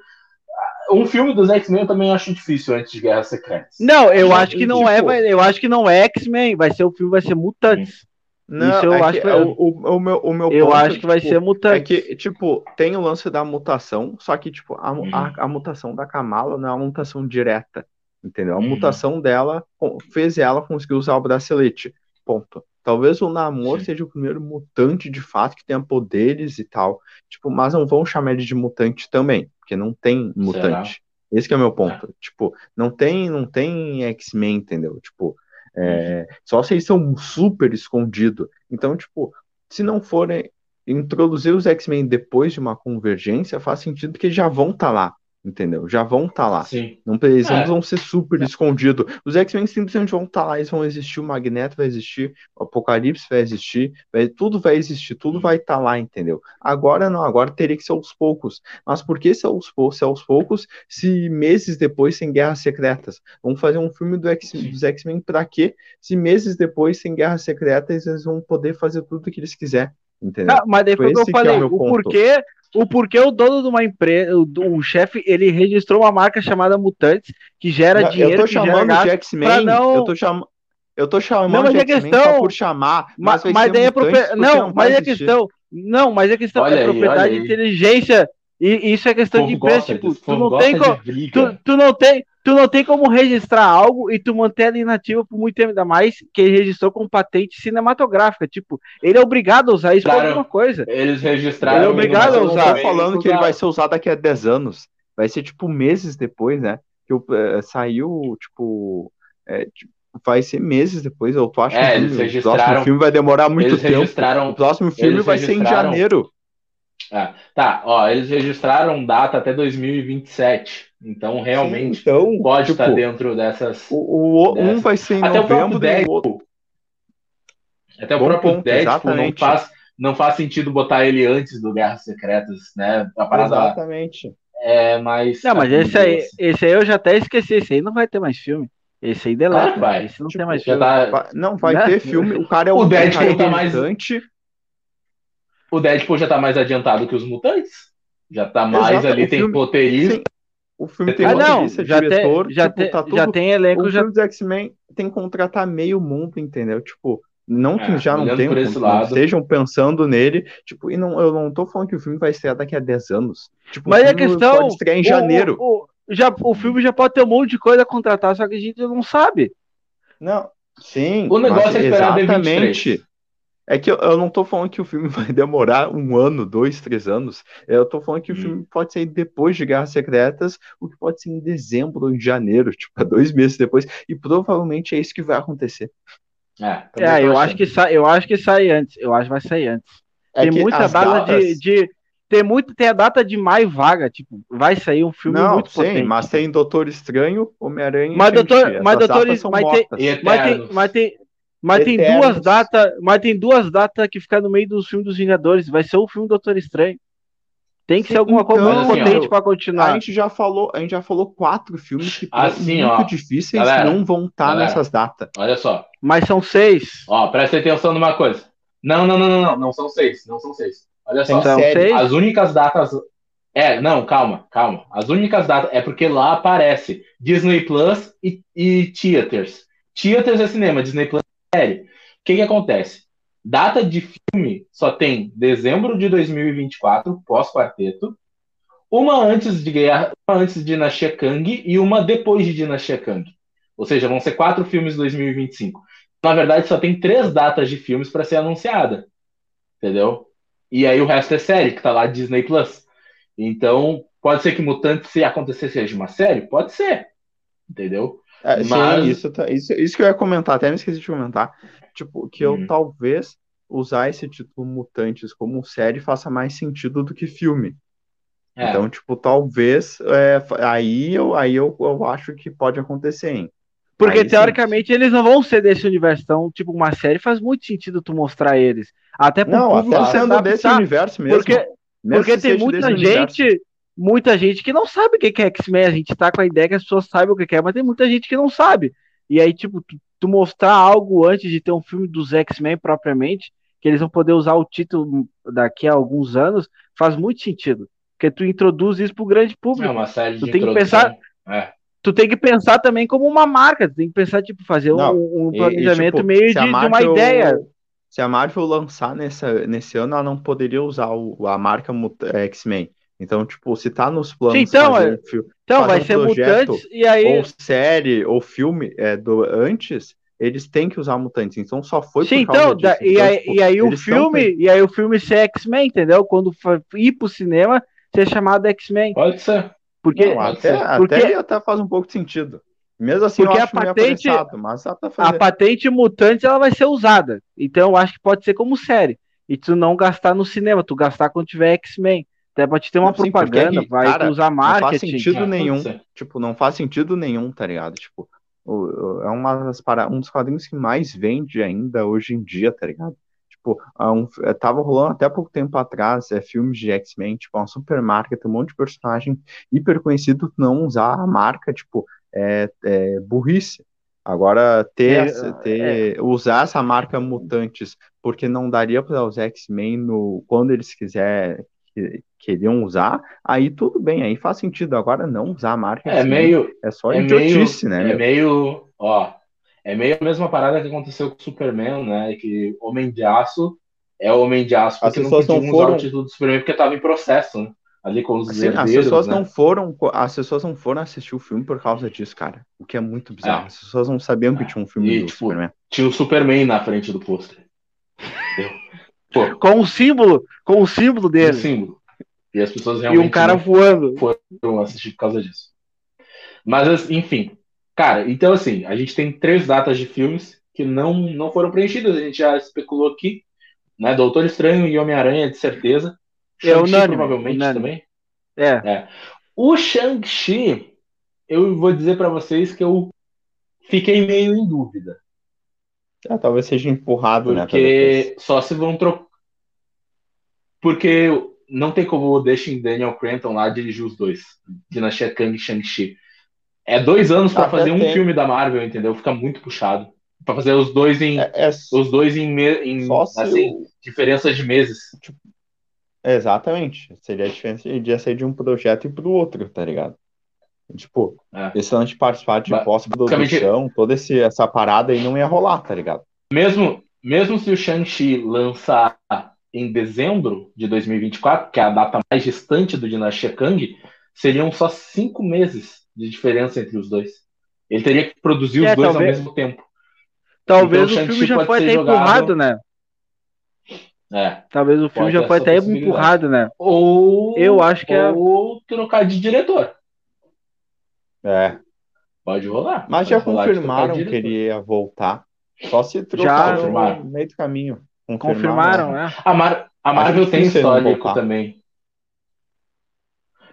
um filme dos X-Men eu também acho difícil antes de Guerra Secreta. Não, eu acho que não é, eu acho que não é X-Men, vai ser o filme vai ser Mutantes. Não, Isso eu é acho que, que o, o, o, meu, o meu Eu ponto, acho que tipo, vai ser mutante. É que, tipo, tem o lance da mutação, só que, tipo, a, uhum. a, a, mutação da Kamala não é uma mutação direta. Entendeu? A uhum. mutação dela fez ela conseguir usar o bracelete. Ponto. Talvez o Namor Sim. seja o primeiro mutante de fato que tenha poderes e tal. Tipo, mas não vão chamar ele de mutante também, porque não tem mutante. Será? Esse é o meu ponto. É. Tipo, não tem, não tem X-Men, entendeu? Tipo, é, uhum. só se eles são super escondidos. Então, tipo, se não forem introduzir os X-Men depois de uma convergência, faz sentido que eles já vão estar tá lá entendeu? Já vão estar tá lá. Sim. Não, eles é. vão ser super é. escondidos. Os X-Men simplesmente vão estar tá lá, eles vão existir, o Magneto vai existir, o Apocalipse vai existir, vai, tudo vai existir, tudo vai estar tá lá, entendeu? Agora não, agora teria que ser aos poucos. Mas por que ser aos, ser aos poucos se meses depois sem Guerras Secretas? Vamos fazer um filme do X, dos X-Men pra quê? Se meses depois sem Guerras Secretas eles vão poder fazer tudo o que eles quiserem. Entendeu? Não, mas daí foi o que eu falei, é o, o porquê o porquê o dono de uma empresa, o, o chefe, ele registrou uma marca chamada Mutantes, que gera não, dinheiro. Eu tô chamando de X-Men, não... eu tô chamando. Eu tô chamando não, mas de é questão, por chamar, mas, mas, mas daí é prope... não, mas é questão, não, mas é questão olha é propriedade de inteligência e isso é questão de empresa, tipo, tu não tem como, tu, tu não tem, tu não tem como registrar algo e tu manter ela inativa por muito tempo, ainda mais que ele registrou com patente cinematográfica. Tipo, ele é obrigado a usar isso claro, por alguma coisa. Eles registraram. Ele é obrigado a usar. Eu tô falando que ele vai ser usado daqui a 10 anos. Vai ser, tipo, meses depois, né? Que é, saiu, tipo, é, tipo, Vai ser meses depois, eu tô achando é, que o próximo filme vai demorar muito tempo. Registraram, o próximo filme vai ser em janeiro. É, tá, ó, eles registraram data até 2027. Então, realmente, Sim, então, pode tipo, estar dentro dessas. O, o dessas. Um vai ser em até novembro, o Deadpool, Até o próprio ponto, Deadpool não faz, não faz sentido botar ele antes do Guerras Secretas, né? A parada exatamente. É, mas. Não, mas esse aí, esse aí eu já até esqueci. Esse aí não vai ter mais filme. Esse aí deleta. Claro vai. Esse não tipo, tem mais filme. Tá... Não, vai né? ter filme. O cara é o, o Deadpool tá mais. O Deadpool já tá mais adiantado que os mutantes. Já tá mais Exato, ali, tem filme... roteirista. O filme tem ah, não, já diretor, tem, já, tipo, tem, tá tudo... já tem elenco. O já... filme dos X-Men tem que contratar meio mundo, entendeu? Tipo, não que é, já não tenham, estejam pensando nele, tipo, e não, eu não tô falando que o filme vai estrear daqui a 10 anos. Tipo, Mas a questão. Pode estrear em o, janeiro. O, o, já, o filme já pode ter um monte de coisa a contratar, só que a gente não sabe. Não, sim. O negócio é esperar exatamente. É que eu, eu, não tô falando que o filme vai demorar um ano, dois, três anos. Eu tô falando que hum. o filme pode sair depois de Guerras Secretas, o que pode ser em dezembro ou em janeiro, tipo, dois meses depois. E provavelmente é isso que vai acontecer. É, é eu, acho que sai, eu acho que sai antes. Eu acho que vai sair antes. É tem muita data datas... de, de, Tem muito, tem a data de maio vaga, tipo, vai sair um filme não, muito sim, potente. Mas tem Doutor Estranho, Homem-Aranha. Mas Doutor, mas Doutor, mas tem, mas tem, mas tem, mas tem duas datas, mas tem duas datas que ficam no meio dos filmes dos Vingadores. Vai ser o filme do Doutor Estranho. Tem que Sim, ser alguma então, coisa muito assim, potente para continuar. A gente já falou, a gente já falou quatro filmes que assim, muito ó, difíceis galera, não vão estar tá nessas datas. Olha só. Mas são seis. Ó, presta atenção numa coisa. Não, não, não, não, não, não são seis, não são seis. Olha só. São seis? As únicas datas é, não, calma, calma. As únicas datas é porque lá aparece Disney Plus e, e Theaters. Theaters é cinema, Disney Plus série. O que, que acontece? Data de filme só tem dezembro de 2024, pós-quarteto, uma antes de guerra, uma antes de Dinastia Kang e uma depois de Dinastia Kang. Ou seja, vão ser quatro filmes em 2025. Na verdade, só tem três datas de filmes para ser anunciada. Entendeu? E aí o resto é série, que tá lá Disney Plus. Então, pode ser que Mutante, se acontecer, seja uma série? Pode ser. Entendeu? É, Mas... Sim, isso, tá, isso, isso que eu ia comentar, até me esqueci de comentar. Tipo, que eu hum. talvez usar esse título Mutantes como série faça mais sentido do que filme. É. Então, tipo, talvez é, aí, eu, aí eu, eu acho que pode acontecer, hein? Porque, aí, teoricamente, sim. eles não vão ser desse universo. Então, tipo, uma série faz muito sentido tu mostrar eles. Até pro não, público até sendo desse universo mesmo. Porque, porque tem muita gente, universo. Muita gente que não sabe o que é X-Men. A gente tá com a ideia que as pessoas sabem o que é, mas tem muita gente que não sabe. E aí, tipo, tu, tu mostrar algo antes de ter um filme dos X-Men propriamente, que eles vão poder usar o título daqui a alguns anos, faz muito sentido. Porque tu introduz isso pro grande público. É uma série tu de tem que pensar, é tu tem que pensar também como uma marca, tu tem que pensar, tipo, fazer não, um, um, planejamento e, tipo, meio de, Marvel, de, uma ideia. Se a Marvel lançar nessa, nesse ano, ela não poderia usar o, a marca X-Men. Então, tipo, se tá nos planos. Sim, então, é, então vai um ser projeto, mutantes e aí. Ou série, ou filme é, do, antes, eles têm que usar mutantes. Então só foi Sim, então, disso. e, então, aí, tipo, e aí o filme, tão... e aí o filme ser X-Men, entendeu? Quando ir pro cinema, ser chamado X-Men. Pode ser. Porque, não, até, porque, até, até faz um pouco de sentido. Mesmo assim, porque a patente, mas a patente mutante ela vai ser usada. Então eu acho que pode ser como série. E tu não gastar no cinema, tu gastar quando tiver X-Men. Até pra te ter uma não, propaganda, sim, vai cara, usar marketing. Não faz sentido nenhum. Tipo, não faz sentido nenhum, tá ligado? Tipo, é uma das para... um dos quadrinhos que mais vende ainda hoje em dia, tá ligado? Tipo, um, é, tava rolando até pouco tempo atrás é, filmes de X-Men, tipo, uma super marca, tem um monte de personagem hiper conhecido não usar a marca, tipo, é, é burrice. Agora, ter, é, ter é. usar essa marca Mutantes, porque não daria para os X-Men no quando eles quiser que, queriam usar, aí tudo bem, aí faz sentido. Agora, não usar a marca é meio é só é idiotice, meio, né? É meio, ó, é meio a mesma parada que aconteceu com o Superman, né? Que Homem de Aço é o Homem de Aço porque as pessoas não, não foram... usar o título do Superman porque estava em processo, né? Ali com os assim, As pessoas né? não foram, as pessoas não foram assistir o filme por causa disso, cara. O que é muito bizarro. É. As pessoas não sabiam que tinha um filme e, do tipo, Superman. Tinha o Superman na frente do pôster. com o símbolo, com o símbolo dele. Um símbolo. E as pessoas realmente e um cara voando. foram assistir por causa disso. Mas enfim, Cara, então assim, a gente tem três datas de filmes que não, não foram preenchidas, a gente já especulou aqui, né? Doutor Estranho e Homem-Aranha, de certeza. É unânime, provavelmente unânime. também. É. é. O Shang-Chi, eu vou dizer para vocês que eu fiquei meio em dúvida. É, talvez seja empurrado, né, Porque né, só se vão trocar. Porque não tem como o Destin Daniel Cranton lá dirigir os dois. Dinastia Kang e Shang-Chi. É dois anos para fazer um filme da Marvel, entendeu? Fica muito puxado. Para fazer os dois em é, é... os dois em, em assim, o... diferenças de meses. Tipo, exatamente. Seria a diferença de sair de um projeto e pro outro, tá ligado? Tipo, é. esse lance de participar de pós-produção, toda esse, essa parada aí não ia rolar, tá ligado? Mesmo, mesmo se o Shang-Chi lançar em dezembro de 2024, que é a data mais distante do Dinastia Kang, seriam só cinco meses de diferença entre os dois. Ele teria que produzir é, os dois talvez, ao mesmo tempo. Talvez então, o filme já foi até jogado... empurrado, né? É. Talvez o filme já foi até empurrado, né? Ou eu acho que é ou é... trocar de diretor. É. Pode rolar. Mas pode já rolar confirmaram que ele ia voltar. Só se trocar já, no meio do caminho. Confirmaram, confirmaram né? A, Mar a Marvel tem histórico também.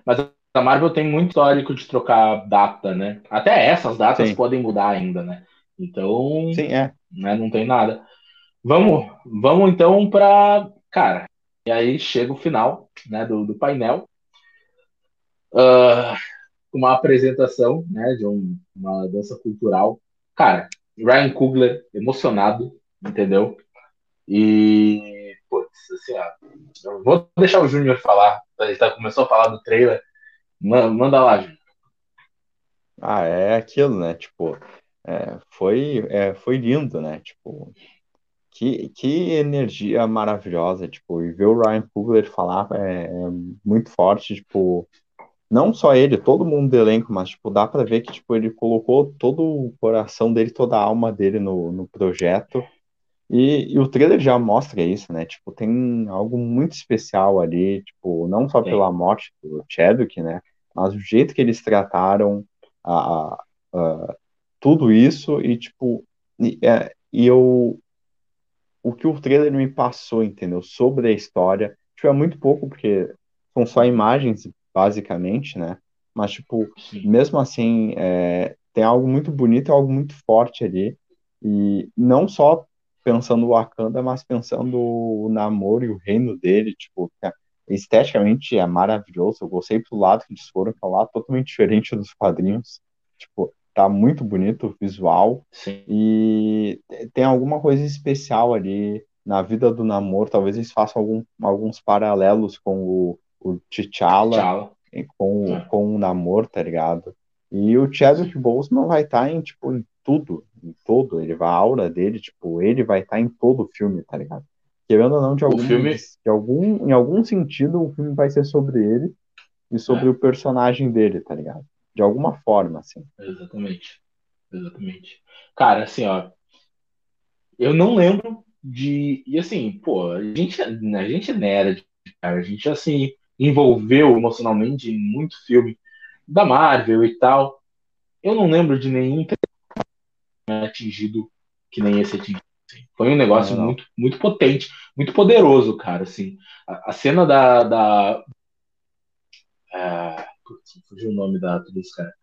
Mas a Marvel tem muito histórico de trocar data, né? Até essas datas Sim. podem mudar ainda, né? Então, Sim, é. né, não tem nada. Vamos, vamos então para, cara. E aí chega o final, né, do, do painel, uh, uma apresentação, né, de um, uma dança cultural. Cara, Ryan Coogler emocionado, entendeu? E, putz, assim, ó, vou deixar o Júnior falar. Ele tá, começou a falar do trailer. Manda lá, gente. Ah, é aquilo, né? Tipo, é, foi, é, foi lindo, né? Tipo, que, que energia maravilhosa, tipo, e ver o Ryan Coogler falar é, é, muito forte, tipo, não só ele, todo mundo do elenco, mas, tipo, dá pra ver que, tipo, ele colocou todo o coração dele, toda a alma dele no, no projeto, e, e, o trailer já mostra isso, né? Tipo, tem algo muito especial ali, tipo, não só pela morte do Chadwick, né? mas o jeito que eles trataram a, a, tudo isso e, tipo, e, é, e eu. O que o trailer me passou, entendeu? Sobre a história. Tipo, é muito pouco, porque são só imagens, basicamente, né? Mas, tipo, Sim. mesmo assim, é, tem algo muito bonito algo muito forte ali. E não só pensando o Wakanda, mas pensando o namoro e o reino dele, tipo, esteticamente é maravilhoso. Eu gostei do lado que eles foram, que é um lado totalmente diferente dos quadrinhos. Tipo, tá muito bonito o visual. Sim. E tem alguma coisa especial ali na vida do namoro. Talvez eles façam algum, alguns paralelos com o, o T'Challa, com, é. com o namoro, tá ligado? E o Chadwick Boseman vai estar tá em, tipo, em tudo, em todo. Ele vai, a aura dele, tipo, ele vai estar tá em todo o filme, tá ligado? Querendo ou não, de algum, filme... de algum, em algum sentido, o filme vai ser sobre ele e sobre é. o personagem dele, tá ligado? De alguma forma, assim. Exatamente. Exatamente. Cara, assim, ó. Eu não lembro de. E assim, pô, a gente, a gente é nerd, cara. A gente, assim, envolveu emocionalmente em muito filme da Marvel e tal. Eu não lembro de nenhum atingido que nem esse atingido. Assim. Foi um negócio não, não. muito muito potente, muito poderoso, cara. Assim, a, a cena da, da é, putz, fugiu o nome da atriz, cara.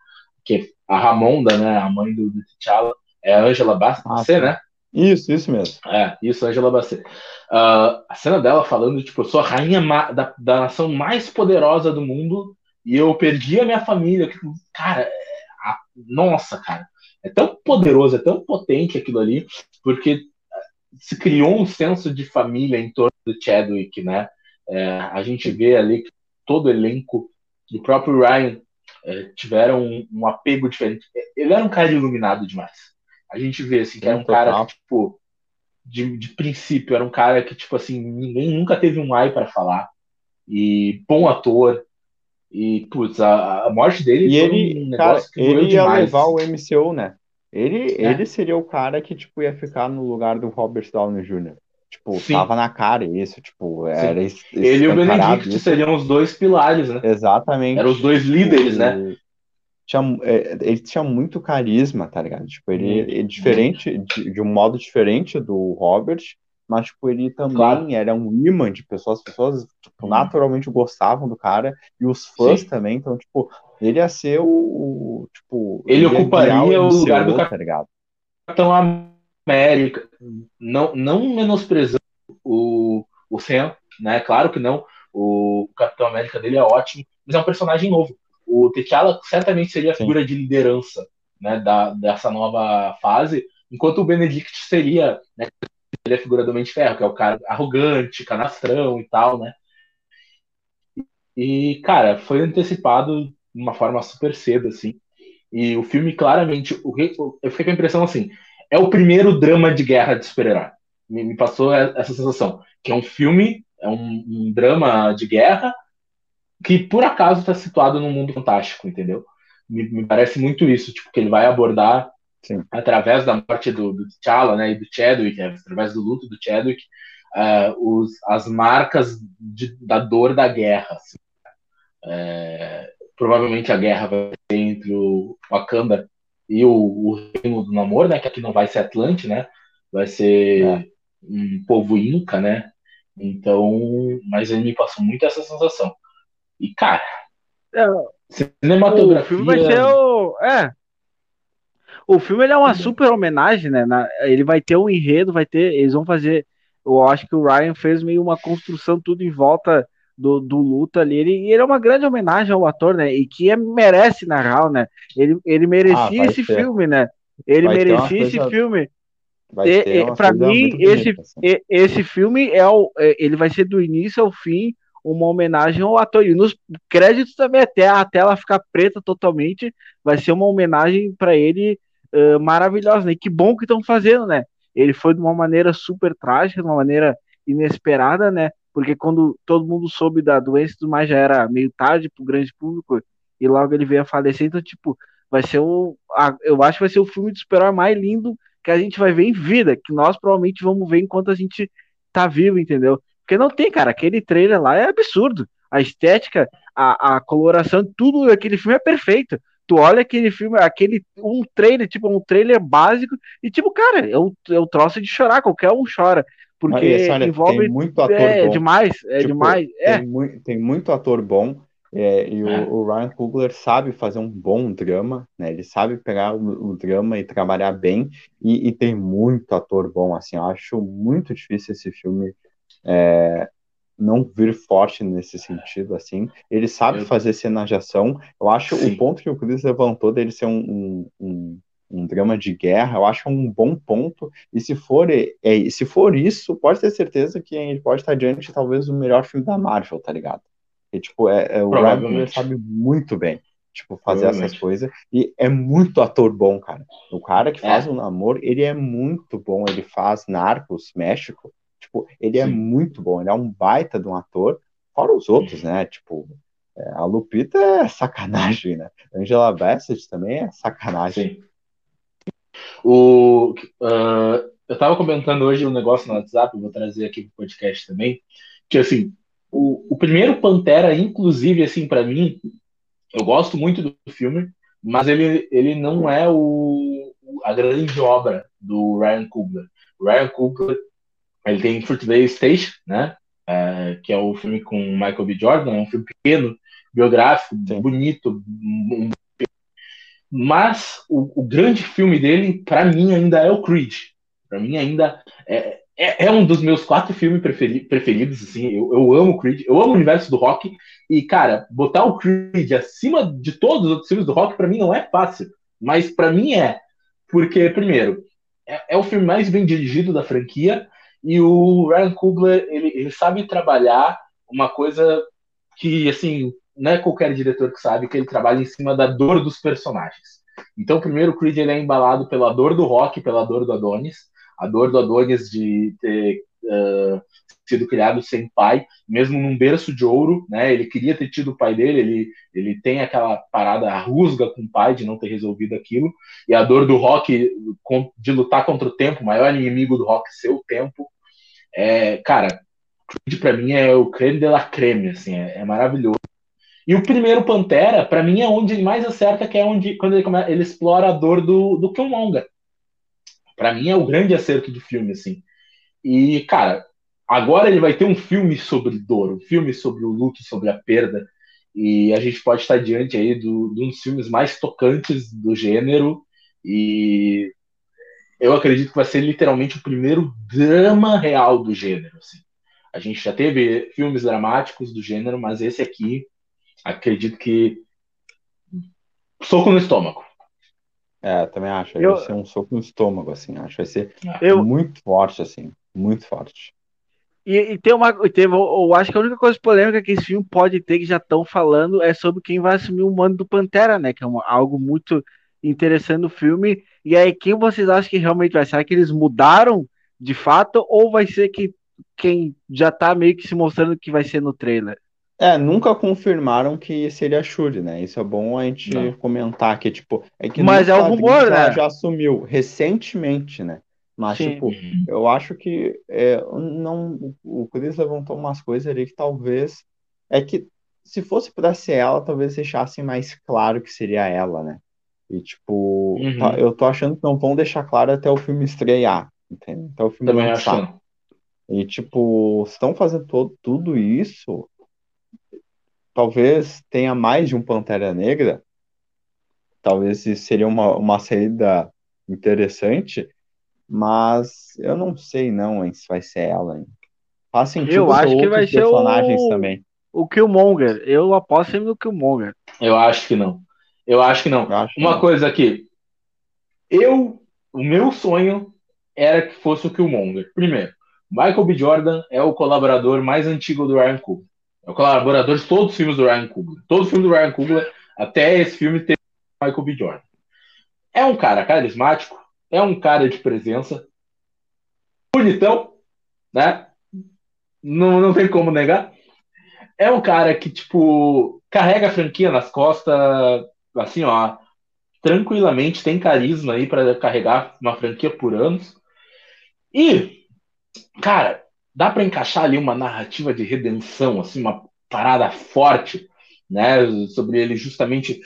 Que a Ramonda, né, a mãe do, do T'Challa, é a Angela Bassett, ah, né? Isso, isso mesmo. É, isso, Angela Bassett. Uh, a cena dela falando, tipo, eu sou a rainha da, da nação mais poderosa do mundo e eu perdi a minha família. Cara, é, a, nossa, cara. É tão poderoso, é tão potente aquilo ali, porque se criou um senso de família em torno do Chadwick, né? É, a gente vê ali que todo o elenco do próprio Ryan é, tiveram um, um, apego diferente. Ele era um cara iluminado demais. A gente vê assim que era um cara que, tipo, de, de princípio, era um cara que, tipo assim, ninguém nunca teve um ai para falar. E bom ator. E, putz, a, a morte dele e ele, um cara, ele ia demais. levar o MCU, né? Ele, é. ele seria o cara que, tipo, ia ficar no lugar do Robert Downey Jr. Tipo, Sim. tava na cara isso, tipo, era esse, Ele e o Benedict isso. seriam os dois pilares, né? Exatamente. Eram os dois líderes, né? Tinha, é, ele tinha muito carisma, tá ligado? Tipo, ele, ele diferente, de, de, um modo diferente do Robert, mas, tipo, ele também claro. era um imã de pessoas, as pessoas, tipo, naturalmente gostavam do cara, e os fãs Sim. também, então, tipo, ele ia ser o, o tipo... Ele, ele ocuparia o, lugar do tá ligado? Capitão América, não, não menosprezando o, o Sam, né? Claro que não. O Capitão América dele é ótimo, mas é um personagem novo. O T'Challa certamente seria a figura Sim. de liderança né, da, dessa nova fase, enquanto o Benedict seria, né, é a figura do Mente Ferro, que é o cara arrogante, canastrão e tal, né? E, cara, foi antecipado de uma forma super cedo, assim. E o filme, claramente, o, eu fiquei com a impressão assim: é o primeiro drama de guerra de super-herói. Me, me, passou essa sensação. Que é um filme, é um, um drama de guerra que por acaso está situado num mundo fantástico, entendeu? Me, me, parece muito isso, tipo, que ele vai abordar Sim. através da morte do, do T'Challa, né, e do Chadwick, através do luto do Chadwick, uh, os, as marcas de, da dor da guerra. Assim. É, provavelmente a guerra vai ser entre o Wakanda e o, o reino do namoro, né? Que aqui não vai ser Atlante, né? Vai ser é. um povo inca, né? Então, mas ele me passou muito essa sensação. E, cara, é, cinematografia. O filme vai ser o. É. O filme ele é uma super homenagem, né? Na, ele vai ter um enredo, vai ter. Eles vão fazer. Eu acho que o Ryan fez meio uma construção tudo em volta do, do luta ali. Ele, ele é uma grande homenagem ao ator, né? E que é, merece, na real, né? Ele, ele merecia ah, esse ter. filme, né? Ele vai merecia esse coisa... filme. Para mim, esse, assim. esse filme é o, é, ele vai ser do início ao fim uma homenagem ao ator. E nos créditos também, até a tela ficar preta totalmente, vai ser uma homenagem para ele uh, maravilhosa. Né? E que bom que estão fazendo, né? Ele foi de uma maneira super trágica, de uma maneira inesperada, né? porque quando todo mundo soube da doença do mais já era meio tarde pro grande público e logo ele veio a falecer, então tipo, vai ser o eu acho que vai ser o filme de super mais lindo que a gente vai ver em vida, que nós provavelmente vamos ver enquanto a gente tá vivo, entendeu? Porque não tem, cara, aquele trailer lá é absurdo. A estética, a, a coloração, tudo daquele filme é perfeito. Tu olha aquele filme, aquele um trailer, tipo, um trailer básico, e tipo, cara, eu, eu troço de chorar, qualquer um chora. Porque esse, olha, envolve. muito ator é, bom. demais, é tipo, demais. É. Tem, muito, tem muito ator bom. É, e é. O, o, Ryan Coogler sabe fazer um bom drama, né? Ele sabe pegar o, o drama e trabalhar bem, e, e, tem muito ator bom, assim, eu acho muito difícil esse filme é, não vir forte nesse sentido, assim. Ele sabe eu... fazer cena de ação. Eu acho Sim. o ponto que o Chris levantou dele ser um, um, um, um, drama de guerra, eu acho um bom ponto. E se for, é, se for isso, pode ter certeza que a gente pode estar diante, talvez, do melhor filme da Marvel, tá ligado? E, tipo, é, é o Ryan sabe muito bem tipo, fazer essas coisas. E é muito ator bom, cara. O cara que faz o é. um namoro, ele é muito bom. Ele faz Narcos, México. Tipo, ele é muito bom, ele é um baita de um ator, fora os outros, né? Tipo, é, a Lupita é sacanagem, né? Angela Bassett também é sacanagem. Sim. O, uh, eu tava comentando hoje um negócio no WhatsApp, vou trazer aqui pro podcast também, que assim, o, o primeiro Pantera, inclusive, assim, para mim, eu gosto muito do filme, mas ele, ele não é o, a grande obra do Ryan Coogler. O Ryan Coogler ele tem Fruitvale Station, né? É, que é o filme com Michael B. Jordan, é um filme pequeno, biográfico, Sim. bonito. Mas o, o, grande filme dele, para mim, ainda é o Creed. Para mim, ainda é, é, é, um dos meus quatro filmes preferi preferidos. Assim, eu, eu amo o Creed, eu amo o universo do rock. E, cara, botar o Creed acima de todos os outros filmes do rock, para mim, não é fácil. Mas para mim é. Porque, primeiro, é, é o filme mais bem dirigido da franquia e o Ryan Coogler, ele, ele sabe trabalhar uma coisa que, assim, não é qualquer diretor que sabe, que ele trabalha em cima da dor dos personagens. Então, primeiro, o Creed ele é embalado pela dor do rock, pela dor do Adonis, a dor do Adonis de ter uh, sido criado sem pai, mesmo num berço de ouro, né? Ele queria ter tido o pai dele, ele, ele tem aquela parada rusga com o pai de não ter resolvido aquilo, e a dor do rock de lutar contra o tempo, o maior inimigo do rock ser o tempo. É, cara, Creed pra mim é o creme de la creme, assim, é, é maravilhoso. E o primeiro Pantera, para mim, é onde ele mais acerta, que é onde quando ele, ele explora a dor do, do Killmonger. Para mim é o grande acerto do filme, assim. E, cara, agora ele vai ter um filme sobre dor, um filme sobre o luto, sobre a perda. E a gente pode estar diante aí do, de um dos filmes mais tocantes do gênero. E eu acredito que vai ser literalmente o primeiro drama real do gênero. Assim. A gente já teve filmes dramáticos do gênero, mas esse aqui, acredito que soco no estômago. É, também acho. Eu... Vai ser um soco no estômago, assim. Acho que vai ser eu... muito forte, assim. Muito forte. E, e tem uma. Tem, eu, acho que a única coisa polêmica que esse filme pode ter, que já estão falando, é sobre quem vai assumir o mando do Pantera, né? Que é uma, algo muito interessante no filme. E aí, quem vocês acham que realmente vai? Será que eles mudaram de fato? Ou vai ser que quem já tá meio que se mostrando que vai ser no trailer? É, nunca confirmaram que seria a Shuri, né? Isso é bom a gente não. comentar que, tipo, é que Mas é o rumor, né? já assumiu recentemente, né? Mas, Sim. tipo, eu acho que é, não, o Chris levantou umas coisas ali que talvez. É que se fosse para ser ela, talvez deixassem mais claro que seria ela, né? E, tipo, uhum. tá, eu tô achando que não vão deixar claro até o filme estrear, entende? Até o filme Também lançar. Acho. E, tipo, estão fazendo todo, tudo isso, talvez tenha mais de um Pantera Negra, talvez seria uma, uma saída interessante, mas eu não sei não hein, se vai ser ela. Hein. Faz sentido eu acho que vai ser o... também. O Killmonger. Eu aposto sempre no Killmonger. Eu acho que não. Eu acho que não. Acho Uma que coisa aqui. Eu, o meu sonho era que fosse o Killmonger. Primeiro, Michael B. Jordan é o colaborador mais antigo do Ryan Coogler. É o colaborador de todos os filmes do Ryan Coogler. Todo filme do Ryan Coogler, até esse filme, tem Michael B. Jordan. É um cara carismático, é um cara de presença, bonitão, né? Não, não tem como negar. É um cara que, tipo, carrega a franquia nas costas, assim, ó, tranquilamente tem carisma aí para carregar uma franquia por anos. E, cara, dá para encaixar ali uma narrativa de redenção, assim, uma parada forte, né, sobre ele justamente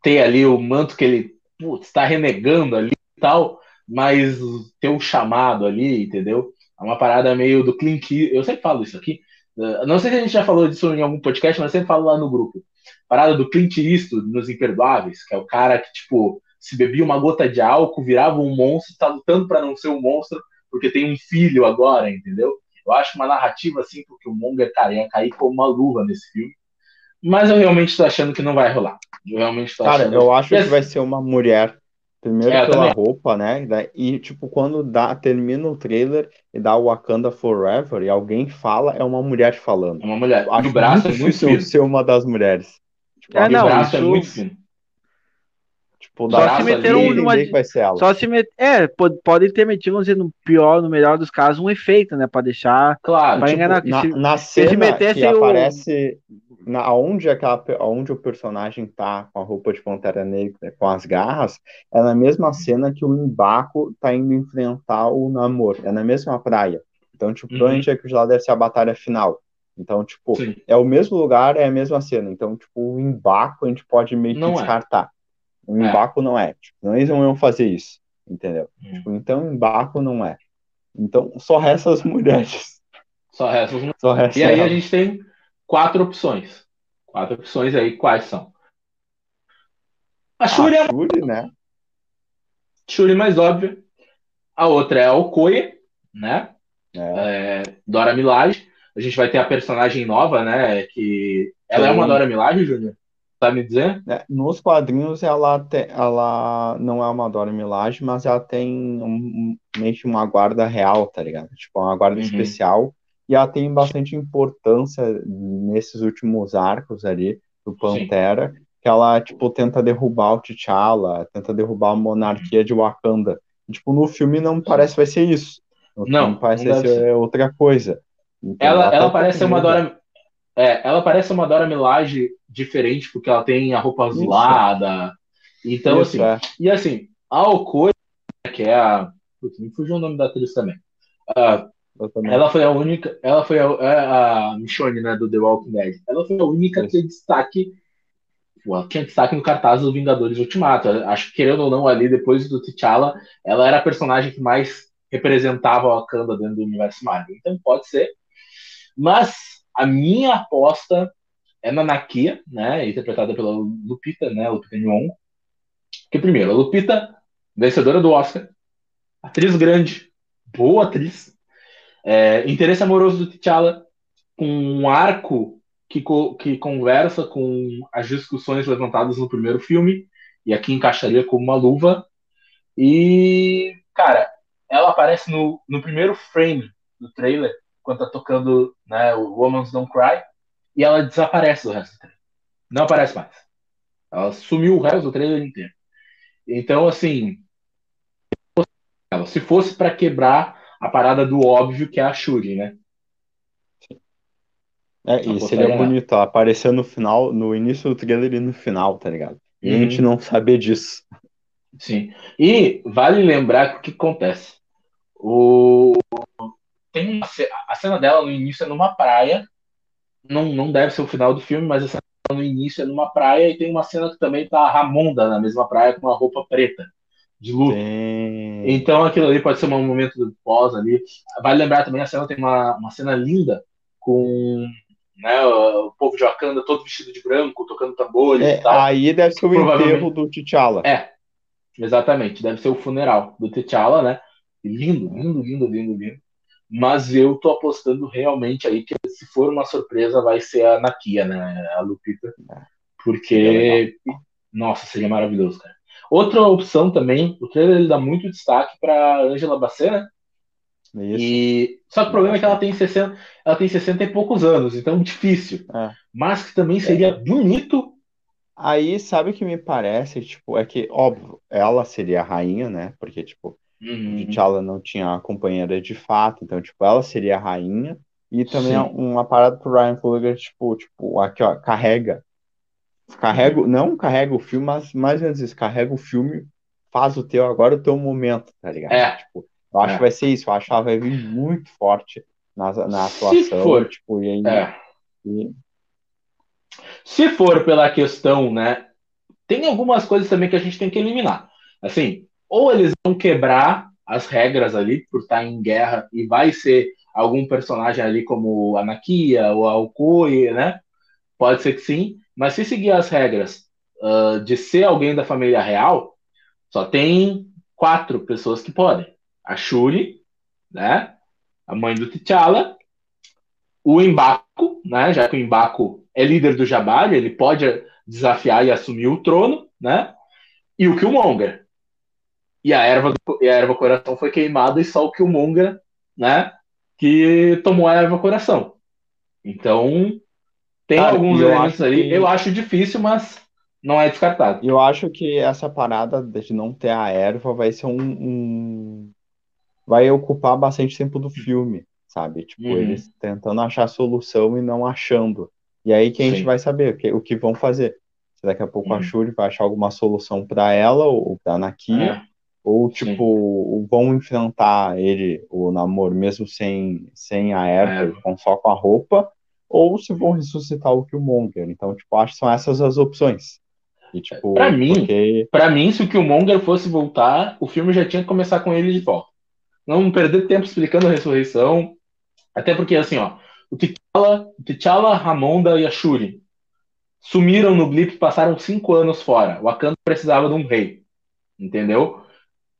ter ali o manto que ele está renegando ali tal, mas ter um chamado ali, entendeu? É uma parada meio do Clint Eu sempre falo isso aqui. Eh, não sei se a gente já falou disso em algum podcast, mas eu sempre falo lá no grupo. Parada do Clint Eastwood nos Imperdoáveis, que é o cara que, tipo, se bebia uma gota de álcool, virava um monstro, tá lutando para não ser um monstro, porque tem um filho agora, entendeu? Eu acho uma narrativa assim, porque o Monger, cara, ia cair como uma luva nesse filme. Mas eu realmente tô achando que não vai rolar. Eu realmente tô cara, achando... eu acho que vai ser uma mulher. Primeiro é, pela roupa, né? E, tipo, quando dá, termina o trailer e dá o Wakanda Forever e alguém fala, é uma mulher falando. É uma mulher. Acho o braço muito, é muito ser uma das mulheres. Tipo, é, não, braço isso... é muito fino. Tipo, só se meteram numa. Vai ser ela. Só se met... É, pode, pode ter metido, vamos dizer, no pior, no melhor dos casos, um efeito, né? Pra deixar. Claro, pra tipo, enganar. Na, se, na cena se metesse que o... aparece. Na, onde, aquela, onde o personagem tá com a roupa de Pantera Negra, com as garras, é na mesma cena que o Mbaco tá indo enfrentar o Namor. É na mesma praia. Então, tipo, uhum. provavelmente é que lá deve ser a batalha final. Então, tipo, Sim. é o mesmo lugar, é a mesma cena. Então, tipo, o Embaco a gente pode meio que Não é. descartar. É. Embarco é. não é. Tipo, não eles não iam fazer isso. Entendeu? Hum. Tipo, então embarco não é. Então só resta as mulheres. Só resta as mulheres. Só resta e aí a gente tem quatro opções. Quatro opções aí, quais são? A Shuri, a Shuri é né? Shuri mais óbvia. A outra é a Okoye, né? É. É, Dora Milaje. A gente vai ter a personagem nova, né? Que ela Sim. é uma Dora Milaje, Júnior? Tá me dizer? É, nos quadrinhos ela, te, ela não é uma Dora Milaje, mas ela tem um, meio que uma guarda real, tá ligado? Tipo, uma guarda uhum. especial. E ela tem bastante importância nesses últimos arcos ali do Pantera, Sim. que ela, tipo, tenta derrubar o T'Challa, tenta derrubar a monarquia de Wakanda. E, tipo, no filme não parece vai ser isso. No não, parece não ser, ser outra coisa. Então, ela, ela, ela tá parece ser uma Dora é, ela parece uma Dora Milaje diferente, porque ela tem a roupa azulada. Então, Isso, assim. É. E assim, a Okoye, que é a. Putz, me fugiu o nome da atriz também. Uh, ela foi a única. Ela foi a, é a Michonne, né, do The Walking Dead. Ela foi a única que destaque. Pô, tinha destaque no cartaz dos Vingadores Ultimato. Acho que, querendo ou não, ali, depois do T'Challa, ela era a personagem que mais representava a Wakanda dentro do universo Marvel. Então, pode ser. Mas a minha aposta é na Nakia, né, interpretada pela Lupita, né, Lupita Nyong'o. Que primeiro, a Lupita, vencedora do Oscar, atriz grande, boa atriz, é, interesse amoroso do T'Challa, com um arco que, co que conversa com as discussões levantadas no primeiro filme, e aqui encaixaria como uma luva. E, cara, ela aparece no, no primeiro frame do trailer, quando tá tocando né, o Woman's Don't Cry, e ela desaparece do resto do trailer. Não aparece mais. Ela sumiu o resto do trailer inteiro. Então, assim, se fosse para quebrar a parada do óbvio que é a Shuri, né? É, e seria bonito, ó, aparecer no final, no início do trailer e no final, tá ligado? E uhum. a gente uhum. não saber disso. Sim. E vale lembrar o que acontece. O tem uma, a cena dela no início é numa praia. Não, não deve ser o final do filme, mas a cena no início é numa praia e tem uma cena que também tá a Ramonda na mesma praia com uma roupa preta de luto. Sim. Então aquilo ali pode ser um momento do pós ali. Vale lembrar também a cena tem uma, uma cena linda com né, o povo de Wakanda todo vestido de branco, tocando tambores é, e tal. Aí deve ser o enterro do T'Challa. É, exatamente. Deve ser o funeral do T'Challa, né? Lindo, lindo, lindo, lindo, lindo. Mas eu tô apostando realmente aí que se for uma surpresa vai ser a Nakia, né? A Lupita. Porque, nossa, seria maravilhoso, cara. Outra opção também, o trailer ele dá muito destaque para Angela Bassett, né? Isso. E só que o problema é que ela tem 60, ela tem 60 e poucos anos, então difícil. É. Mas que também seria é. bonito. Aí, sabe o que me parece? Tipo, é que, óbvio, ela seria a rainha, né? Porque, tipo, Uhum. T'Challa não tinha companheira de fato, então, tipo, ela seria a rainha. E também Sim. uma parada pro Ryan Coogler, tipo, tipo, aqui, ó, carrega. Carrega, não carrega o filme, mas mais ou menos isso, carrega o filme, faz o teu, agora o teu momento, tá ligado? É. Tipo, eu acho é. que vai ser isso, eu acho que ela vai vir muito forte na, na atuação. Se for, tipo, e aí, é. e... Se for pela questão, né, tem algumas coisas também que a gente tem que eliminar. Assim, ou eles vão quebrar as regras ali por estar em guerra e vai ser algum personagem ali como a Nakia ou a né? Pode ser que sim, mas se seguir as regras uh, de ser alguém da família real, só tem quatro pessoas que podem: a Shuri, né? A mãe do T'Challa, o Embaco, né? Já que o Embaco é líder do Jabari, ele pode desafiar e assumir o trono, né? E o Killmonger. E a erva, e a erva coração foi queimada e só o Killmonger, né? Que tomou a erva coração. Então, tem Cara, alguns elementos ali. Que... Eu acho difícil, mas não é descartado. Eu acho que essa parada de não ter a erva vai ser um, um... vai ocupar bastante tempo do filme, sabe? Tipo, uhum. eles tentando achar solução e não achando. E aí que a Sim. gente vai saber o que, o que vão fazer. Se daqui a pouco uhum. a Shuri vai achar alguma solução para ela ou pra Nakia, é. Ou tipo, Sim. vão enfrentar ele, o namoro, mesmo sem, sem a erva, é. só com a roupa, ou se vão ressuscitar o Killmonger. Então, tipo, acho que são essas as opções. E, tipo, pra mim, porque... Pra mim, se o Killmonger fosse voltar, o filme já tinha que começar com ele de volta. Não perder tempo explicando a ressurreição. Até porque, assim, ó, o T'Challa, T'Challa, Ramonda e a Shuri sumiram no blip, passaram cinco anos fora. O Wakanda precisava de um rei. Entendeu?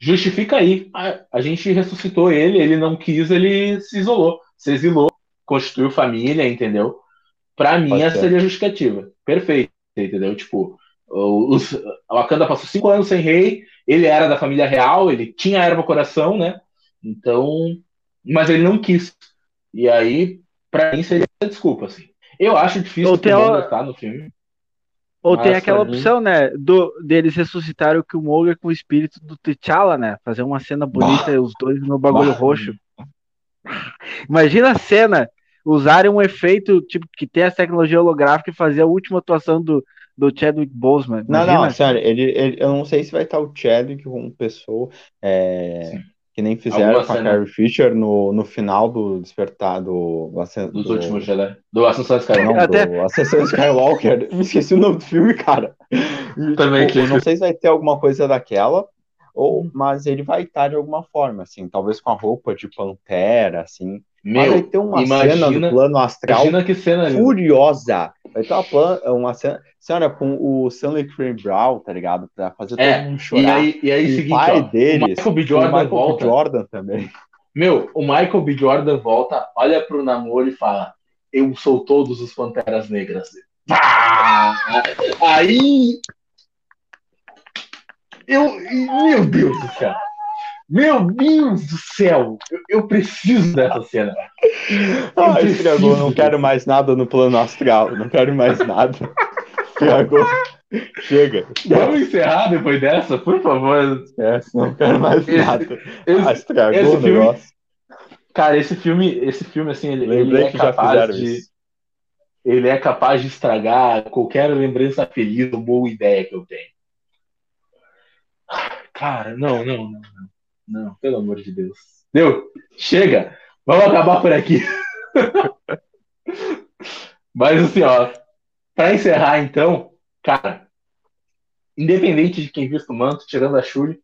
Justifica aí. A, a gente ressuscitou ele, ele não quis, ele se isolou. Se exilou, constituiu família, entendeu? Pra mim, Pode essa ser. seria a justificativa. Perfeito, entendeu? Tipo, os, a Wakanda passou cinco anos sem rei, ele era da família real, ele tinha erva coração, né? Então, mas ele não quis. E aí, para mim, seria desculpa, assim. Eu acho difícil que o estar no filme. Ou tem aquela opção, né, do, deles ressuscitarem o Killmonger com o espírito do T'Challa, né? Fazer uma cena bonita, bah. os dois no bagulho bah. roxo. Imagina a cena, usarem um efeito tipo que tem essa tecnologia holográfica e fazer a última atuação do, do Chadwick Boseman. Imagina. Não, não, sério, ele, ele, eu não sei se vai estar o Chadwick como pessoa. É, que nem fizeram Alguma com a Carrie Fisher no, no final do despertar do. Dos do, últimos Jedi. Do Ascensão Skywalker. Não, Até... do Ascensão Skywalker. Me esqueci o nome do filme, cara. E, Também tipo, Não sei se vai ter alguma coisa daquela, ou, mas ele vai estar de alguma forma, assim, talvez com a roupa de pantera, assim. Meu, mas vai ter uma imagina, cena no plano astral que cena furiosa. Vai ter uma, uma cena, senhora, com o Stanley Brown, tá ligado? Pra fazer é, todo mundo chorar. E aí, e aí o seguinte, pai ó, deles, o Michael B. Jordan, Michael volta. B. Jordan também. Meu, o Michael B. Jordan volta, olha pro namoro e fala: Eu sou todos os Panteras Negras. Aí. Eu. Meu Deus do céu. Meu Deus do céu! Eu, eu preciso dessa cena. Ah, estragou, não quero mais nada no plano astral, não quero mais nada. Estragou. Chega. Vamos encerrar depois dessa, por favor. É, não quero mais esse, nada. Esse, ah, estragou esse o filme, negócio. Cara, esse filme, esse filme assim, ele, ele é capaz de. Isso. Ele é capaz de estragar qualquer lembrança feliz ou boa ideia que eu tenho. Cara, não, não, não. não. Não, pelo amor de Deus. Deu? Chega! Vamos acabar por aqui. Mas assim, ó, para encerrar então, cara, independente de quem vista o manto, tirando a Shuri,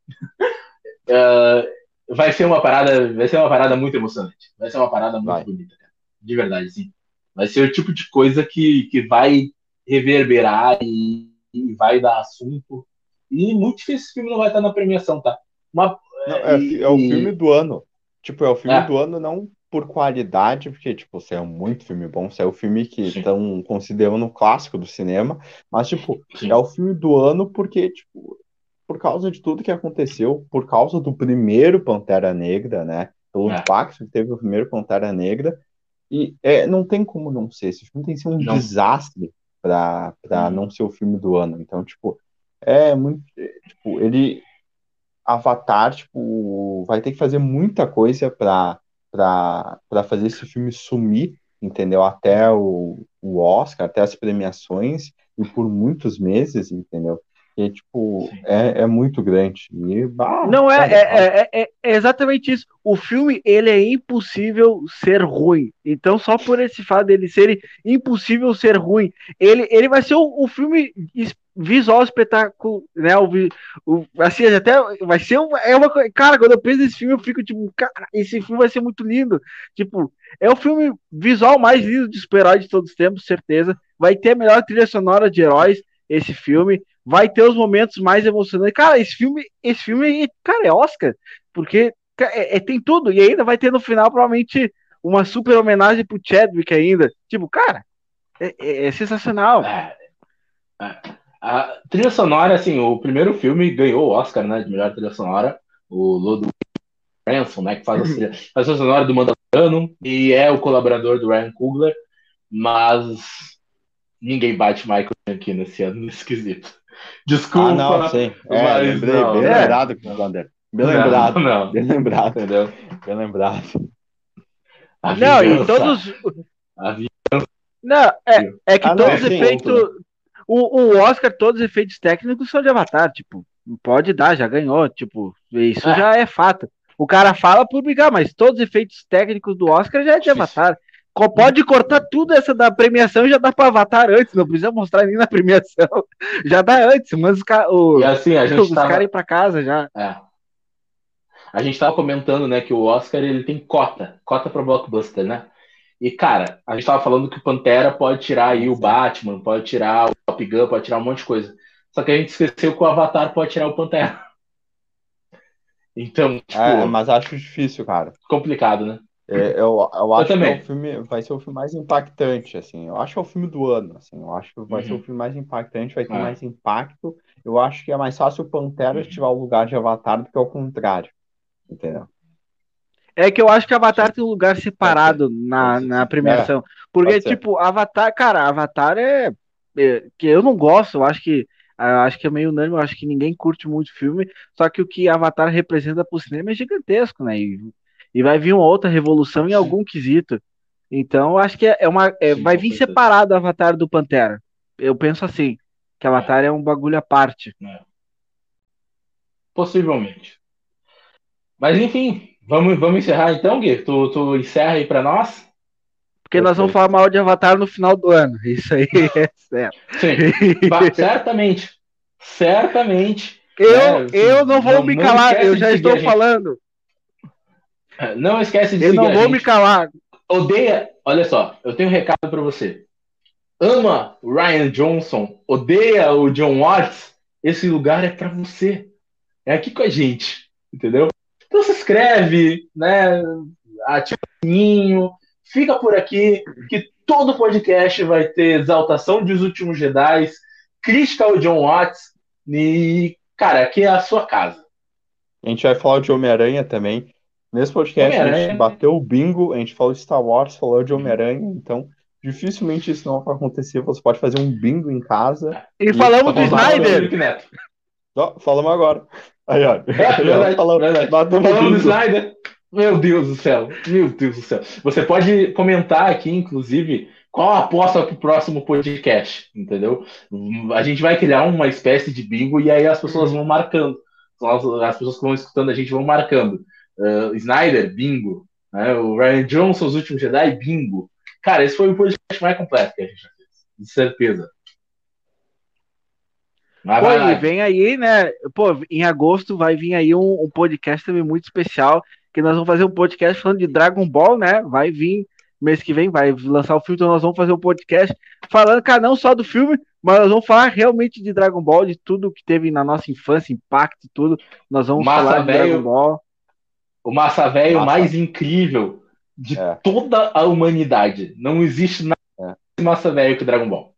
uh, vai ser uma parada, vai ser uma parada muito emocionante. Vai ser uma parada muito vai. bonita, cara. De verdade, sim. Vai ser o tipo de coisa que, que vai reverberar e, e vai dar assunto. E muito difícil esse filme não vai estar na premiação, tá? Uma, não, é, e, é, o filme do ano. Tipo, é o filme é. do ano não por qualidade, porque, tipo, é um muito filme bom, é o filme que estão considerando clássico do cinema, mas, tipo, Sim. é o filme do ano porque, tipo, por causa de tudo que aconteceu, por causa do primeiro Pantera Negra, né? Pelo é. impacto que teve o primeiro Pantera Negra, e é, não tem como não ser. Esse filme tem que ser um não. desastre para hum. não ser o filme do ano. Então, tipo, é muito. É, tipo, ele Avatar, tipo, vai ter que fazer muita coisa para para fazer esse filme sumir, entendeu? Até o, o Oscar, até as premiações, e por muitos meses, entendeu? E, tipo, é, é muito grande. E, bah, Não, é, é, é, é, exatamente isso. O filme, ele é impossível ser ruim. Então, só por esse fato dele ser impossível ser ruim, ele, ele vai ser o, o filme visual espetáculo, né? O, o, assim, até vai ser uma, é uma cara, quando eu penso nesse filme, eu fico tipo, cara, esse filme vai ser muito lindo. Tipo, é o filme visual mais lindo de super-herói de todos os tempos, certeza. Vai ter a melhor trilha sonora de heróis esse filme, vai ter os momentos mais emocionantes. Cara, esse filme, esse filme, cara, é Oscar, porque é, é, tem tudo e ainda vai ter no final provavelmente uma super homenagem pro Chadwick ainda. Tipo, cara, é, é, é sensacional. A trilha sonora, assim, o primeiro filme ganhou o Oscar, né, de melhor trilha sonora, o Ludwig Ransom, né, que faz a trilha, faz a sonora do Mandaloriano e é o colaborador do Ryan Coogler, mas ninguém bate Michael aqui nesse ano nesse quesito. Desculpa. Ah, não, sim. É, mas lembrei, não, bem é. lembrado, Wander. Bem não, lembrado. Não. Bem lembrado, entendeu? Bem lembrado. A não, vingança. e todos. A vingança. Não, é, é que ah, todos os efeitos. O, o Oscar, todos os efeitos técnicos são de Avatar, tipo, pode dar, já ganhou, tipo, isso é. já é fato. O cara fala por brigar, mas todos os efeitos técnicos do Oscar já é de Avatar. Pode cortar tudo essa da premiação e já dá para Avatar antes, não precisa mostrar nem na premiação. Já dá antes, mas o, e assim, a gente os tava... caras ir pra casa já. É. A gente tava comentando, né, que o Oscar ele tem cota, cota para blockbuster, né? E, cara, a gente tava falando que o Pantera pode tirar aí o Batman, pode tirar o Top Gun, pode tirar um monte de coisa. Só que a gente esqueceu que o Avatar pode tirar o Pantera. Então, tipo, é, mas acho difícil, cara. Complicado, né? É, eu, eu acho eu que é o filme vai ser o filme mais impactante, assim. Eu acho que é o filme do ano, assim. Eu acho que vai uhum. ser o uhum. filme mais impactante, vai ter é. mais impacto. Eu acho que é mais fácil o Pantera uhum. o lugar de Avatar do que o contrário. Entendeu? É que eu acho que Avatar tem um lugar separado na, na premiação. Porque, tipo, Avatar, cara, Avatar é, é, que eu não gosto, eu acho que eu acho que é meio unânime, eu acho que ninguém curte muito o filme, só que o que Avatar representa pro cinema é gigantesco, né? E, e vai vir uma outra revolução em algum quesito. Então, eu acho que é, é uma. É, Sim, vai vir certeza. separado o Avatar do Pantera. Eu penso assim, que Avatar é, é um bagulho à parte. É. Possivelmente. Mas enfim, Vamos, vamos encerrar então, Gui? Tu, tu encerra aí para nós? Porque nós vamos falar mal de Avatar no final do ano. Isso aí é certo. Sim, certamente. Certamente. Eu, né? eu não vou não, me calar, eu já estou falando. Não esquece de Eu não vou me calar. Odeia, olha só, eu tenho um recado para você. Ama o Ryan Johnson, odeia o John Watts, esse lugar é para você. É aqui com a gente, entendeu? Então se inscreve, né? Ativa o sininho, fica por aqui, que todo podcast vai ter exaltação dos últimos Jedi, crítica ao John Watts, e, cara, aqui é a sua casa. A gente vai falar de Homem-Aranha também. Nesse podcast a gente bateu o bingo, a gente falou de Star Wars, falou de Homem-Aranha, então dificilmente isso não vai acontecer. Você pode fazer um bingo em casa. E, e falamos do Snyder. falamos agora. Aí, ó. É, verdade, falou, verdade. Falando do Snyder. Meu Deus do céu. Meu Deus do céu. Você pode comentar aqui, inclusive, qual a aposta para o próximo podcast, entendeu? A gente vai criar uma espécie de bingo e aí as pessoas vão marcando. As pessoas que vão escutando a gente vão marcando. Uh, Snyder, bingo. Né? O Ryan Johnson, Os Últimos Jedi, bingo. Cara, esse foi o podcast mais completo que a gente já fez. De certeza. Vai, Pô, vai, vem aí, né? Pô, em agosto vai vir aí um, um, podcast também muito especial, que nós vamos fazer um podcast falando de Dragon Ball, né? Vai vir mês que vem, vai lançar o filme, então nós vamos fazer um podcast falando, cara, não só do filme, mas nós vamos falar realmente de Dragon Ball, de tudo que teve na nossa infância, impacto e tudo. Nós vamos Massa falar de véio, Dragon Ball. O Massa Velho mais incrível de é. toda a humanidade. Não existe nada é. Massa Velho que Dragon Ball.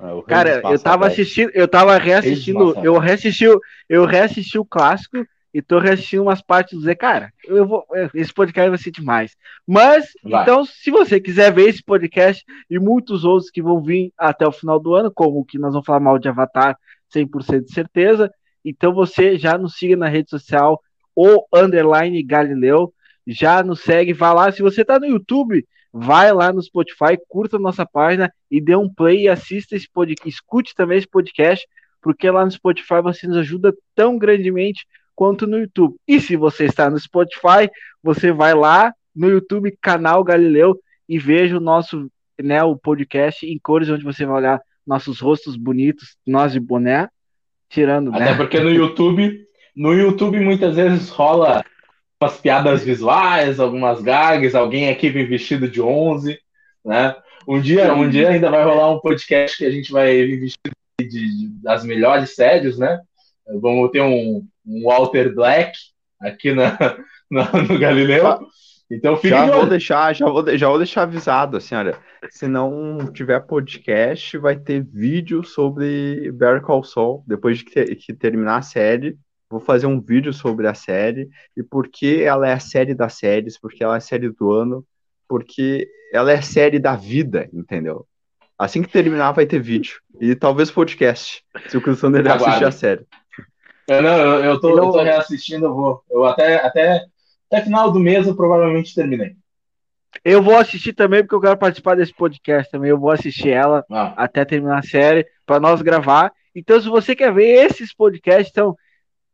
É, Cara, eu tava assistindo, eu tava reassistindo, eu reassisti, eu reassisti o clássico e tô reassistindo umas partes do Zé. Cara, eu vou, esse podcast vai ser demais. Mas, vai. então, se você quiser ver esse podcast e muitos outros que vão vir até o final do ano, como que nós vamos falar mal de Avatar, 100% de certeza, então você já nos siga na rede social, o underline Galileu, já nos segue, vá lá. Se você tá no YouTube, vai lá no Spotify, curta nossa página e dê um play e assista esse podcast, escute também esse podcast, porque lá no Spotify você nos ajuda tão grandemente quanto no YouTube. E se você está no Spotify, você vai lá no YouTube, canal Galileu, e veja o nosso, né, o podcast em cores, onde você vai olhar nossos rostos bonitos, nós de boné, tirando. Até né? porque no YouTube, no YouTube muitas vezes rola umas piadas visuais, algumas gags, alguém aqui vem vestido de 11, né? Um dia, um dia ainda vai rolar um podcast que a gente vai vir vestido de, de, das melhores séries, né? Vamos ter um, um Walter Black aqui na, na no Galileu. Então, já vou deixar, já vou, já vou deixar avisado, assim, olha, se não tiver podcast, vai ter vídeo sobre Better Call Saul, depois de que, que terminar a série, vou fazer um vídeo sobre a série e por que ela é a série das séries, porque ela é a série do ano, porque ela é a série da vida, entendeu? Assim que terminar vai ter vídeo e talvez podcast, se o Cristiano assistir a série. Eu, não, eu, eu, tô, eu tô reassistindo, eu vou. Eu até, até até final do mês eu provavelmente terminei. Eu vou assistir também, porque eu quero participar desse podcast também. Eu vou assistir ela ah. até terminar a série, para nós gravar. Então, se você quer ver esses podcasts, então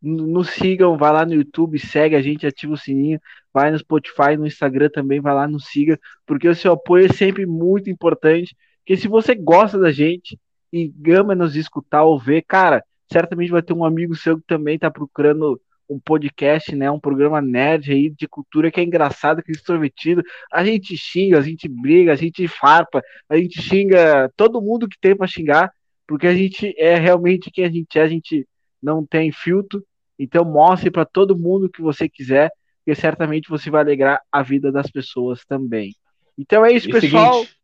nos sigam, vai lá no YouTube, segue a gente, ativa o sininho, vai no Spotify, no Instagram também, vai lá, nos siga, porque o seu apoio é sempre muito importante. Porque se você gosta da gente e ama nos escutar ou ver, cara, certamente vai ter um amigo seu que também está procurando um podcast, né, um programa nerd aí de cultura que é engraçado, que é extrovertido. A gente xinga, a gente briga, a gente farpa, a gente xinga todo mundo que tem para xingar, porque a gente é realmente quem a gente é, a gente não tem filtro. Então mostre para todo mundo que você quiser, porque certamente você vai alegrar a vida das pessoas também. Então é isso, e pessoal. Seguinte,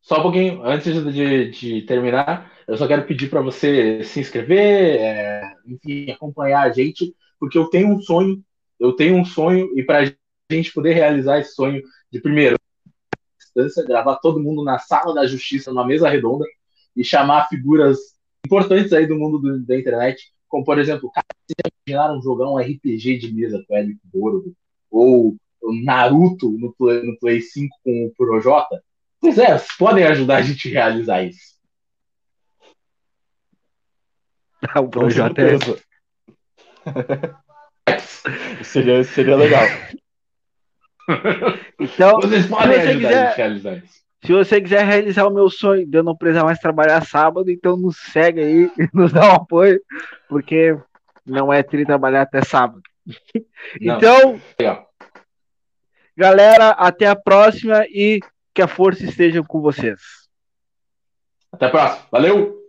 só um pouquinho, antes de, de terminar, eu só quero pedir para você se inscrever, é, enfim, acompanhar a gente porque eu tenho um sonho, eu tenho um sonho, e para a gente poder realizar esse sonho, de primeiro, distância, gravar todo mundo na sala da justiça, numa mesa redonda, e chamar figuras importantes aí do mundo do, da internet, como por exemplo, cara, vocês já imaginaram jogar um RPG de mesa com o Eric Borgo? Ou Naruto no Play, no Play 5 com o Projota? Pois é, vocês podem ajudar a gente a realizar isso. o Projota é, seria, seria legal. Então, Vocês podem se você quiser, realizar isso. Se você quiser realizar o meu sonho de eu não precisar mais trabalhar sábado, então nos segue aí e nos dá um apoio, porque não é tri trabalhar até sábado. Não. Então, Legal. galera, até a próxima e que a força esteja com vocês. Até a próxima. Valeu!